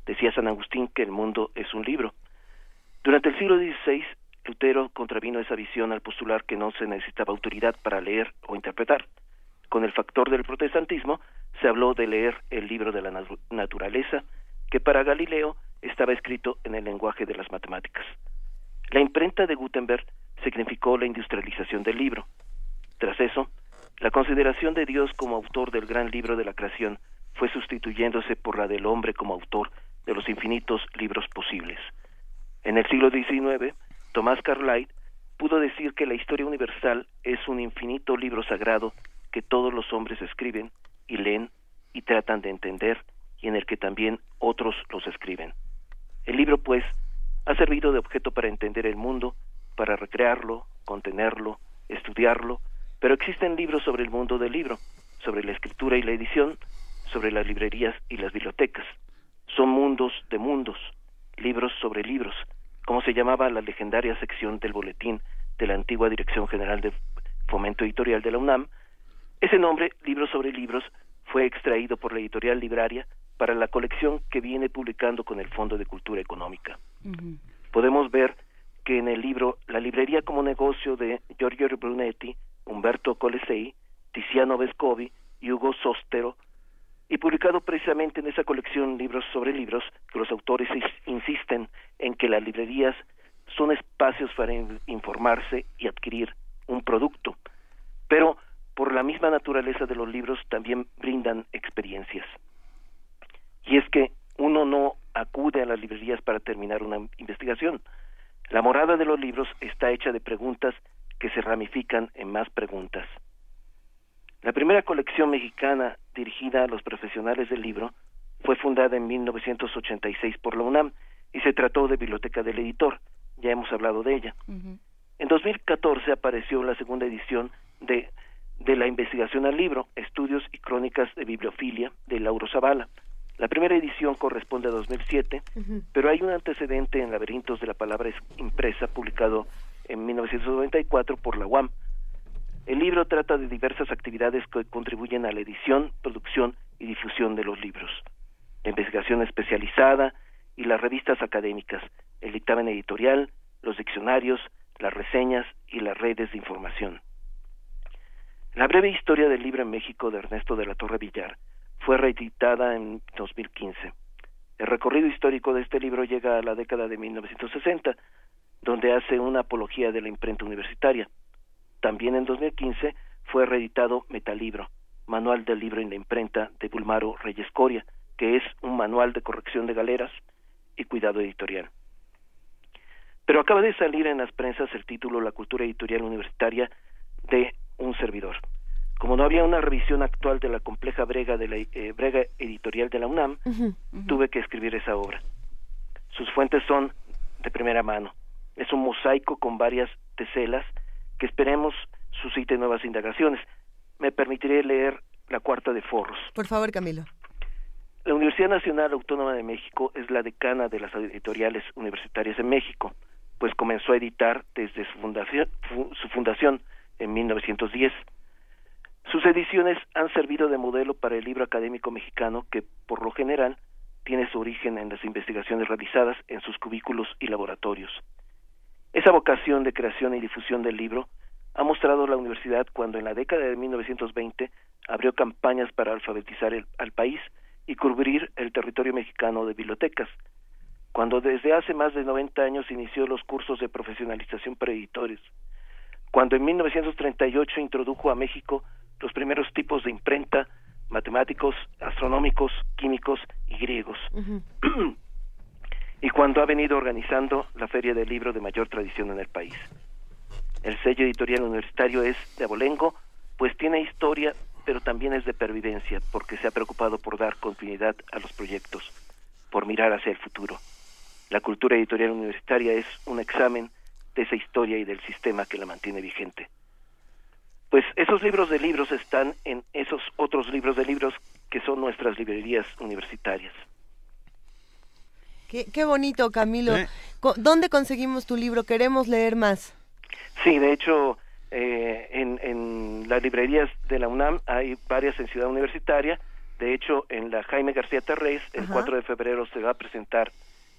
Decía San Agustín que el mundo es un libro. Durante el siglo XVI, Lutero contravino esa visión al postular que no se necesitaba autoridad para leer o interpretar. Con el factor del protestantismo se habló de leer el libro de la naturaleza, que para Galileo estaba escrito en el lenguaje de las matemáticas. La imprenta de Gutenberg significó la industrialización del libro. Tras eso, la consideración de Dios como autor del gran libro de la creación fue sustituyéndose por la del hombre como autor de los infinitos libros posibles. En el siglo XIX, Tomás Carlyle pudo decir que la historia universal es un infinito libro sagrado que todos los hombres escriben y leen y tratan de entender y en el que también otros los escriben. El libro, pues, ha servido de objeto para entender el mundo, para recrearlo, contenerlo, estudiarlo, pero existen libros sobre el mundo del libro, sobre la escritura y la edición, sobre las librerías y las bibliotecas. Son mundos de mundos, libros sobre libros, como se llamaba la legendaria sección del boletín de la antigua Dirección General de Fomento Editorial de la UNAM. Ese nombre, Libros sobre Libros, fue extraído por la editorial Libraria para la colección que viene publicando con el Fondo de Cultura Económica. Podemos ver que en el libro La librería como negocio de Giorgio Brunetti, Humberto Colesei, Tiziano Vescovi y Hugo Sostero y publicado precisamente en esa colección Libros sobre Libros, que los autores insisten en que las librerías son espacios para informarse y adquirir un producto, pero por la misma naturaleza de los libros también brindan experiencias. Y es que uno no acude a las librerías para terminar una investigación. La morada de los libros está hecha de preguntas que se ramifican en más preguntas. La primera colección mexicana dirigida a los profesionales del libro fue fundada en 1986 por la UNAM y se trató de Biblioteca del Editor. Ya hemos hablado de ella. En 2014 apareció la segunda edición de, de la investigación al libro, Estudios y Crónicas de Bibliofilia de Lauro Zavala, La primera edición corresponde a 2007, pero hay un antecedente en Laberintos de la Palabra Impresa, publicado en 1994 por la UAM. El libro trata de diversas actividades que contribuyen a la edición, producción y difusión de los libros. La investigación especializada y las revistas académicas, el dictamen editorial, los diccionarios, las reseñas y las redes de información. La breve historia del libro en México de Ernesto de la Torre Villar fue reeditada en 2015. El recorrido histórico de este libro llega a la década de 1960, donde hace una apología de la imprenta universitaria. También en 2015 fue reeditado Metalibro, Manual del Libro en la Imprenta de Bulmaro Reyes Coria, que es un manual de corrección de galeras y cuidado editorial. Pero acaba de salir en las prensas el título La cultura editorial universitaria de un servidor. Como no había una revisión actual de la compleja brega de la eh, brega editorial de la UNAM, tuve que escribir esa obra. Sus fuentes son de primera mano. Es un mosaico con varias teselas que esperemos suscite nuevas indagaciones. Me permitiré leer la cuarta de Forros. Por favor, Camilo. La Universidad Nacional Autónoma de México es la decana de las editoriales universitarias en México, pues comenzó a editar desde su fundación, su fundación en 1910 sus ediciones han servido de modelo para el libro académico mexicano que, por lo general, tiene su origen en las investigaciones realizadas en sus cubículos y laboratorios. Esa vocación de creación y difusión del libro ha mostrado la universidad cuando en la década de 1920 abrió campañas para alfabetizar al país y cubrir el territorio mexicano de bibliotecas, cuando desde hace más de 90 años inició los cursos de profesionalización para editores, cuando en 1938 introdujo a México los primeros tipos de imprenta, matemáticos, astronómicos, químicos y griegos. *clears throat* y cuando ha venido organizando la Feria del Libro de mayor tradición en el país. El sello editorial universitario es de abolengo, pues tiene historia, pero también es de pervivencia, porque se ha preocupado por dar continuidad a los proyectos, por mirar hacia el futuro. La cultura editorial universitaria es un examen de esa historia y del sistema que la mantiene vigente pues esos libros de libros están en esos otros libros de libros que son nuestras librerías universitarias. Qué, bonito, Camilo. ¿Dónde conseguimos tu libro? Queremos leer más. Sí, de hecho, eh, en, en las librerías de la UNAM hay varias en Ciudad Universitaria. De hecho, en la Jaime García Terrés, el 4 de febrero se va a presentar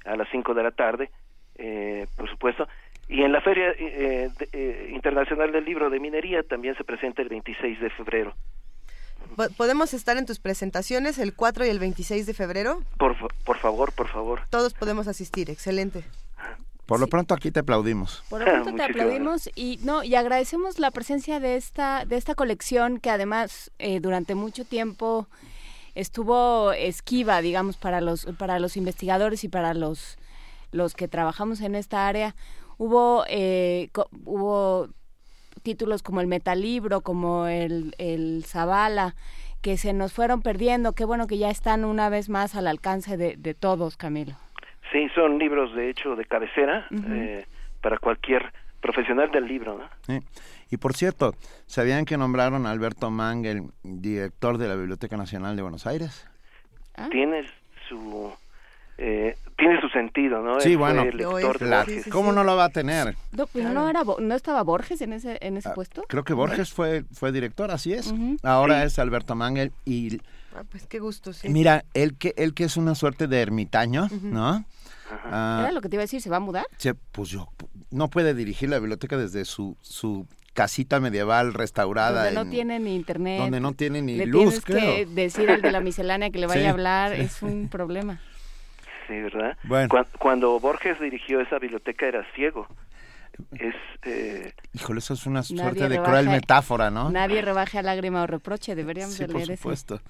a las 5 de la tarde, eh, por supuesto. Y en la Feria eh, eh, Internacional del Libro de Minería también se presenta el 26 de febrero. ¿Podemos estar en tus presentaciones el 4 y el 26 de febrero? Por, por favor, por favor. Todos podemos asistir, excelente. Por lo pronto aquí te aplaudimos. Por lo pronto *laughs* te aplaudimos y no y agradecemos la presencia de esta de esta colección que además eh, durante mucho tiempo estuvo esquiva, digamos, para los para los investigadores y para los los que trabajamos en esta área hubo, eh, hubo títulos como el Metalibro, como el, el Zabala, que se nos fueron perdiendo. Qué bueno que ya están una vez más al alcance de, de todos, Camilo. Sí, son libros de hecho de cabecera eh, para cualquier profesional del libro. ¿no? Y por cierto, ¿sabían que nombraron a Alberto Mangel director de la Biblioteca Nacional de Buenos Aires? Ah. Tiene su eh, tiene su sentido, ¿no? Sí, bueno, ¿cómo no lo va a tener? No, pues no, era, ¿no estaba Borges en ese, en ese ah, puesto? Creo que Borges fue, fue director, así es. Ahora es Alberto Mangel y... Ah, pues qué gusto, sí. Mira, él que, él que es una suerte de ermitaño, ¿no? Ah, ¿Era lo que te iba a decir? ¿Se va a mudar? Sí, pues yo, no puede dirigir la biblioteca desde su, su casita medieval restaurada. Donde no tiene ni internet. Donde no tiene ni luz, tienes que decir al de la *laughs* miscelánea que le vaya a hablar, es un problema sí, ¿verdad? Cuando, Borges dirigió esa biblioteca era ciego. Es, eh... Híjole, eso es una suerte de cruel metáfora, ¿no? Nadie rebaje a lágrima o reproche, deberíamos sí, leer por supuesto.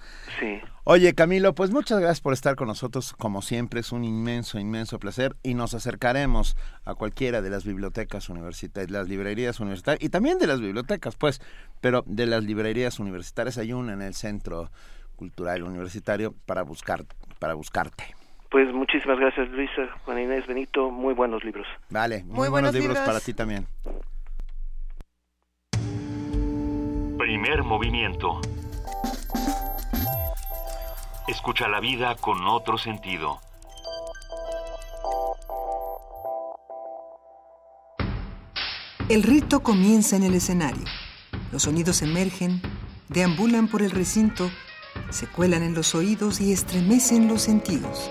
Sí. Oye, Camilo, pues muchas gracias por estar con nosotros, como siempre, es un inmenso, inmenso placer y nos acercaremos a cualquiera de las bibliotecas universitarias, las librerías universitarias y también de las bibliotecas, pues, pero de las librerías universitarias hay una en el Centro Cultural Universitario para buscar, para buscarte. Pues muchísimas gracias Luisa, Juan Inés, Benito, muy buenos libros. Vale, muy, buenos, libros, para ti también. Primer movimiento. Escucha la vida con otro sentido. El rito comienza en el escenario. Los sonidos emergen, deambulan por el recinto, se cuelan en los oídos y estremecen los sentidos.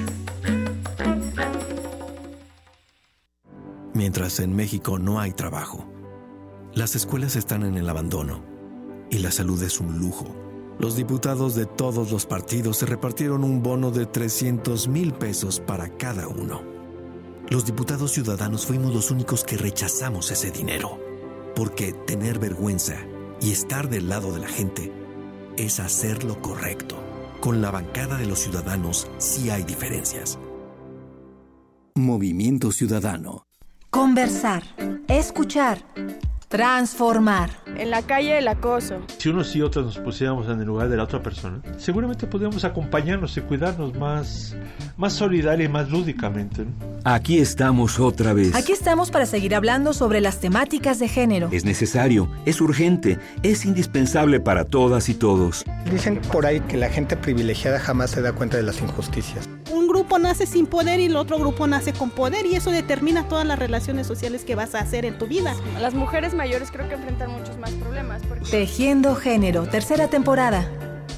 Mientras en México no hay trabajo, las escuelas están en el abandono y la salud es un lujo. Los diputados de todos los partidos se repartieron un bono de 300 mil pesos para cada uno. Los diputados ciudadanos fuimos los únicos que rechazamos ese dinero, porque tener vergüenza y estar del lado de la gente es hacer lo correcto. Con la bancada de los ciudadanos sí hay diferencias. Movimiento Ciudadano. Conversar, escuchar, transformar. En la calle el acoso. Si unos y otros nos pusiéramos en el lugar de la otra persona, seguramente podríamos acompañarnos y cuidarnos más, más solidaria y más lúdicamente. Aquí estamos otra vez. Aquí estamos para seguir hablando sobre las temáticas de género. Es necesario, es urgente, es indispensable para todas y todos. Dicen por ahí que la gente privilegiada jamás se da cuenta de las injusticias. Un grupo nace sin poder y el otro grupo nace con poder y eso determina todas las relaciones sociales que vas a hacer en tu vida. Las mujeres mayores creo que enfrentan muchos más problemas. Tejiendo Género, tercera temporada.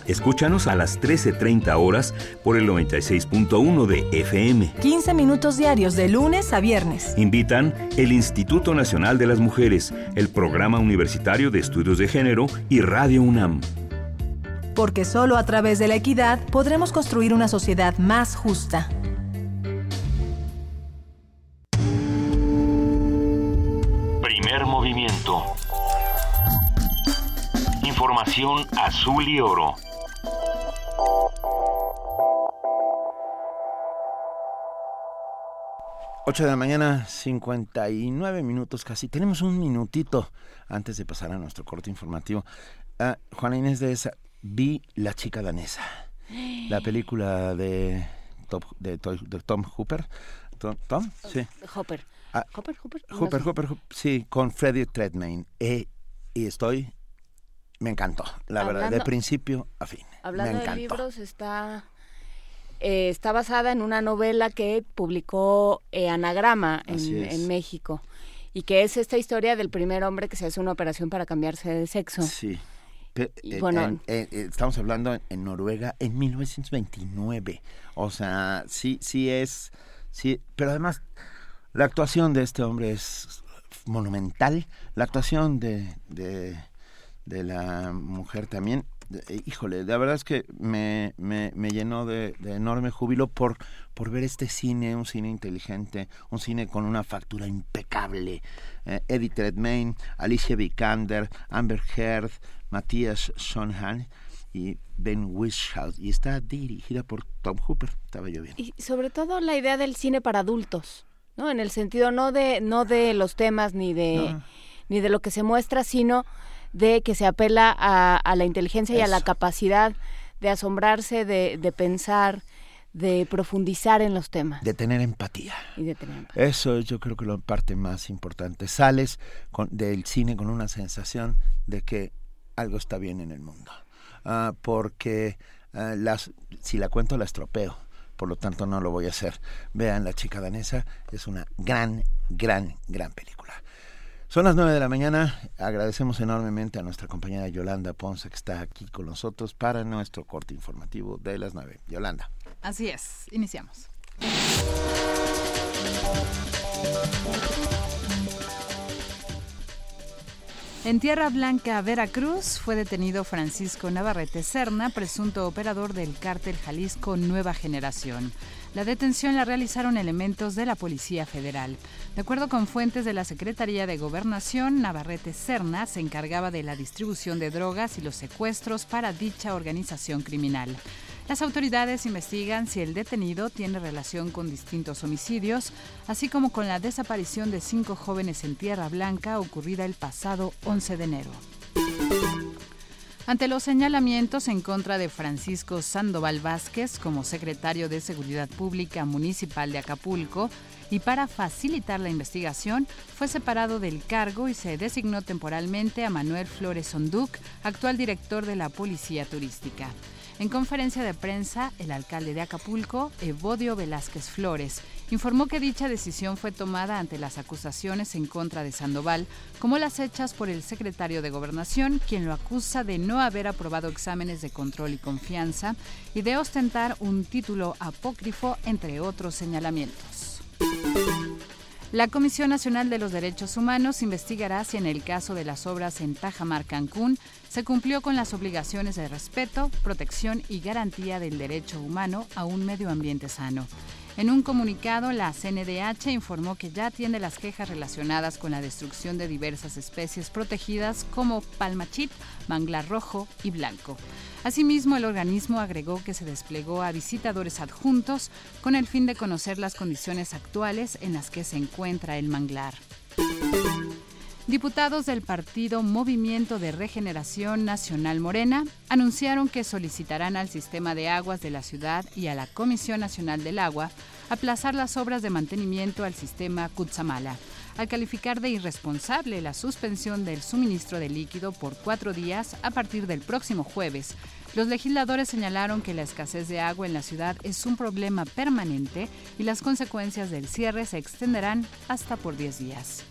Escúchanos a las 13.30 horas por el 96.1 de FM. 15 minutos diarios de lunes a viernes. Invitan el Instituto Nacional de las Mujeres, el Programa Universitario de Estudios de Género y Radio UNAM. Porque solo a través de la equidad podremos construir una sociedad más justa. Movimiento. Información azul y oro. Ocho de la mañana, 59 minutos casi. Tenemos un minutito antes de pasar a nuestro corte informativo. Ah, Juana Inés de esa, vi La chica danesa, la película de, de, Tom Hooper. Tom, sí. Hopper. Ah, Hopper, Hooper. Hooper, Hooper, sí, con Freddie Treadmain. Eh, y estoy me encantó, la verdad, de principio a fin. Hablando de libros, está, eh, está basada en una novela que publicó eh, Anagrama en, México y que es esta historia del primer hombre que se hace una operación para cambiarse de sexo. Sí. bueno, estamos hablando en Noruega en 1929. O sea, sí, sí es, sí, pero además la actuación de este hombre es monumental. La actuación de de la mujer también. Eh, híjole, la verdad es que me, me, me llenó de, enorme júbilo por, por ver este cine, un cine inteligente, un cine con una factura impecable. Eh, Edith Redmayne, Alicia Vikander, Amber Heard, Matthias Schoenhan y Ben Whishaw. Y está dirigida por Tom Hooper. Estaba yo bien. Y sobre todo la idea del cine para adultos, ¿no? En el sentido no de, no de los temas ni de, ni de lo que se muestra, sino de que se apela a, la inteligencia y a la capacidad de asombrarse, de, pensar, de profundizar en los temas. De tener empatía. Y de tener empatía. Eso yo creo que es la parte más importante. Sales con, del cine con una sensación de que algo está bien en el mundo. Ah, porque ah, las, si la cuento la estropeo. Por lo tanto no lo voy a hacer. Vean La chica danesa. Es una gran, gran, gran película. Son las 9 de la mañana. Agradecemos enormemente a nuestra compañera Yolanda Ponce que está aquí con nosotros para nuestro corte informativo de las 9. Yolanda. Así es, iniciamos. En Tierra Blanca, Veracruz, fue detenido Francisco Navarrete Serna, presunto operador del cártel Jalisco Nueva Generación. La detención la realizaron elementos de la Policía Federal. De acuerdo con fuentes de la Secretaría de Gobernación, Navarrete Serna se encargaba de la distribución de drogas y los secuestros para dicha organización criminal. Las autoridades investigan si el detenido tiene relación con distintos homicidios, así como con la desaparición de cinco jóvenes en Tierra Blanca ocurrida el pasado 11 de enero. Ante los señalamientos en contra de Francisco Sandoval Vázquez como secretario de Seguridad Pública Municipal de Acapulco, y para facilitar la investigación fue separado del cargo y se designó temporalmente a Manuel Flores Onduc, actual director de la Policía Turística. En conferencia de prensa, el alcalde de Acapulco, Evodio Velázquez Flores, informó que dicha decisión fue tomada ante las acusaciones en contra de Sandoval, como las hechas por el secretario de Gobernación, quien lo acusa de no haber aprobado exámenes de control y confianza y de ostentar un título apócrifo, entre otros señalamientos. La Comisión Nacional de los Derechos Humanos investigará si en el caso de las obras en Tajamar, Cancún, se cumplió con las obligaciones de respeto, protección y garantía del derecho humano a un medio ambiente sano. En un comunicado, la CNDH informó que ya atiende las quejas relacionadas con la destrucción de diversas especies protegidas como palmachit, manglar rojo y blanco. Asimismo, el organismo agregó que se desplegó a visitadores adjuntos con el fin de conocer las condiciones actuales en las que se encuentra el manglar. Diputados del partido Movimiento de Regeneración Nacional Morena anunciaron que solicitarán al sistema de aguas de la ciudad y a la Comisión Nacional del Agua aplazar las obras de mantenimiento al sistema Cutzamala, al calificar de irresponsable la suspensión del suministro de líquido por cuatro días a partir del próximo jueves. Los legisladores señalaron que la escasez de agua en la ciudad es un problema permanente y las consecuencias del cierre se extenderán hasta por 10 días.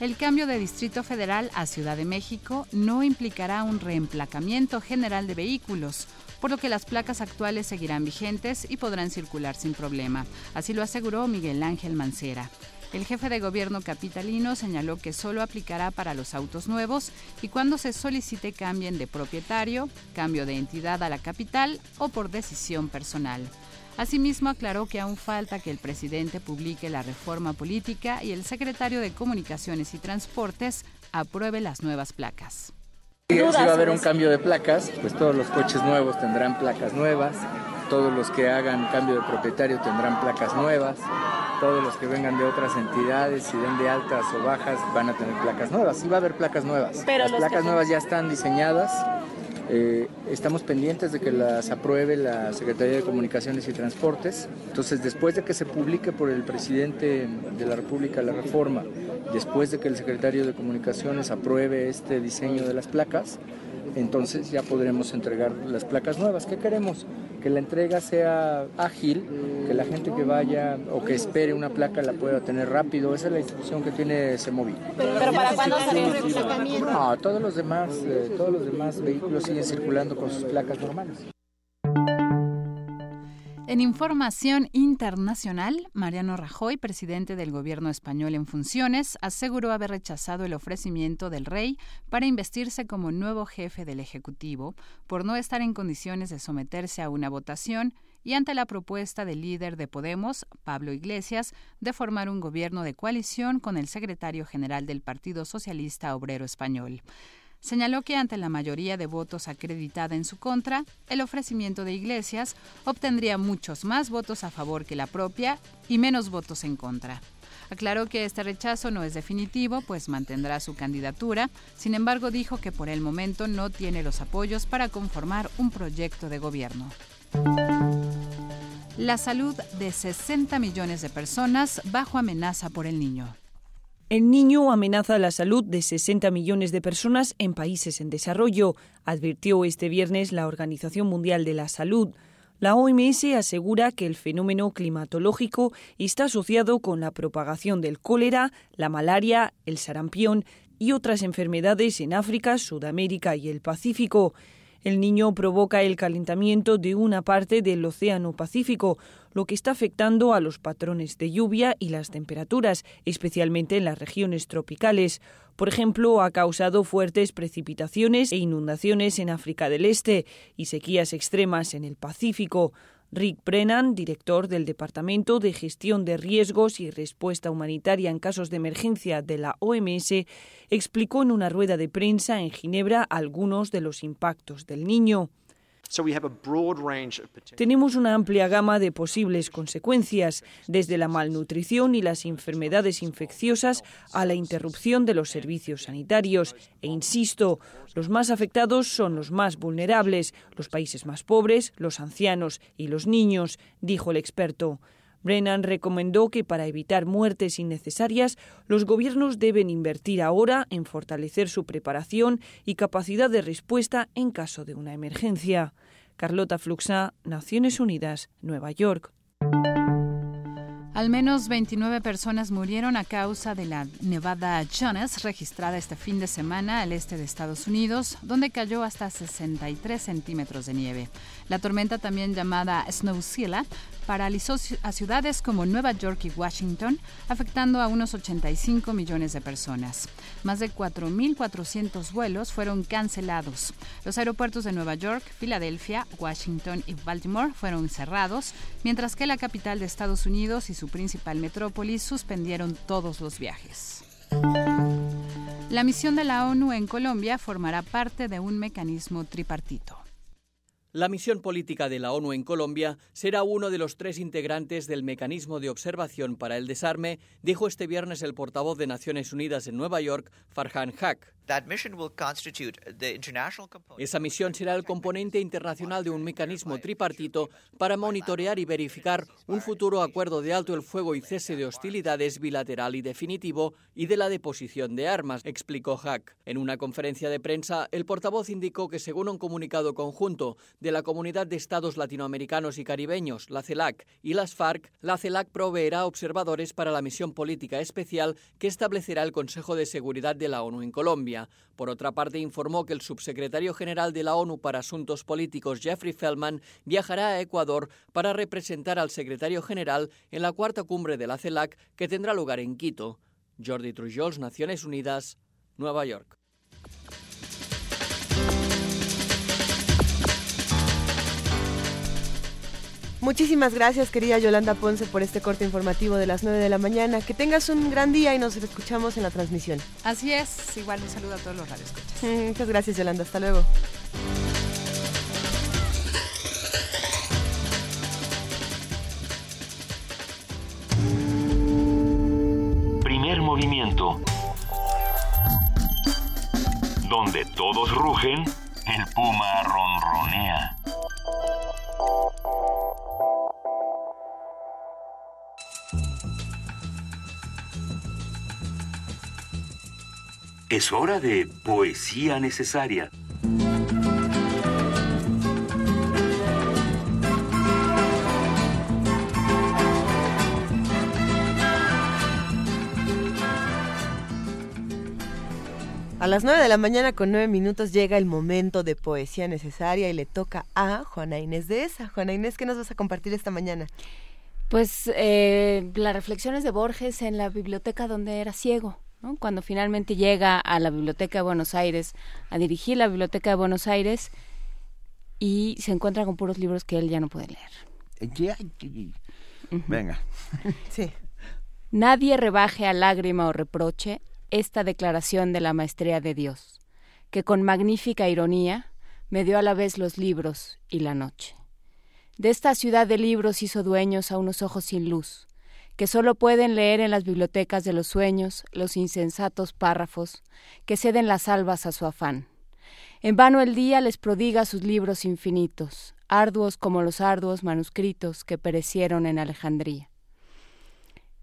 El cambio de Distrito Federal a Ciudad de México no implicará un reemplacamiento general de vehículos, por lo que las placas actuales seguirán vigentes y podrán circular sin problema. Así lo aseguró Miguel Ángel Mancera. El jefe de gobierno capitalino señaló que solo aplicará para los autos nuevos y cuando se solicite cambien de propietario, cambio de entidad a la capital o por decisión personal. Asimismo, aclaró que aún falta que el presidente publique la reforma política y el secretario de Comunicaciones y Transportes apruebe las nuevas placas. Si va a haber un cambio de placas, pues todos los coches nuevos tendrán placas nuevas, todos los que hagan cambio de propietario tendrán placas nuevas, todos los que vengan de otras entidades, si den de altas o bajas, van a tener placas nuevas. Sí va a haber placas nuevas. Las placas nuevas ya están diseñadas eh, estamos pendientes de que las apruebe la Secretaría de Comunicaciones y Transportes. Entonces, después de que se publique por el presidente de la República la reforma, después de que el secretario de Comunicaciones apruebe este diseño de las placas, entonces ya podremos entregar las placas nuevas. ¿Qué queremos? Que la entrega sea ágil, que la gente que vaya o que espere una placa la pueda tener rápido. Esa es la instrucción que tiene Semovi. ¿Pero, ¿Pero para cuándo se No, todos los demás, eh, todos los demás vehículos siguen circulando con sus placas normales. En información internacional, Mariano Rajoy, presidente del gobierno español en funciones, aseguró haber rechazado el ofrecimiento del rey para investirse como nuevo jefe del Ejecutivo por no estar en condiciones de someterse a una votación y ante la propuesta del líder de Podemos, Pablo Iglesias, de formar un gobierno de coalición con el secretario general del Partido Socialista Obrero Español señaló que ante la mayoría de votos acreditada en su contra, el ofrecimiento de Iglesias obtendría muchos más votos a favor que la propia y menos votos en contra. Aclaró que este rechazo no es definitivo, pues mantendrá su candidatura, sin embargo dijo que por el momento no tiene los apoyos para conformar un proyecto de gobierno. La salud de 60 millones de personas bajo amenaza por el niño. El niño amenaza la salud de 60 millones de personas en países en desarrollo, advirtió este viernes la Organización Mundial de la Salud. La OMS asegura que el fenómeno climatológico está asociado con la propagación del cólera, la malaria, el sarampión y otras enfermedades en África, Sudamérica y el Pacífico. El niño provoca el calentamiento de una parte del Océano Pacífico, lo que está afectando a los patrones de lluvia y las temperaturas, especialmente en las regiones tropicales. Por ejemplo, ha causado fuertes precipitaciones e inundaciones en África del Este y sequías extremas en el Pacífico. Rick Brennan, director del Departamento de Gestión de Riesgos y Respuesta Humanitaria en Casos de Emergencia de la OMS, explicó en una rueda de prensa en Ginebra algunos de los impactos del niño. Tenemos una amplia gama de posibles consecuencias, desde la malnutrición y las enfermedades infecciosas a la interrupción de los servicios sanitarios. E insisto, los más afectados son los más vulnerables, los países más pobres, los ancianos y los niños, dijo el experto. Brennan recomendó que para evitar muertes innecesarias, los gobiernos deben invertir ahora en fortalecer su preparación y capacidad de respuesta en caso de una emergencia. Carlota Fluxa, Naciones Unidas, Nueva York. Al menos 29 personas murieron a causa de la nevada Jonas registrada este fin de semana al este de Estados Unidos, donde cayó hasta 63 centímetros de nieve. La tormenta, también llamada Snowzilla, paralizó a ciudades como Nueva York y Washington, afectando a unos 85 millones de personas. Más de 4.400 vuelos fueron cancelados. Los aeropuertos de Nueva York, Filadelfia, Washington y Baltimore fueron cerrados, mientras que la capital de Estados Unidos y su principal metrópolis suspendieron todos los viajes. La misión de la ONU en Colombia formará parte de un mecanismo tripartito. La misión política de la ONU en Colombia será uno de los tres integrantes del mecanismo de observación para el desarme, dijo este viernes el portavoz de Naciones Unidas en Nueva York, Farhan Haq. Esa misión será el componente internacional de un mecanismo tripartito para monitorear y verificar un futuro acuerdo de alto el fuego y cese de hostilidades bilateral y definitivo y de la deposición de armas, explicó Hack. En una conferencia de prensa, el portavoz indicó que según un comunicado conjunto de la Comunidad de Estados Latinoamericanos y Caribeños, la CELAC, y las FARC, la CELAC proveerá observadores para la misión política especial que establecerá el Consejo de Seguridad de la ONU en Colombia. Por otra parte, informó que el subsecretario general de la ONU para Asuntos Políticos, Jeffrey Feldman, viajará a Ecuador para representar al secretario general en la cuarta cumbre de la CELAC que tendrá lugar en Quito. Jordi Trujols, Naciones Unidas, Nueva York. Muchísimas gracias, querida Yolanda Ponce, por este corte informativo de las 9 de la mañana. Que tengas un gran día y nos escuchamos en la transmisión. Así es, igual un saludo a todos los radios. Mm, muchas gracias, Yolanda. Hasta luego. Primer movimiento. Donde todos rugen, el puma ronronea. Es hora de poesía necesaria. A las 9 de la mañana con 9 minutos llega el momento de poesía necesaria y le toca a Juana Inés de esa. Juana Inés, ¿qué nos vas a compartir esta mañana? Pues eh, las reflexiones de Borges en la biblioteca donde era ciego cuando finalmente llega a la Biblioteca de Buenos Aires, a dirigir la Biblioteca de Buenos Aires y se encuentra con puros libros que él ya no puede leer. Venga. *laughs* sí. Nadie rebaje a lágrima o reproche esta declaración de la maestría de Dios, que con magnífica ironía me dio a la vez los libros y la noche. De esta ciudad de libros hizo dueños a unos ojos sin luz, que solo pueden leer en las bibliotecas de los sueños los insensatos párrafos que ceden las albas a su afán. En vano el día les prodiga sus libros infinitos, arduos como los arduos manuscritos que perecieron en Alejandría.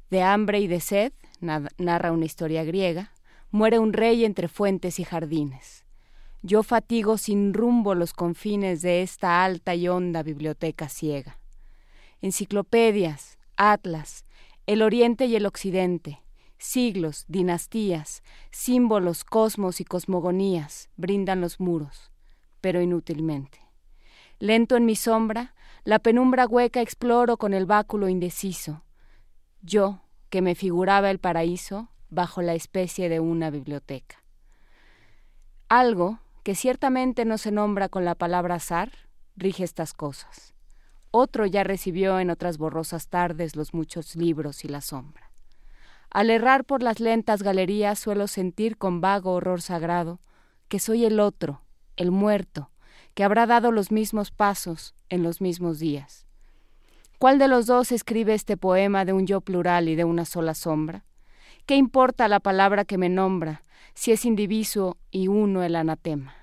De hambre y de sed, narra una historia griega, muere un rey entre fuentes y jardines. Yo fatigo sin rumbo los confines de esta alta y honda biblioteca ciega. Enciclopedias, atlas, el oriente y el occidente, siglos, dinastías, símbolos, cosmos y cosmogonías brindan los muros, pero inútilmente. Lento en mi sombra, la penumbra hueca exploro con el báculo indeciso. Yo, que me figuraba el paraíso bajo la especie de una biblioteca. Algo que ciertamente no se nombra con la palabra azar, rige estas cosas otro ya recibió en otras borrosas tardes los muchos libros y la sombra. Al errar por las lentas galerías suelo sentir con vago horror sagrado que soy el otro, el muerto, que habrá dado los mismos pasos en los mismos días. ¿Cuál de los dos escribe este poema de un yo plural y de una sola sombra? ¿Qué importa la palabra que me nombra si es indiviso y uno el anatema?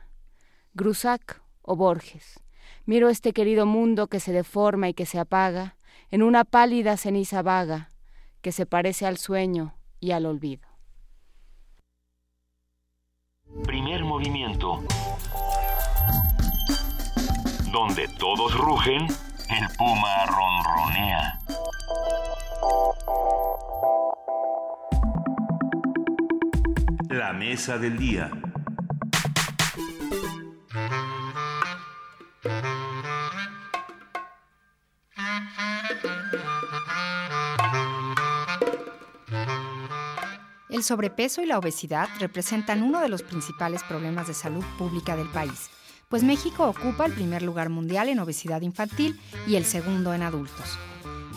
¿Grusac o Borges? Miro este querido mundo que se deforma y que se apaga en una pálida ceniza vaga que se parece al sueño y al olvido. Primer movimiento. Donde todos rugen, el puma ronronea. La mesa del día. El sobrepeso y la obesidad representan uno de los principales problemas de salud pública del país, pues México ocupa el primer lugar mundial en obesidad infantil y el segundo en adultos.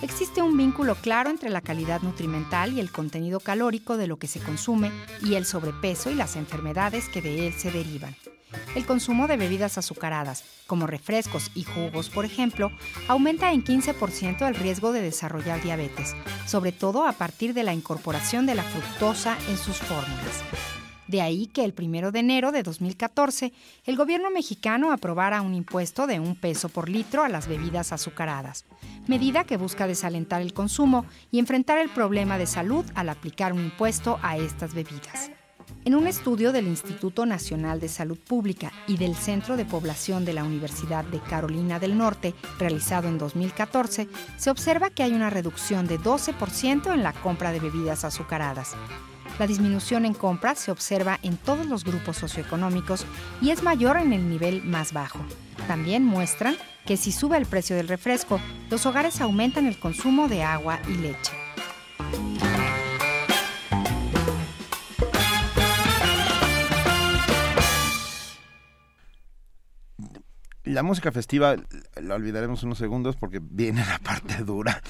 Existe un vínculo claro entre la calidad nutrimental y el contenido calórico de lo que se consume y el sobrepeso y las enfermedades que de él se derivan. El consumo de bebidas azucaradas, como refrescos y jugos, por ejemplo, aumenta en 15% el riesgo de desarrollar diabetes, sobre todo a partir de la incorporación de la fructosa en sus fórmulas. De ahí que el 1 de enero de 2014 el gobierno mexicano aprobara un impuesto de un peso por litro a las bebidas azucaradas, medida que busca desalentar el consumo y enfrentar el problema de salud al aplicar un impuesto a estas bebidas. En un estudio del Instituto Nacional de Salud Pública y del Centro de Población de la Universidad de Carolina del Norte, realizado en 2014, se observa que hay una reducción de 12% en la compra de bebidas azucaradas. La disminución en compras se observa en todos los grupos socioeconómicos y es mayor en el nivel más bajo. También muestran que si sube el precio del refresco, los hogares aumentan el consumo de agua y leche. La música festiva la olvidaremos unos segundos porque viene la parte *laughs* dura.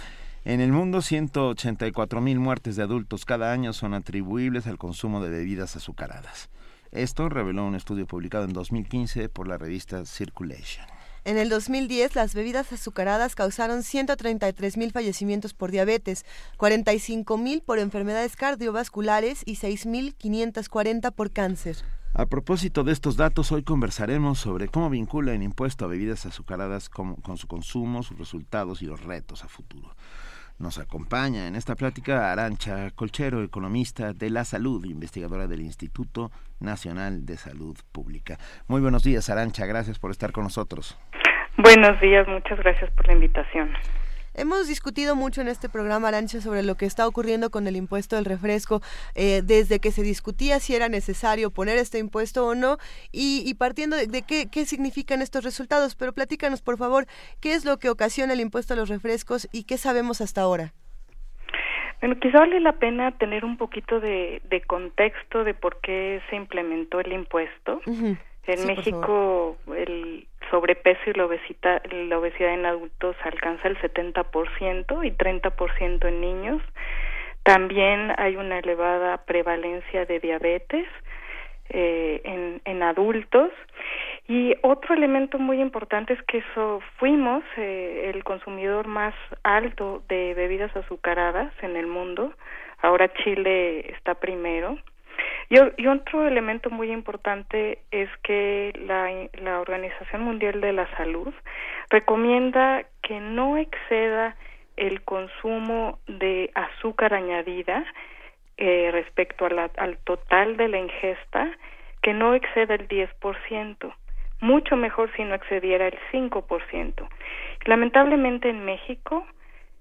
En el mundo, 184 mil muertes de adultos cada año son atribuibles al consumo de bebidas azucaradas. Esto reveló un estudio publicado en 2015 por la revista Circulation. En el 2010, las bebidas azucaradas causaron 133 mil fallecimientos por diabetes, 45 mil por enfermedades cardiovasculares y 6.540 por cáncer. A propósito de estos datos, hoy conversaremos sobre cómo vincula el impuesto a bebidas azucaradas con, su consumo, sus resultados y los retos a futuro. Nos acompaña en esta plática Arancha Colchero, economista de la salud, investigadora del Instituto Nacional de Salud Pública. Muy buenos días, Arancha, gracias por estar con nosotros. Buenos días, muchas gracias por la invitación. Hemos discutido mucho en este programa, Arancha, sobre lo que está ocurriendo con el impuesto del refresco, eh, desde que se discutía si era necesario poner este impuesto o no, y, partiendo de, qué, qué, significan estos resultados. Pero platícanos, por favor, qué es lo que ocasiona el impuesto a los refrescos y qué sabemos hasta ahora. Bueno, quizá vale la pena tener un poquito de, contexto de por qué se implementó el impuesto. En México, el sobrepeso y la obesidad, la obesidad en adultos alcanza el 70% y 30% en niños. También hay una elevada prevalencia de diabetes eh, en, en adultos. Y otro elemento muy importante es que so, fuimos eh, el consumidor más alto de bebidas azucaradas en el mundo. Ahora Chile está primero y, otro elemento muy importante es que la, la Organización Mundial de la Salud recomienda que no exceda el consumo de azúcar añadida eh, respecto al total de la ingesta, que no exceda el 10%. Mucho mejor si no excediera el 5%. Lamentablemente en México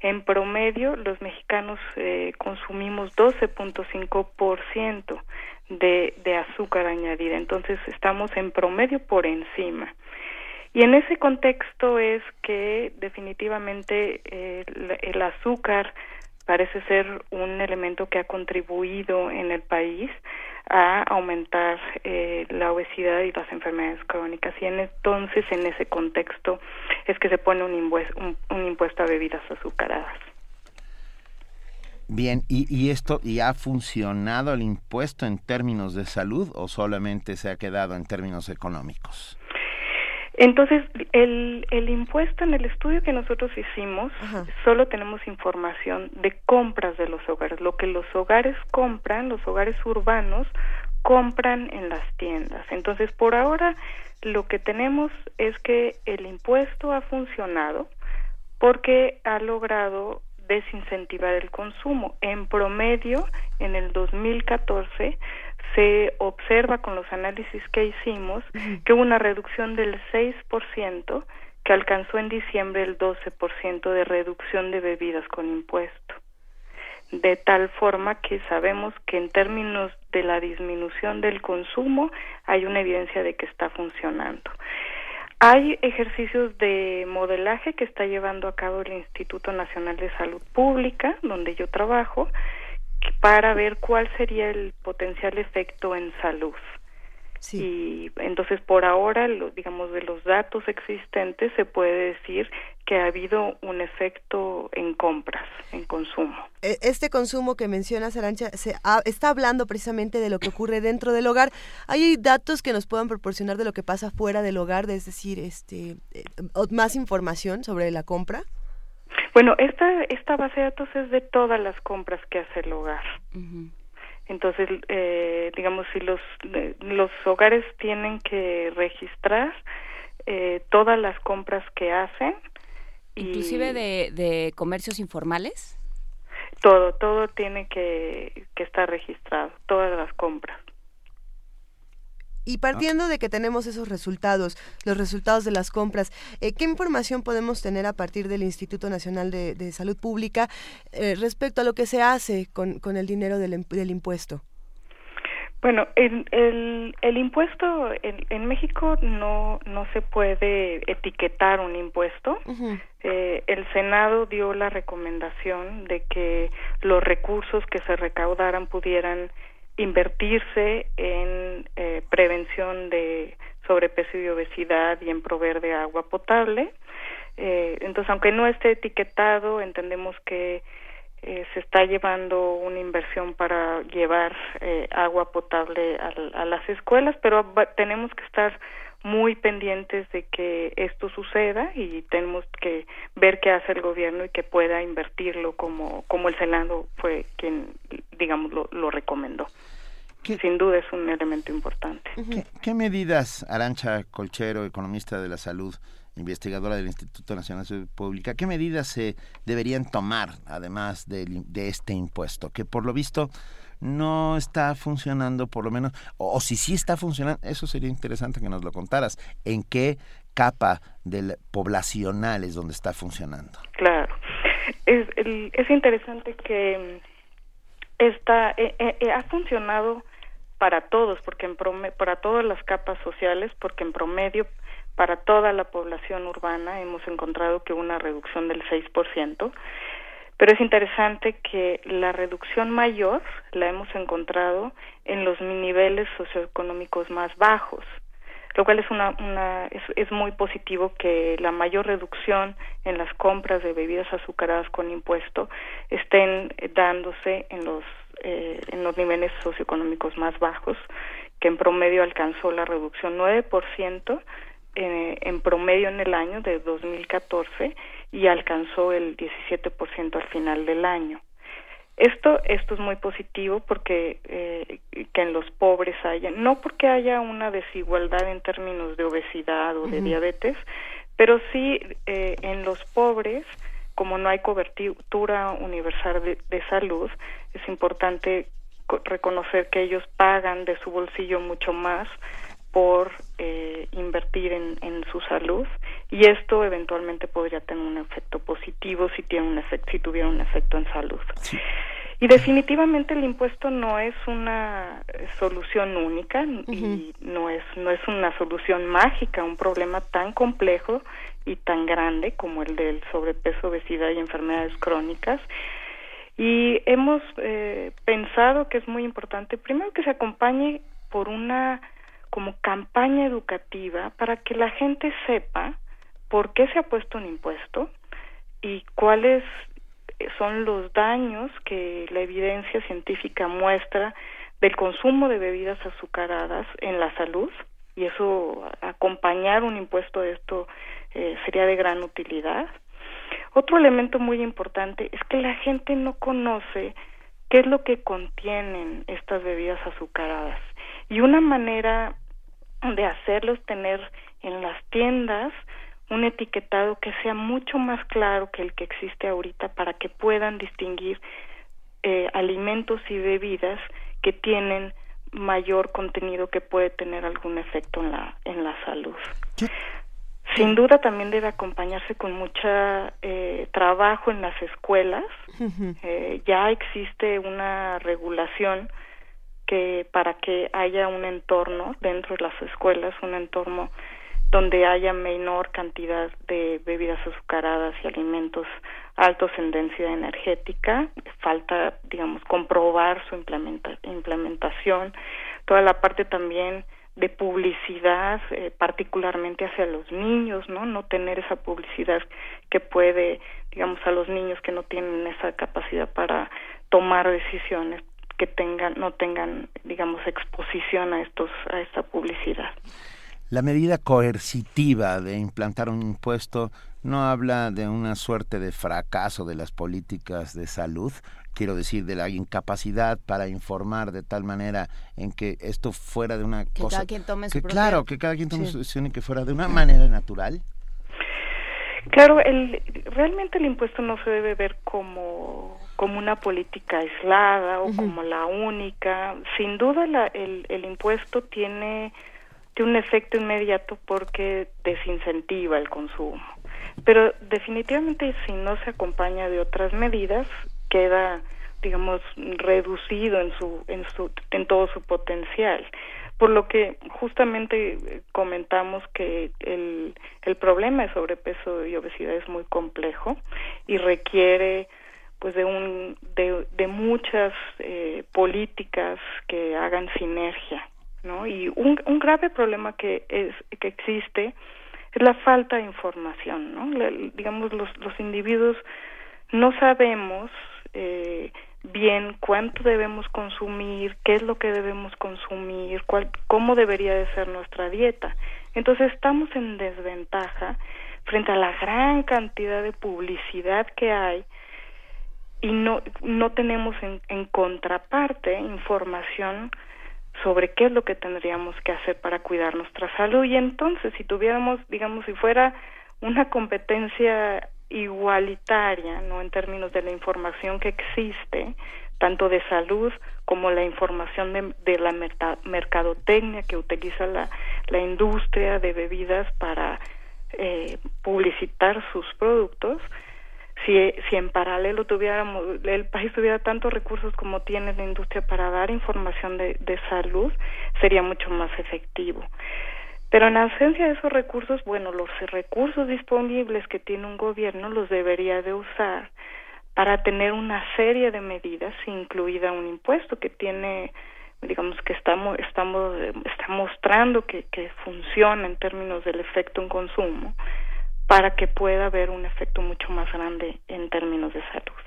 en promedio, los mexicanos eh, consumimos 12.5% de, de azúcar añadida, entonces estamos en promedio por encima. Y en ese contexto es que definitivamente el azúcar parece ser un elemento que ha contribuido en el país a aumentar eh, la obesidad y las enfermedades crónicas y entonces en ese contexto es que se pone un, un, impuesto a bebidas azucaradas. Bien, ¿y, ¿y esto y ha funcionado el impuesto en términos de salud o solamente se ha quedado en términos económicos? Entonces, el, el impuesto en el estudio que nosotros hicimos, solo tenemos información de compras de los hogares, lo que los hogares compran, los hogares urbanos compran en las tiendas. Entonces, por ahora, lo que tenemos es que el impuesto ha funcionado porque ha logrado desincentivar el consumo. En promedio, en el 2014 se observa con los análisis que hicimos que hubo una reducción del 6% que alcanzó en diciembre el 12% de reducción de bebidas con impuesto. De tal forma que sabemos que en términos de la disminución del consumo hay una evidencia de que está funcionando. Hay ejercicios de modelaje que está llevando a cabo el Instituto Nacional de Salud Pública, donde yo trabajo, para ver cuál sería el potencial efecto en salud. Y entonces por ahora, digamos, de los datos existentes se puede decir que ha habido un efecto en compras, en consumo. E, este consumo que mencionas, Arancha, se está hablando precisamente de lo que ocurre dentro del hogar. ¿Hay datos que nos puedan proporcionar de lo que pasa fuera del hogar, es decir, este, eh, más información sobre la compra? Bueno, esta, esta base de datos es de todas las compras que hace el hogar. Entonces, eh, digamos, si los, los hogares tienen que registrar eh, todas las compras que hacen. Inclusive de, de comercios informales. Todo, todo tiene que, que estar registrado, todas las compras. Y partiendo de que tenemos esos resultados, los resultados de las compras, eh, ¿qué información podemos tener a partir del Instituto Nacional de, Salud Pública eh, respecto a lo que se hace con, con el dinero del, del impuesto? Bueno, el, el, el impuesto en, en, México no, no se puede etiquetar un impuesto. eh, el Senado dio la recomendación de que los recursos que se recaudaran pudieran invertirse en eh, prevención de sobrepeso y obesidad y en proveer de agua potable. Eh, entonces, aunque no esté etiquetado, entendemos que eh, se está llevando una inversión para llevar eh, agua potable a, a, las escuelas, pero tenemos que estar muy pendientes de que esto suceda y tenemos que ver qué hace el gobierno y que pueda invertirlo como, como el Senado fue quien, digamos, lo, lo recomendó. Sin duda es un elemento importante. ¿Qué, medidas, Arancha Colchero, economista de la salud, investigadora del Instituto Nacional de Salud Pública, qué medidas se deberían tomar, además de, de este impuesto? Que por lo visto no está funcionando, por lo menos, o, si sí está funcionando, eso sería interesante que nos lo contaras. ¿En qué capa del poblacional es donde está funcionando? Claro. Es, es interesante que esta eh, eh, ha funcionado para todos, porque en para todas las capas sociales, porque en promedio para toda la población urbana hemos encontrado que una reducción del 6%, pero es interesante que la reducción mayor la hemos encontrado en los niveles socioeconómicos más bajos, lo cual es una, una es, es muy positivo que la mayor reducción en las compras de bebidas azucaradas con impuesto estén dándose en los eh, en los niveles socioeconómicos más bajos, que en promedio alcanzó la reducción 9% eh, en promedio en el año de 2014 y alcanzó el 17% al final del año. Esto, esto es muy positivo porque eh, que en los pobres haya, no porque haya una desigualdad en términos de obesidad o de diabetes, pero sí eh, en los pobres como no hay cobertura universal de, salud, es importante reconocer que ellos pagan de su bolsillo mucho más por eh, invertir en, en, su salud y esto eventualmente podría tener un efecto positivo si tiene un efecto si tuviera un efecto en salud. Y definitivamente el impuesto no es una solución única y no es no es una solución mágica un problema tan complejo y tan grande como el del sobrepeso, obesidad y enfermedades crónicas. Y hemos eh, pensado que es muy importante, primero que se acompañe por una como campaña educativa para que la gente sepa por qué se ha puesto un impuesto y cuáles son los daños que la evidencia científica muestra del consumo de bebidas azucaradas en la salud y eso acompañar un impuesto de esto eh, sería de gran utilidad. Otro elemento muy importante es que la gente no conoce qué es lo que contienen estas bebidas azucaradas. Y una manera de hacerlos tener en las tiendas un etiquetado que sea mucho más claro que el que existe ahorita para que puedan distinguir eh, alimentos y bebidas que tienen mayor contenido que puede tener algún efecto en la en la salud. Sin duda también debe acompañarse con mucha eh, trabajo en las escuelas. Eh, ya existe una regulación que para que haya un entorno dentro de las escuelas, un entorno donde haya menor cantidad de bebidas azucaradas y alimentos altos en densidad energética, falta, digamos, comprobar su implementación, toda la parte también de publicidad, eh, particularmente hacia los niños, ¿no? No tener esa publicidad que puede, digamos, a los niños que no tienen esa capacidad para tomar decisiones, que tengan, no tengan, digamos, exposición a estos, a esta publicidad. La medida coercitiva de implantar un impuesto no habla de una suerte de fracaso de las políticas de salud, quiero decir, de la incapacidad para informar de tal manera en que esto fuera de una que cosa... Cada quien tome que, su Claro, que cada quien tome su decisión y que fuera de una manera natural. Claro, el, realmente el impuesto no se debe ver como, como una política aislada o como la única. Sin duda la, el, el impuesto tiene, tiene un efecto inmediato porque desincentiva el consumo. Pero definitivamente si no se acompaña de otras medidas, queda digamos reducido en su en su en todo su potencial por lo que justamente eh, comentamos que el, problema de sobrepeso y obesidad es muy complejo y requiere pues de un de muchas eh, políticas que hagan sinergia no y un, un grave problema que es que existe es la falta de información no digamos los los individuos no sabemos eh, bien cuánto debemos consumir, qué es lo que debemos consumir, cuál, cómo debería de ser nuestra dieta. Entonces estamos en desventaja frente a la gran cantidad de publicidad que hay y no, no tenemos en, en contraparte información sobre qué es lo que tendríamos que hacer para cuidar nuestra salud y entonces si tuviéramos digamos si fuera una competencia igualitaria, ¿no? En términos de la información que existe, tanto de salud como la información de, la mercadotecnia que utiliza la, la industria de bebidas para eh, publicitar sus productos, si, si en paralelo tuviéramos, el país tuviera tantos recursos como tiene la industria para dar información de, de salud, sería mucho más efectivo. Pero en ausencia de esos recursos, bueno, los recursos disponibles que tiene un gobierno los debería de usar para tener una serie de medidas, incluida un impuesto que tiene, digamos que estamos, estamos, está mostrando que, que funciona en términos del efecto en consumo, para que pueda haber un efecto mucho más grande en términos de salud.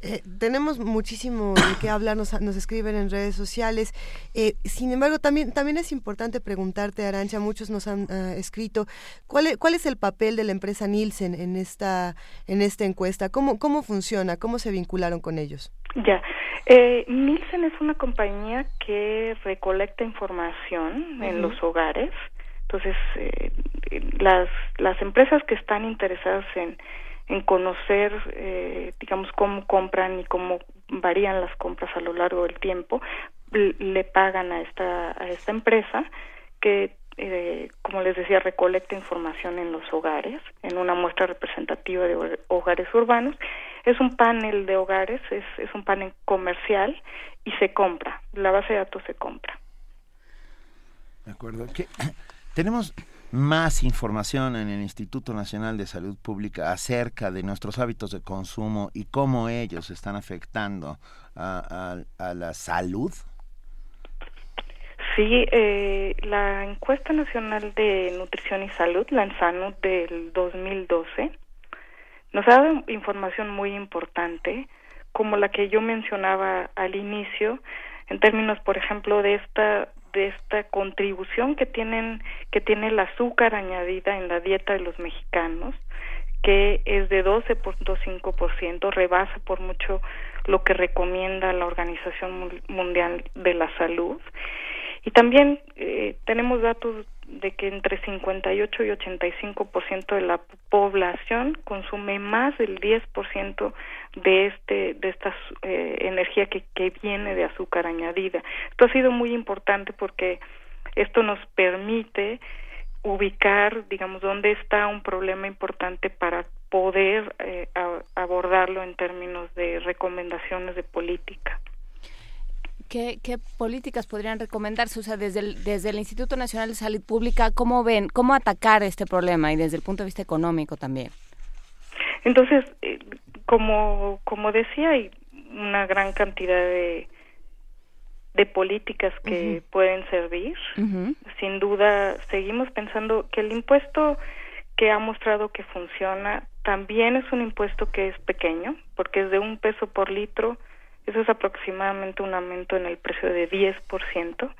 Eh, tenemos muchísimo de qué *coughs* hablar, nos, escriben en redes sociales. Eh, sin embargo, también, también es importante preguntarte, Arancha, muchos nos han ah, escrito, ¿cuál es, ¿cuál es el papel de la empresa Nielsen en esta, en esta encuesta? ¿Cómo, ¿Cómo funciona? ¿Cómo se vincularon con ellos? Ya, eh, Nielsen es una compañía que recolecta información en los hogares. Entonces, eh, las, las empresas que están interesadas en en conocer, eh, digamos, cómo compran y cómo varían las compras a lo largo del tiempo, le pagan a esta, a esta empresa que, eh, como les decía, recolecta información en los hogares, en una muestra representativa de hogares urbanos. Es un panel de hogares, es, es un panel comercial y se compra, la base de datos se compra. De acuerdo. ¿Qué? Tenemos más información en el Instituto Nacional de Salud Pública acerca de nuestros hábitos de consumo y cómo ellos están afectando a, la salud? Sí, eh, la encuesta nacional de nutrición y salud, la ENSANU del 2012, nos ha dado información muy importante, como la que yo mencionaba al inicio, en términos, por ejemplo, de esta de esta contribución que tienen que tiene el azúcar añadida en la dieta de los mexicanos que es de 12.5%, rebasa por mucho lo que recomienda la Organización Mundial de la Salud. Y también eh, tenemos datos de que entre 58 y 85% de la población consume más del 10% de este de esta eh, energía que, que viene de azúcar añadida. Esto ha sido muy importante porque esto nos permite ubicar, digamos, dónde está un problema importante para poder eh, abordarlo en términos de recomendaciones de política. ¿Qué, ¿Qué, políticas podrían recomendarse? O sea, desde el, desde el Instituto Nacional de Salud Pública, ¿cómo ven, cómo atacar este problema y desde el punto de vista económico también? Entonces, eh, como, como decía, hay una gran cantidad de, de políticas que pueden servir. Sin duda, seguimos pensando que el impuesto que ha mostrado que funciona también es un impuesto que es pequeño, porque es de un peso por litro, eso es aproximadamente un aumento en el precio de 10%.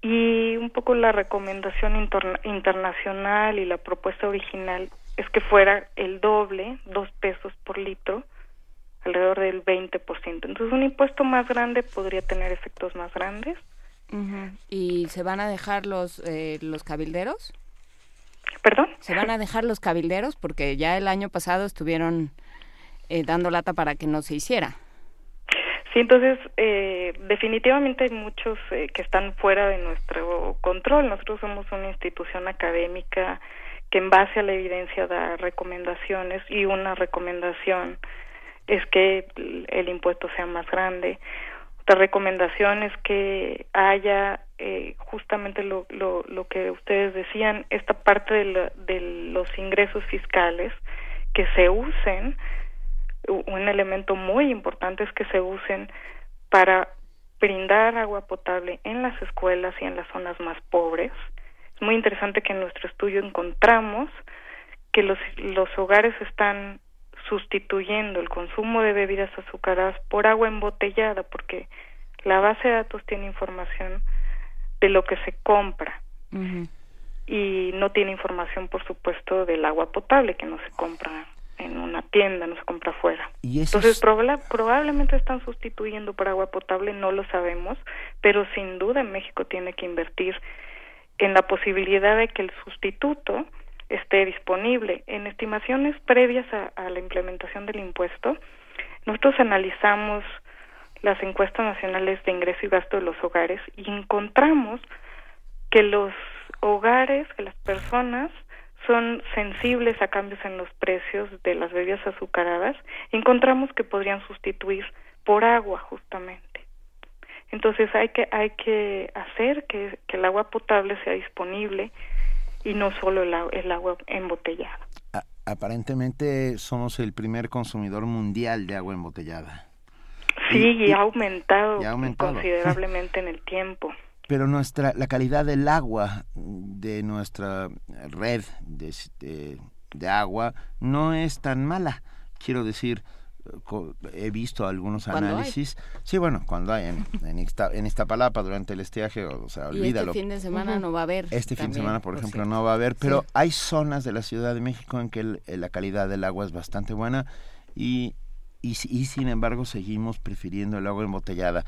Y un poco la recomendación internacional y la propuesta original es que fuera el doble, dos pesos por litro, alrededor del 20%. Entonces, un impuesto más grande podría tener efectos más grandes. ¿Y se van a dejar los, eh, los cabilderos? ¿Perdón? ¿Se van a dejar los cabilderos? Porque ya el año pasado estuvieron eh, dando lata para que no se hiciera. Sí, entonces eh, definitivamente hay muchos que están fuera de nuestro control. Nosotros somos una institución académica que en base a la evidencia da recomendaciones y una recomendación es que el impuesto sea más grande. Otra recomendación es que haya eh, justamente lo, lo, lo, que ustedes decían, esta parte de, de los ingresos fiscales que se usen, un elemento muy importante es que se usen para brindar agua potable en las escuelas y en las zonas más pobres. Es muy interesante que en nuestro estudio encontramos que los, los hogares están sustituyendo el consumo de bebidas azucaradas por agua embotellada, porque la base de datos tiene información de lo que se compra y no tiene información, por supuesto, del agua potable que no se compra en una tienda, no se compra afuera. Entonces, probablemente están sustituyendo por agua potable, no lo sabemos, pero sin duda México tiene que invertir en la posibilidad de que el sustituto esté disponible. En estimaciones previas a, la implementación del impuesto, nosotros analizamos las encuestas nacionales de ingreso y gasto de los hogares y encontramos que los hogares, que las personas son sensibles a cambios en los precios de las bebidas azucaradas, encontramos que podrían sustituir por agua justamente. Entonces hay que hay que hacer que, que el agua potable sea disponible y no solo el, agua embotellada. aparentemente somos el primer consumidor mundial de agua embotellada. Sí, y, ha, aumentado considerablemente en el tiempo. *laughs* Pero nuestra la calidad del agua de nuestra red de, de agua no es tan mala. Quiero decir, he visto algunos análisis. Sí, bueno, cuando hay en, en, esta, palapa durante el estiaje, o sea, olvídalo. este fin de semana no va a haber. Este fin de semana, por ejemplo, no va a haber, pero hay zonas de la Ciudad de México en que la calidad del agua es bastante buena y, y, y, sin embargo seguimos prefiriendo el agua embotellada.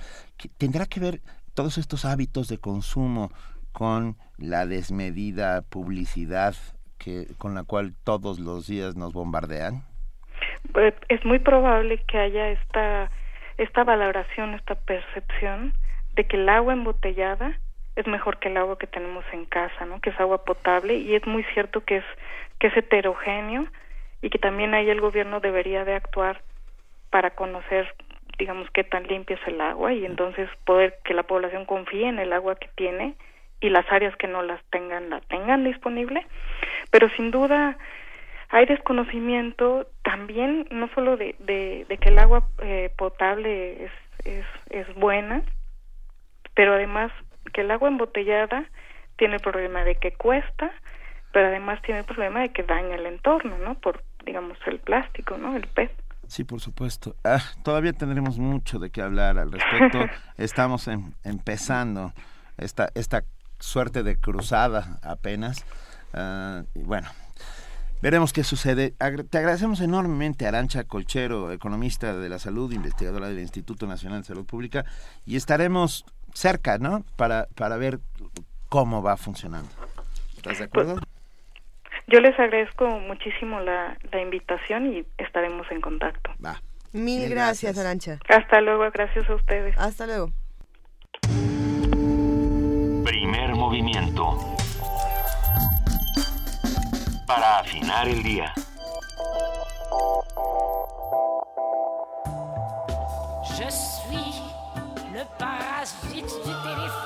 ¿Tendrá que ver todos estos hábitos de consumo con la desmedida publicidad que con la cual todos los días nos bombardean? Pues, es muy probable que haya esta esta valoración, esta percepción de que el agua embotellada es mejor que el agua que tenemos en casa, ¿no? Que es agua potable y es muy cierto que es que es heterogéneo y que también ahí el gobierno debería de actuar para conocer digamos qué tan limpia es el agua y entonces poder que la población confíe en el agua que tiene y las áreas que no las tengan la tengan disponible pero sin duda hay desconocimiento también no solo de, de, que el agua eh, potable es, es, es buena, pero además que el agua embotellada tiene el problema de que cuesta, pero además tiene el problema de que daña el entorno, ¿no? Por, digamos, el plástico, ¿no? El PET. Sí, por supuesto. Ah, todavía tendremos mucho de qué hablar al respecto. *laughs* Estamos em, empezando esta, esta suerte de cruzada apenas. Ah, y bueno, Veremos qué sucede. Te agradecemos enormemente, Arancha Colchero, economista de la salud, investigadora del Instituto Nacional de Salud Pública, y estaremos cerca, ¿no? Para, para ver cómo va funcionando. ¿Estás de acuerdo? Yo les agradezco muchísimo la, la invitación y estaremos en contacto. Va. Mil, gracias, Arancha. Hasta luego, gracias a ustedes. Hasta luego. Primer movimiento. Para afinar el día. Je suis le parasite du téléphone.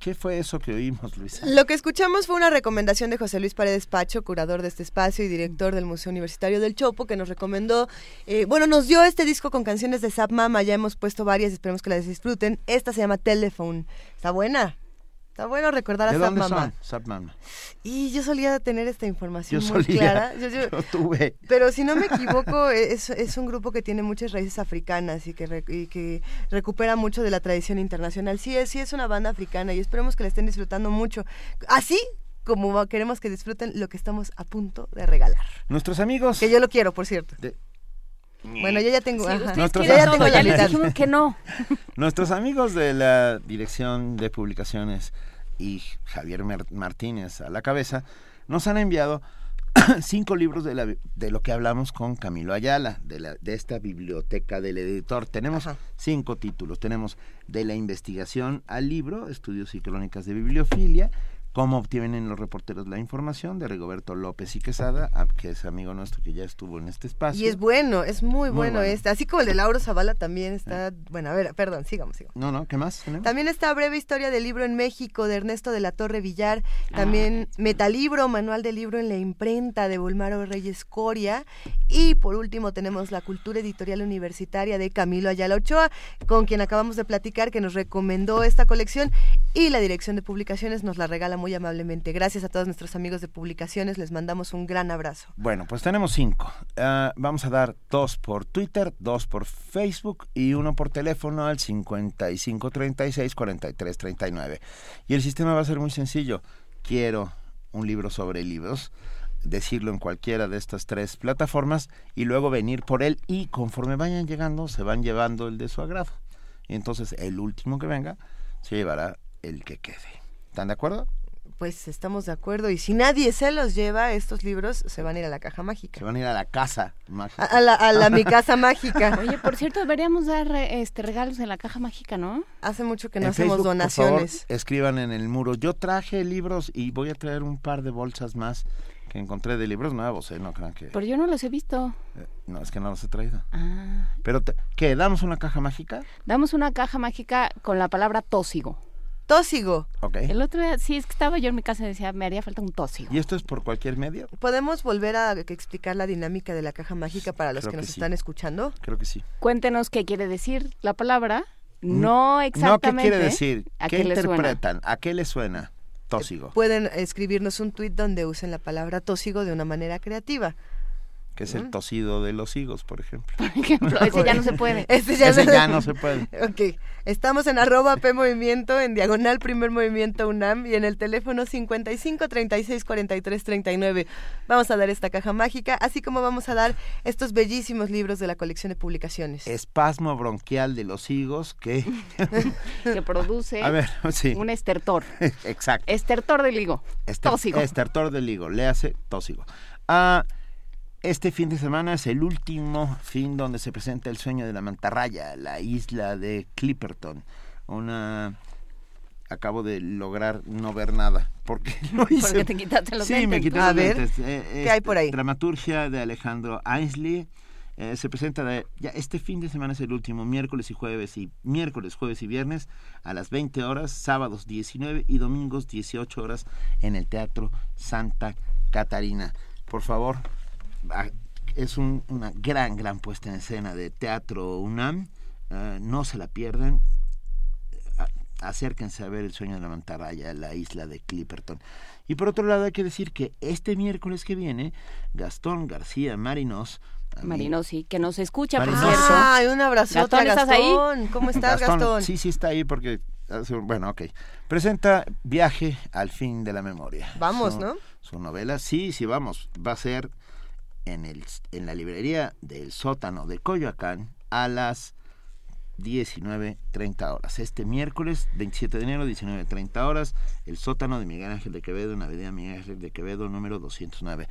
¿Qué fue eso que oímos, Luisa? Lo que escuchamos fue una recomendación de José Luis Paredes Pacho, curador de este espacio y director del Museo Universitario del Chopo, que nos recomendó, eh, bueno, nos dio este disco con canciones de Zap Mama, ya hemos puesto varias, esperemos que las disfruten. Esta se llama Telephone. ¿Está buena? Está bueno recordar a ¿De Mama. Mama. Y yo solía tener esta información yo muy solía, clara. *laughs* Yo, yo, tuve. Pero si no me equivoco, *laughs* es, es, un grupo que tiene muchas raíces africanas y que, y que recupera mucho de la tradición internacional. Sí es, sí es una banda africana y esperemos que la estén disfrutando mucho. Así como queremos que disfruten lo que estamos a punto de regalar. Nuestros amigos. Que yo lo quiero, por cierto. Bueno, yo ya tengo. Sí, Nuestros ya, tengo ya les dijimos que no. *laughs* Nuestros amigos de la Dirección de Publicaciones y Javier Martínez a la cabeza nos han enviado *clears throat* cinco libros de, la, de lo que hablamos con Camilo Ayala, de, la, de esta biblioteca del editor. Tenemos cinco títulos. Tenemos de la investigación al libro, estudios y crónicas de bibliofilia, cómo obtienen los reporteros la información de Rigoberto López y Quesada, que es amigo nuestro que ya estuvo en este espacio. Y es bueno, es muy, bueno, este, así como el de Lauro Zavala también está, bueno, a ver, perdón, sigamos, sigamos. No, no, ¿qué más? También está Breve Historia del Libro en México de Ernesto de la Torre Villar, también ah, Metalibro, Manual del Libro en la Imprenta de Volmaro Reyes Coria y por último tenemos la Cultura Editorial Universitaria de Camilo Ayala Ochoa, con quien acabamos de platicar que nos recomendó esta colección y la Dirección de Publicaciones nos la regala muy amablemente. Gracias a todos nuestros amigos de publicaciones, les mandamos un gran abrazo. Bueno, pues tenemos cinco. Ah, vamos a dar dos por Twitter, dos por Facebook y uno por teléfono al 5536-4339. Y el sistema va a ser muy sencillo. Quiero un libro sobre libros decirlo en cualquiera de estas tres plataformas y luego venir por él y conforme vayan llegando se van llevando el de su agrado. Y entonces el último que venga se llevará el que quede. ¿Están de acuerdo? Pues estamos de acuerdo. Y si nadie se los lleva, estos libros se van a ir a la caja mágica. Se van a ir a la casa mágica. A, la, a la mi *laughs* casa mágica. Oye, por cierto, deberíamos dar este regalos en la caja mágica, ¿no? Hace mucho que no hacemos donaciones. escriban en el muro. Yo traje libros y voy a traer un par de bolsas más que encontré de libros nuevos, ¿eh? No crean que... Pero yo no los he visto. Eh, no, es que no los he traído. Ah. Pero, ¿qué? ¿Damos una caja mágica? Damos una caja mágica con la palabra tósigo tósigo. El otro día, sí, es que estaba yo en mi casa y decía, me haría falta un tósigo. ¿Y esto es por cualquier medio? ¿Podemos volver a explicar la dinámica de la caja mágica para los que, nos están escuchando? Creo que sí. Cuéntenos qué quiere decir la palabra. No exactamente. No, ¿qué quiere decir? ¿Qué, interpretan? ¿A qué le suena? Tósigo. Pueden escribirnos un tuit donde usen la palabra tósigo de una manera creativa que es el tosido de los higos, por ejemplo. Por ejemplo, ese ya no se puede. *laughs* Ese ya, no... se puede. *laughs* Ok, estamos en arroba P Movimiento, en diagonal Primer Movimiento UNAM y en el teléfono 55 36 43 39. Vamos a dar esta caja mágica, así como vamos a dar estos bellísimos libros de la colección de publicaciones. Espasmo bronquial de los higos que... *laughs* que produce a ver, sí. un estertor. Exacto. Estertor del higo. tósigo. Estertor del higo, le hace tósigo. Ah... Este fin de semana es el último fin donde se presenta el sueño de la mantarraya, la isla de Clipperton. Una acabo de lograr no ver nada *laughs* porque lo hice. Porque te quitaste los Sí, me quité A los ver, lentes. Eh, ¿qué hay por ahí? Dramaturgia de Alejandro Ainsley. Eh, se presenta de, ya este fin de semana es el último miércoles y jueves y miércoles, jueves y viernes a las 20 horas, sábados 19 y domingos 18 horas en el Teatro Santa Catarina. Por favor, es una gran, gran puesta en escena de teatro UNAM. Ah, no se la pierdan. acérquense a ver El sueño de la mantarraya, la isla de Clipperton. Y por otro lado hay que decir que este miércoles que viene, Gastón García Marinos Marinos, sí, que nos escucha, por cierto. Ay, un abrazo. Gastón, ¿estás ahí? ¿Cómo estás, Gastón? Sí, sí está ahí porque... Bueno, ok. Presenta Viaje al fin de la memoria. Vamos, ¿no? Su novela, sí, sí, vamos. Va a ser en, el, en la librería del sótano de Coyoacán a las 19.30 horas. Este miércoles 27 de enero, 19.30 horas, el sótano de Miguel Ángel de Quevedo, en la avenida Miguel Ángel de Quevedo, número 209.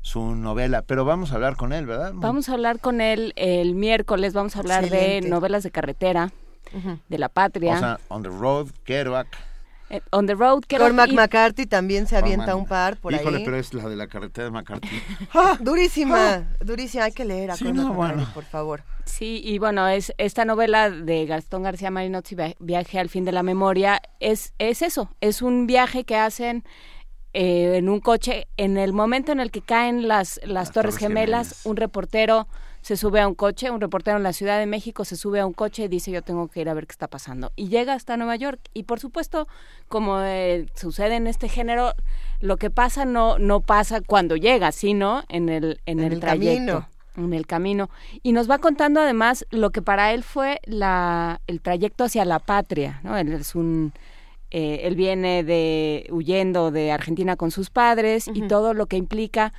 Su novela, pero vamos a hablar con él, ¿verdad? Vamos a hablar con él el miércoles, vamos a hablar de novelas de carretera, de la patria. O sea, On the Road, Kerouac. Eh, on the Road. que Cormac McCarthy también se avienta un par por Híjole, ahí. pero es la de la carretera de McCarthy. *laughs* ¡Ah! Durísima, durísima. Hay que leer a Cormac McCarthy, por favor. Sí, y bueno, es esta novela de Gastón García Marinozzi, Viaje al fin de la memoria, es, es eso, es un viaje que hacen eh, en un coche en el momento en el que caen las, las, torres, gemelas, un reportero se sube a un coche, un reportero en la Ciudad de México se sube a un coche y dice yo tengo que ir a ver qué está pasando. Y llega hasta Nueva York y por supuesto, como eh, sucede en este género, lo que pasa no, no pasa cuando llega, sino en el, en, el, trayecto. En el camino. Y nos va contando además lo que para él fue la, el trayecto hacia la patria, ¿no? Él es un... Eh, él viene de huyendo de Argentina con sus padres y todo lo que implica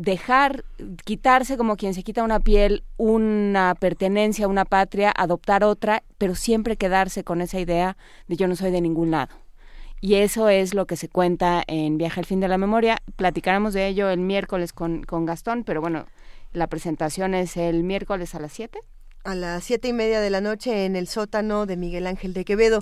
dejar, quitarse como quien se quita una piel, una pertenencia a una patria, adoptar otra, pero siempre quedarse con esa idea de yo no soy de ningún lado. Y eso es lo que se cuenta en Viaje al fin de la memoria. Platicaremos de ello el miércoles con, con Gastón, pero bueno, la presentación es el miércoles a las 7 a las siete y media de la noche en el sótano de Miguel Ángel de Quevedo.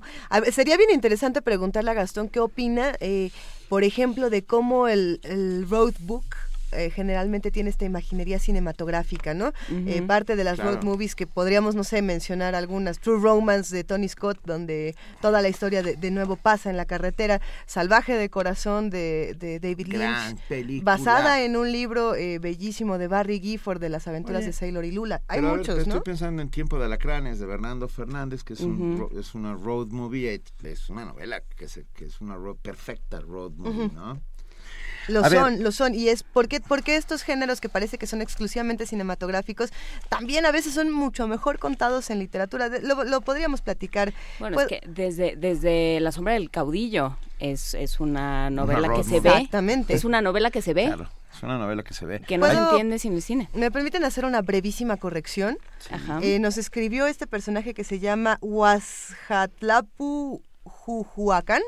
sería bien interesante preguntarle a Gastón qué opina, eh, por ejemplo, de cómo el, el roadbook eh, generalmente tiene esta imaginería cinematográfica, ¿no? Eh, parte de las road movies que podríamos, no sé, mencionar algunas. True Romance de Tony Scott, donde toda la historia de, nuevo pasa en la carretera. Salvaje de Corazón de, David Lynch. Basada en un libro eh, bellísimo de Barry Gifford de las aventuras de Sailor y Lula. Hay muchos, Estoy pensando en Tiempo de Alacranes de Bernardo Fernández, que es, un, es una road movie, es una novela que, que es una road, perfecta road movie, ¿no? Lo son, lo son. Y es porque, porque estos géneros que parece que son exclusivamente cinematográficos, también a veces son mucho mejor contados en literatura. Lo, podríamos platicar. Bueno, es pues que desde, desde La sombra del caudillo es, es una novela que se ve. Exactamente. Es una novela que se ve. Claro. Es una novela que se ve. Que no se entiende sin el cine. ¿Me permiten hacer una brevísima corrección? Eh, nos escribió este personaje que se llama Huasjatlapu Jujuacán.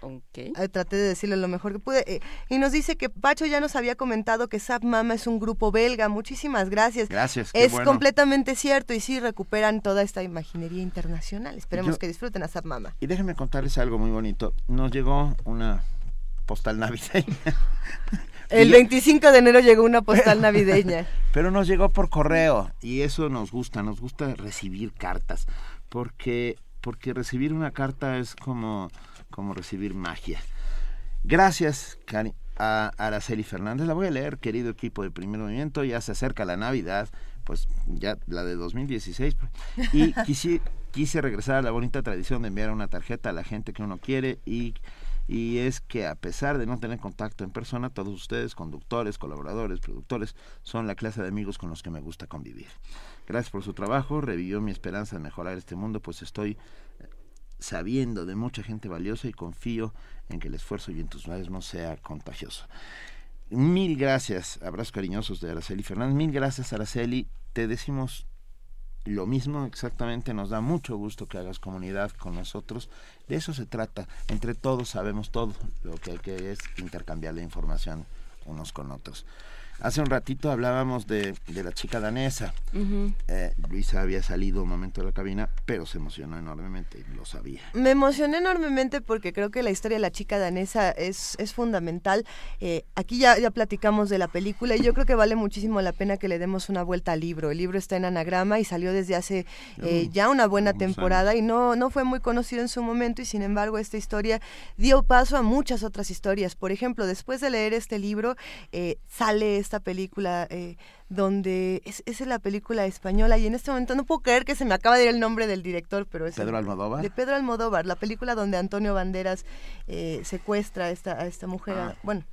Okay. traté de decirle lo mejor que pude. Eh, y nos dice que Pacho ya nos había comentado que Zap Mama es un grupo belga. Muchísimas gracias. Gracias. Es completamente cierto y sí recuperan toda esta imaginería internacional. Esperemos que disfruten a Zap Mama. Y déjenme contarles algo muy bonito. Nos llegó una postal navideña. *laughs* El 25 de enero llegó una postal navideña. *laughs* Pero nos llegó por correo y eso nos gusta, nos gusta recibir cartas, porque porque recibir una carta es como como recibir magia. Gracias a Araceli Fernández. La voy a leer, querido equipo de primer movimiento. Ya se acerca la Navidad, pues ya la de 2016. Pues. Y *laughs* quise, quise regresar a la bonita tradición de enviar una tarjeta a la gente que uno quiere y y es que a pesar de no tener contacto en persona, todos ustedes, conductores, colaboradores, productores, son la clase de amigos con los que me gusta convivir. Gracias por su trabajo, revivió mi esperanza de mejorar este mundo, pues estoy sabiendo de mucha gente valiosa y confío en que el esfuerzo y entusiasmo sea contagioso. Mil gracias, abrazos cariñosos de Araceli Fernández. Mil gracias, Araceli. Te decimos lo mismo exactamente. Nos da mucho gusto que hagas comunidad con nosotros. De eso se trata. Entre todos sabemos todo. Lo que hay que es intercambiar la información unos con otros. Hace un ratito hablábamos de, de la chica danesa. Eh, Luisa había salido un momento de la cabina, pero se emocionó enormemente, lo sabía. Me emocioné enormemente porque creo que la historia de la chica danesa es, es fundamental. Eh, aquí ya, ya platicamos de la película y yo creo que vale muchísimo la pena que le demos una vuelta al libro. El libro está en anagrama y salió desde hace eh, ya una buena temporada y no, no fue muy conocido en su momento y sin embargo esta historia dio paso a muchas otras historias. Por ejemplo, después de leer este libro, sale esta película eh, donde es, es la película española y en este momento no puedo creer que se me acaba de ir el nombre del director, pero es Pedro Almodóvar. De Pedro Almodóvar, la película donde Antonio Banderas eh, secuestra a esta, a esta mujer. Ah. Bueno,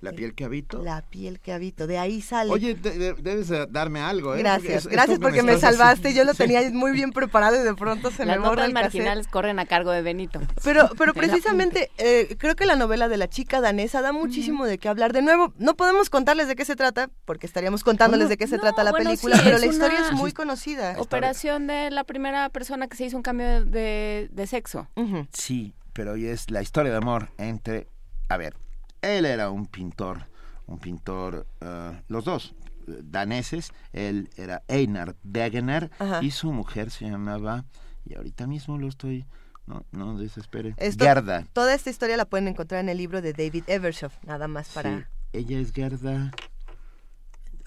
la piel que habito. La piel que habito, de ahí sale. Oye, debes darme algo, ¿eh? Gracias, gracias porque me, salvaste. Yo lo tenía muy bien preparado y de pronto se me borra el marginales corren a cargo de Benito. Pero, pero precisamente eh, creo que la novela de la chica danesa da muchísimo de qué hablar. De nuevo, no podemos contarles de qué se trata, porque estaríamos contándoles de qué se trata la película, pero la historia es muy conocida. Operación de la primera persona que se hizo un cambio de, sexo. Sí, pero hoy es la historia de amor entre, a ver, él era un pintor, un pintor, eh, los dos daneses, él era Einar Wegener y su mujer se llamaba, y ahorita mismo lo estoy, no, no desespere, Gerda. Toda esta historia la pueden encontrar en el libro de David Evershoff, nada más para... ella es Gerda...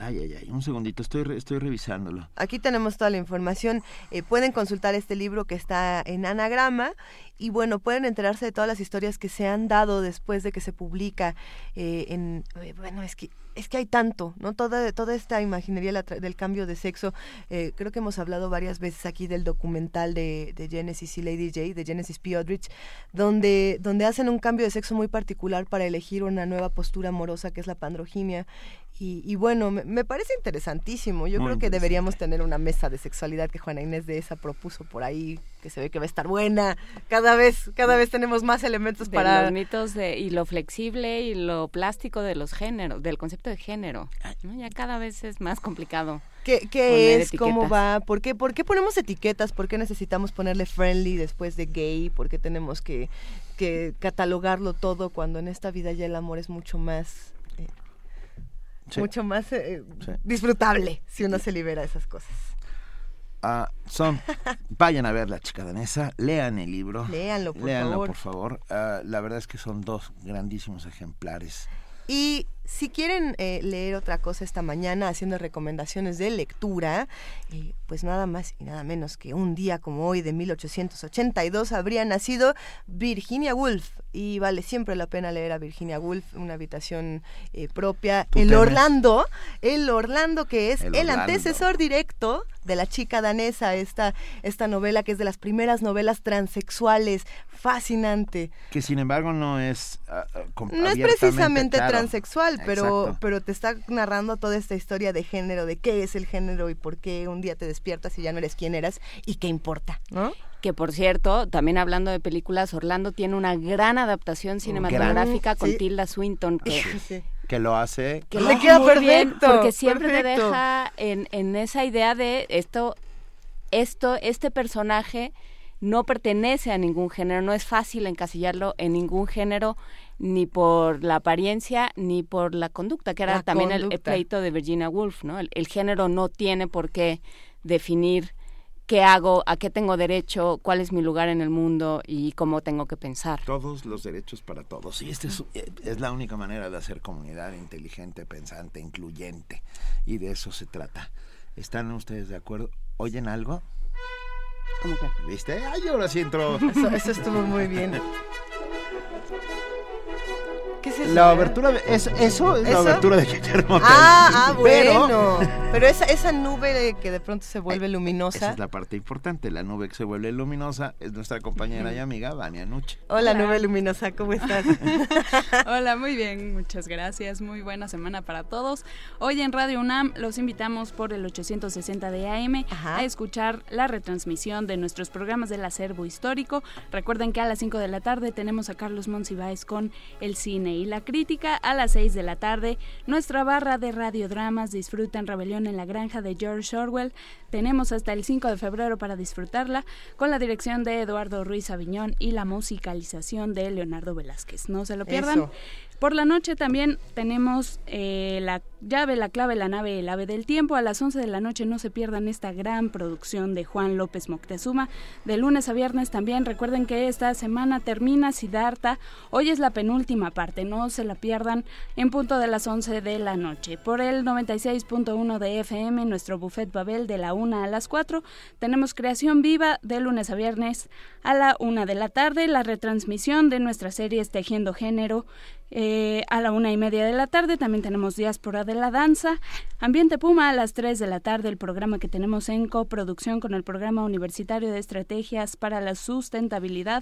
Ay, ay, ay, un segundito, estoy, estoy revisándolo. Aquí tenemos toda la información. Eh, pueden consultar este libro que está en anagrama y bueno, pueden enterarse de todas las historias que se han dado después de que se publica eh, en... Eh, bueno, es que es que hay tanto, ¿no? Toda, toda esta imaginería del cambio de sexo. Creo que hemos hablado varias veces aquí del documental de, Genesis y Lady J, de Genesis P. Odrich, donde, donde hacen un cambio de sexo muy particular para elegir una nueva postura amorosa que es la pandroginia. Y, bueno, me, parece interesantísimo. Yo creo que deberíamos tener una mesa de sexualidad que Juana Inés de esa propuso por ahí, que se ve que va a estar buena. Cada vez, cada vez tenemos más elementos para los mitos de y lo flexible y lo plástico de los géneros, del concepto de género. Ya cada vez es más complicado. ¿Qué, qué es? ¿Cómo va? ¿Por qué, ¿Por qué ponemos etiquetas? ¿Por qué necesitamos ponerle friendly después de gay? ¿Por qué tenemos que, que catalogarlo todo cuando en esta vida ya el amor es mucho más mucho más eh, disfrutable si uno se libera de esas cosas. Ah, son, vayan a ver La chica danesa, lean el libro. Léanlo, por léanlo, favor. por favor. Ah, la verdad es que son dos grandísimos ejemplares. Y si quieren eh, leer otra cosa esta mañana haciendo recomendaciones de lectura, eh, pues nada más y nada menos que un día como hoy de 1882 habría nacido Virginia Woolf. Y vale siempre la pena leer a Virginia Woolf, una habitación eh, propia. El Orlando, el Orlando que es el, antecesor directo de la chica danesa, esta, esta novela que es de las primeras novelas transexuales, fascinante. Que sin embargo no es... Ah, no es precisamente transexual, pero, pero te está narrando toda esta historia de género, de qué es el género y por qué un día te despiertas y ya no eres quien eras y qué importa, ¿no? Que por cierto, también hablando de películas, Orlando tiene una gran adaptación cinematográfica con Tilda Swinton que que lo hace que le queda perfecto porque siempre te deja en, en esa idea de esto esto este personaje no pertenece a ningún género no es fácil encasillarlo en ningún género ni por la apariencia ni por la conducta que era también el, pleito de Virginia Woolf no el género no tiene por qué definir qué hago, a qué tengo derecho, cuál es mi lugar en el mundo y cómo tengo que pensar. Todos los derechos para todos. Y esta es, eh, es, la única manera de hacer comunidad inteligente, pensante, incluyente. Y de eso se trata. ¿Están ustedes de acuerdo? ¿Oyen algo? ¿Cómo que? ¿Viste? Ay, ahora sí entró. Eso, eso estuvo muy bien. *laughs* ¿Qué es eso? La abertura de, eso, eso es la abertura de Guillermo Ah, ah bueno. Pero, esa, esa nube que de pronto se vuelve luminosa. Esa es la parte importante. La nube que se vuelve luminosa es nuestra compañera y amiga Vania Nuche. Hola, nube luminosa, ¿cómo estás? *laughs* Hola, muy bien, muchas gracias. Muy buena semana para todos. Hoy en Radio UNAM los invitamos por el 860 de AM a escuchar la retransmisión de nuestros programas del acervo histórico. Recuerden que a las 5 de la tarde tenemos a Carlos Monsiváis con el cine y la crítica a las 6 de la tarde. Nuestra barra de radiodramas disfrutan Rebelión en la Granja de George Orwell. Tenemos hasta el 5 de febrero para disfrutarla con la dirección de Eduardo Ruiz Aviñón y la musicalización de Leonardo Velázquez. No se lo pierdan. Por la noche también tenemos eh, la llave, la clave, la nave, el ave del tiempo. A las 11 de la noche no se pierdan esta gran producción de Juan López Moctezuma. De lunes a viernes también recuerden que esta semana termina Siddhartha. Hoy es la penúltima parte, no se la pierdan en punto de las 11 de la noche. Por el 96.1 de FM, nuestro buffet Babel de la 1 a las 4, tenemos creación viva de lunes a viernes a la 1 de la tarde, la retransmisión de nuestra serie Tejiendo Género eh, a la una y media de la tarde también tenemos Diáspora de la Danza. Ambiente Puma a las 3 de la tarde, el programa que tenemos en coproducción con el Programa Universitario de Estrategias para la Sustentabilidad.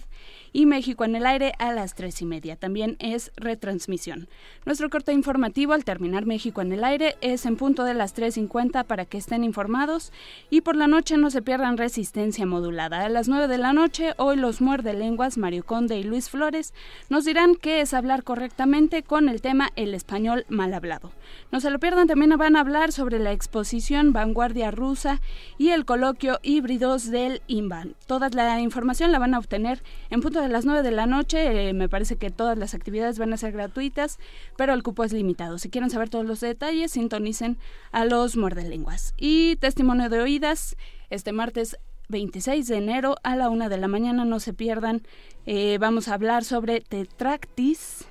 Y México en el Aire a las tres y media. También es retransmisión. Nuestro corte informativo al terminar México en el Aire es en punto de las 3.50 para que estén informados. Y por la noche no se pierdan Resistencia Modulada. A las 9 de la noche, hoy los muerde lenguas Mario Conde y Luis Flores nos dirán qué es hablar correctamente con el tema El español mal hablado. No se lo pierdan, también van a hablar sobre la exposición Vanguardia Rusa y el coloquio Híbridos del INVAN. Toda la información la van a obtener en punto de las 9 de la noche. Eh, me parece que todas las actividades van a ser gratuitas, pero el cupo es limitado. Si quieren saber todos los detalles, sintonicen a los muerdelenguas. Y testimonio de oídas, este martes 26 de enero a la una de la mañana, no se pierdan. Eh, vamos a hablar sobre Tetractis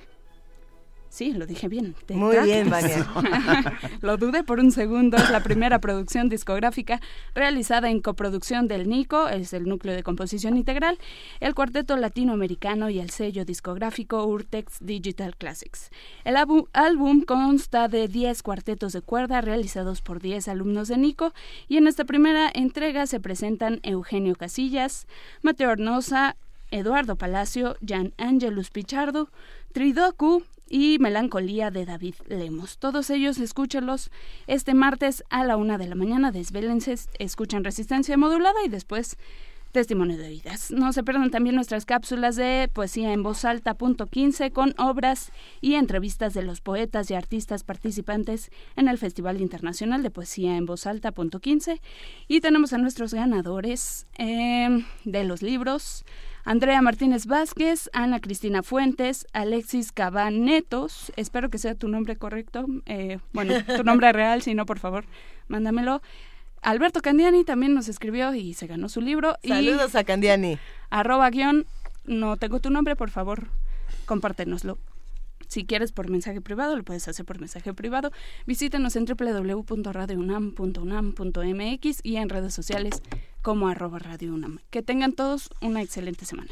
Sí, lo dije bien. Muy bien, Vania. *laughs* lo dudé por un segundo. Es la primera producción discográfica realizada en coproducción del NICO, es el núcleo de composición integral, el cuarteto latinoamericano y el sello discográfico Urtex Digital Classics. El álbum consta de 10 cuartetos de cuerda realizados por 10 alumnos de NICO y en esta primera entrega se presentan Eugenio Casillas, Mateo Arnosa, Eduardo Palacio, Jan Angelus Pichardo, Tridoku, y Melancolía de David Lemos. Todos ellos escúchenlos este martes a la una de la mañana. Desvélense, escuchan Resistencia Modulada y después Testimonio de Vidas. No se pierdan también nuestras cápsulas de poesía en voz alta punto 15 con obras y entrevistas de los poetas y artistas participantes en el Festival Internacional de Poesía en voz alta punto 15. Y tenemos a nuestros ganadores eh, de los libros. Andrea Martínez Vázquez, Ana Cristina Fuentes, Alexis Cabanetos, espero que sea tu nombre correcto, eh, bueno, tu nombre *laughs* real, si no, por favor, mándamelo. Alberto Candiani también nos escribió y se ganó su libro. Saludos a Candiani. Arroba guion, no tengo tu nombre, por favor, compártenoslo. Si quieres por mensaje privado, lo puedes hacer por mensaje privado. Visítenos en www.radiounam.unam.mx y en redes sociales como arroba Radio UNAM. Que tengan todos una excelente semana.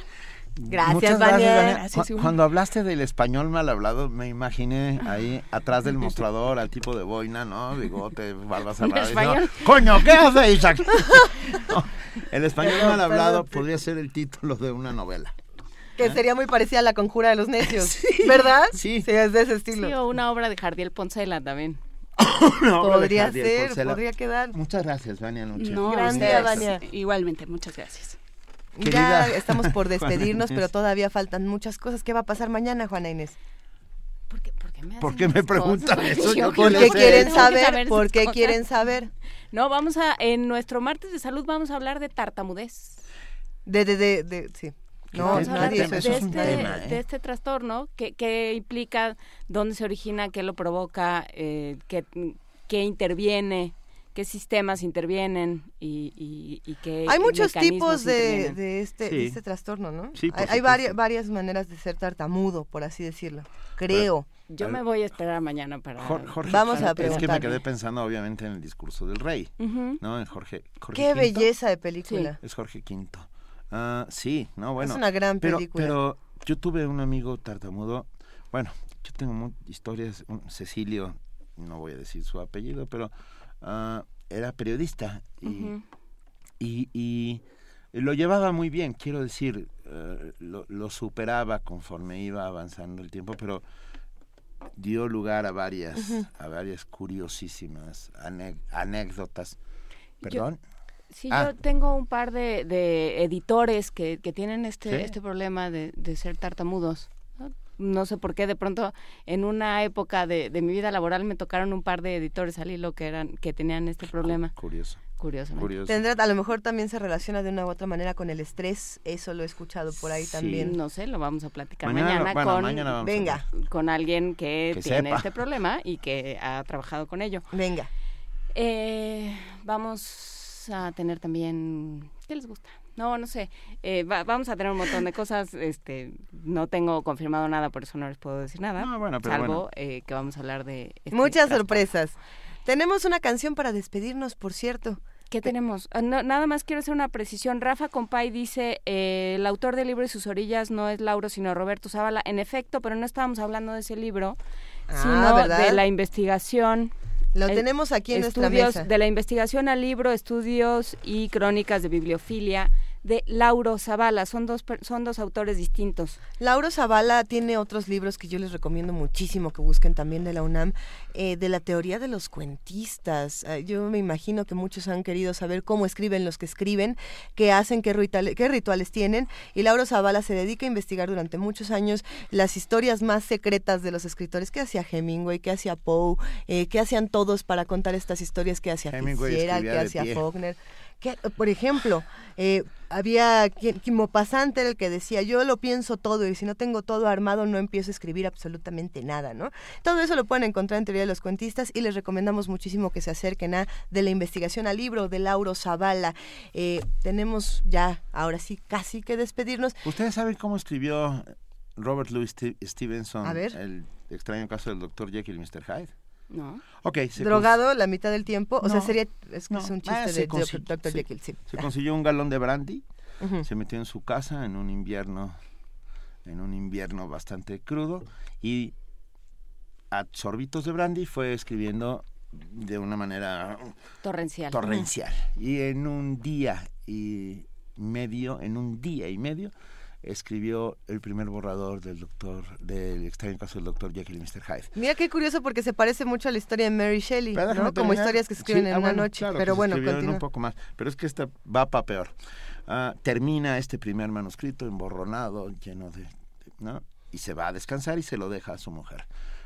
Gracias, Vania. Cuando hablaste del español mal hablado, me imaginé ahí atrás del mostrador al tipo de boina, ¿no? Bigote, barba cerrada. Coño, ¿qué hace Isaac? *laughs* el español mal hablado podría ser el título de una novela. Que ¿Eh? sería muy parecida a La Conjura de los Necios, *laughs* ¿verdad? Sí. Sí, es de ese estilo. Sí, o una obra de Jardiel Poncela también. *laughs* podría ser, podría quedar. Muchas gracias, Vania Noche. No, Vania. Igualmente, muchas gracias. Ya estamos por *laughs* despedirnos, pero todavía faltan muchas cosas. ¿Qué va a pasar mañana, Juana Inés? ¿Por qué, por qué me, ¿Por qué me preguntan eso? ¿Por qué quieren saber? ¿Por qué quieren saber? No, vamos a, en nuestro martes de salud vamos a hablar de tartamudez. De, de, de, de sí. No, nadie de, este, ¿eh? de este trastorno que, implica dónde se origina, qué lo provoca, eh, qué, interviene, qué sistemas intervienen y, y, y qué Hay muchos tipos de, este, este trastorno, ¿no? hay, varias, varias maneras de ser tartamudo, por así decirlo. Creo. Yo me voy a esperar mañana para... Vamos a preguntar. Es que me quedé pensando obviamente en el discurso del rey, ¿no? En Jorge, Qué belleza de película. Es Jorge V. Ah, sí, no, bueno. Es una gran película. Pero, yo tuve un amigo tartamudo. Bueno, yo tengo historias. Cecilio, no voy a decir su apellido, pero uh, era periodista y, y, lo llevaba muy bien. Quiero decir, uh, lo, lo, superaba conforme iba avanzando el tiempo, pero dio lugar a varias, a varias curiosísimas anécdotas. Perdón. Sí, ah. yo tengo un par de, de editores que, que tienen este, este problema de, de ser tartamudos. ¿No? sé por qué, de pronto en una época de, de, mi vida laboral me tocaron un par de editores al hilo que, eran, que tenían este problema. Curioso. Curioso. Tendrá, a lo mejor también se relaciona de una u otra manera con el estrés, eso lo he escuchado por ahí también. No sé, lo vamos a platicar mañana, con, venga. con alguien que, tiene este problema y que ha trabajado con ello. Venga. Eh, vamos a tener también, ¿qué les gusta? No, no sé. Eh, vamos a tener un montón de cosas. Este, no tengo confirmado nada, por eso no les puedo decir nada. No, bueno, pero salvo eh, que vamos a hablar de este muchas sorpresas. Tenemos una canción para despedirnos, por cierto. ¿Qué tenemos? Ah, nada más quiero hacer una precisión. Rafa Compay dice, eh, el autor del libro y sus orillas no es Lauro, sino Roberto Zavala. En efecto, pero no estábamos hablando de ese libro, ah, sino de la investigación lo tenemos aquí en nuestra mesa. De la investigación al libro, estudios y crónicas de bibliofilia de Lauro Zavala. Son dos, son dos autores distintos. Lauro Zavala tiene otros libros que yo les recomiendo muchísimo que busquen también de la UNAM, eh, de la teoría de los cuentistas. Ah, yo me imagino que muchos han querido saber cómo escriben los que escriben, qué hacen, qué, rituales, qué rituales tienen. Y Lauro Zavala se dedica a investigar durante muchos años las historias más secretas de los escritores. ¿Qué hacía Hemingway? ¿Qué hacía Poe? Eh, ¿Qué hacían todos para contar estas historias? ¿Qué hacía Fitzgerald? ¿Qué hacía Faulkner? Por ejemplo, eh, había quien, Pasante era el que decía, yo lo pienso todo y si no tengo todo armado no empiezo a escribir absolutamente nada, ¿no? Todo eso lo pueden encontrar en Teoría de los Cuentistas y les recomendamos muchísimo que se acerquen a De la investigación al libro de Lauro Zavala. Eh, tenemos ya, ahora sí, casi que despedirnos. ¿Ustedes saben cómo escribió Robert Louis Stevenson a ver. el extraño caso del doctor Jekyll y Mr. Hyde. No. Okay, Drogado la mitad del tiempo. O sea, sería. Es, es un chiste ah, de Dr. Jekyll, sí. Se consiguió un galón de brandy. Se metió en su casa en un invierno. En un invierno bastante crudo. Y a sorbitos de brandy fue escribiendo de una manera torrencial. Torrencial. Y en un día y medio, en un día y medio, escribió el primer borrador del doctor del extraño caso del doctor Jekyll y Mr. Hyde. Mira qué curioso porque se parece mucho a la historia de Mary Shelley, ¿no? Como historias que se escriben en ah, una noche, pero bueno, continúa. un poco más, pero es que esta va para peor. Ah, termina este primer manuscrito emborronado, lleno de, ¿no? Y se va a descansar y se lo deja a su mujer.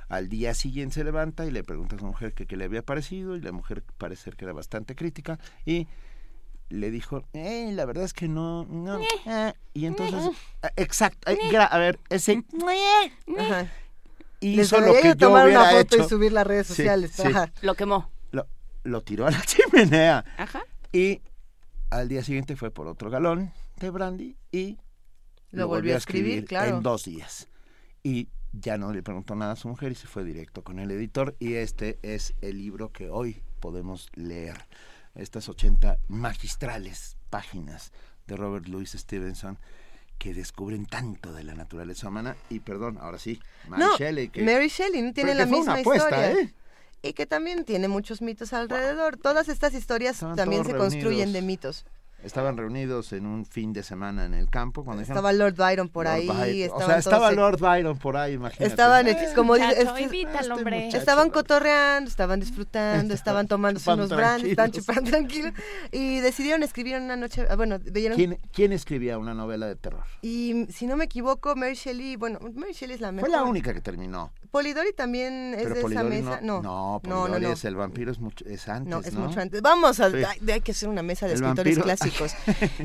Al día siguiente se levanta y le pregunta a su mujer qué le había parecido y la mujer parece que era bastante crítica y le dijo, eh, la verdad es que no, no. Eh, y entonces, ah, exacto, a ver, ese... Y hizo lo que tomar una foto y subir las redes sociales. Lo quemó. Lo, lo, tiró a la *laughs* chimenea. Ajá. Y al día siguiente fue por otro galón de brandy y lo, volvió a escribir, claro. en dos días. Y ya no le preguntó nada a su mujer y se fue directo con el editor. Y este es el libro que hoy podemos leer estas 80 magistrales páginas de Robert Louis Stevenson que descubren tanto de la naturaleza humana y perdón, ahora sí, Mary Shelley que Mary Shelley no tiene la misma historia. ¿eh? Y que también tiene muchos mitos alrededor. Todas estas historias también se construyen de mitos estaban reunidos en un fin de semana en el campo. Cuando estaba Lord Byron por ahí. o sea, estaba Lord Byron por ahí, imagínate. Estaban, como este estaban cotorreando, estaban disfrutando, estaban tomando unos brands, estaban chupando tranquilos. Y decidieron escribir una noche, ah, bueno, ¿Quién, ¿Quién, escribía una novela de terror? Y si no me equivoco, Mary Shelley, bueno, Mary Shelley es la mejor. Fue la única que terminó. Polidori también es de esa mesa. No, no, Polidori no, es el vampiro, es, mucho, es antes. No, es mucho antes. Vamos, a, hay, que hacer una mesa de escritores clásicos.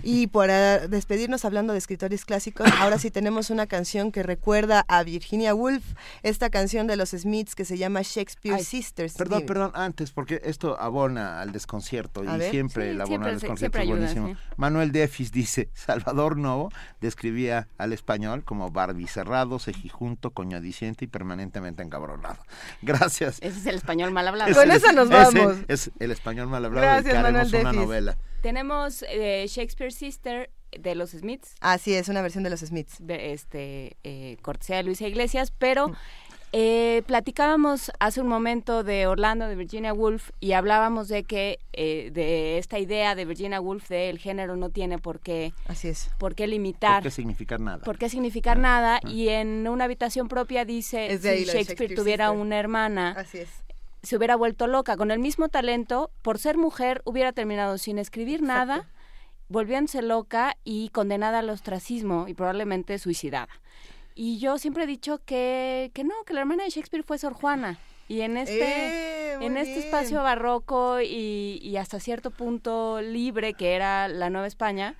Y para despedirnos hablando de escritores clásicos, ahora sí tenemos una canción que recuerda a Virginia Woolf, esta canción de los Smiths que se llama Shakespeare Sisters. Perdón, perdón, antes, porque esto abona al desconcierto y siempre el abona al desconcierto es buenísimo. Manuel Defis dice: *laughs* Salvador Novo describía al español como Barbie cerrado, cejijunto, coñadiciente y permanente encabronado. *laughs* Gracias. Ese es el español mal *laughs* hablado. Con eso nos vamos. Es el español mal hablado Gracias, y haremos una novela. Tenemos eh, Shakespeare Sister de los Smiths. Así es, una versión de los Smiths. De este, eh, cortesía de Luisa Iglesias, pero... Mm. Eh, platicábamos hace un momento de Orlando, de Virginia Woolf, y hablábamos de que eh, de esta idea de Virginia Woolf de el género no tiene por qué, Así es. por qué limitar. Por qué significar nada. Por qué significar ah, nada. Ah. Y en una habitación propia dice, si Shakespeare, tuviera una hermana, Así es. Se hubiera vuelto loca. Con el mismo talento, por ser mujer, hubiera terminado sin escribir nada, volviéndose loca y condenada al ostracismo y probablemente suicidada. Y yo siempre he dicho que, que no, que la hermana de Shakespeare fue Sor Juana. Y en este, eh, en este espacio barroco y, y, hasta cierto punto libre que era la Nueva España,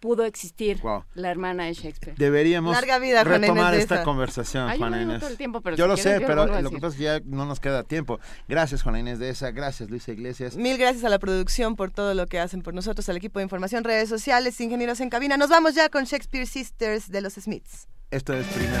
pudo existir la hermana de Shakespeare. Deberíamos vida, retomar esta conversación, Juana Inés. pero yo lo sé, pero lo, que pasa es que ya no nos queda tiempo. Gracias, Juana Inés de esa. Gracias, Luisa Iglesias. Mil gracias a la producción por todo lo que hacen por nosotros, al equipo de información, redes sociales, ingenieros en cabina. Nos vamos ya con Shakespeare Sisters de los Smiths. Esto es primer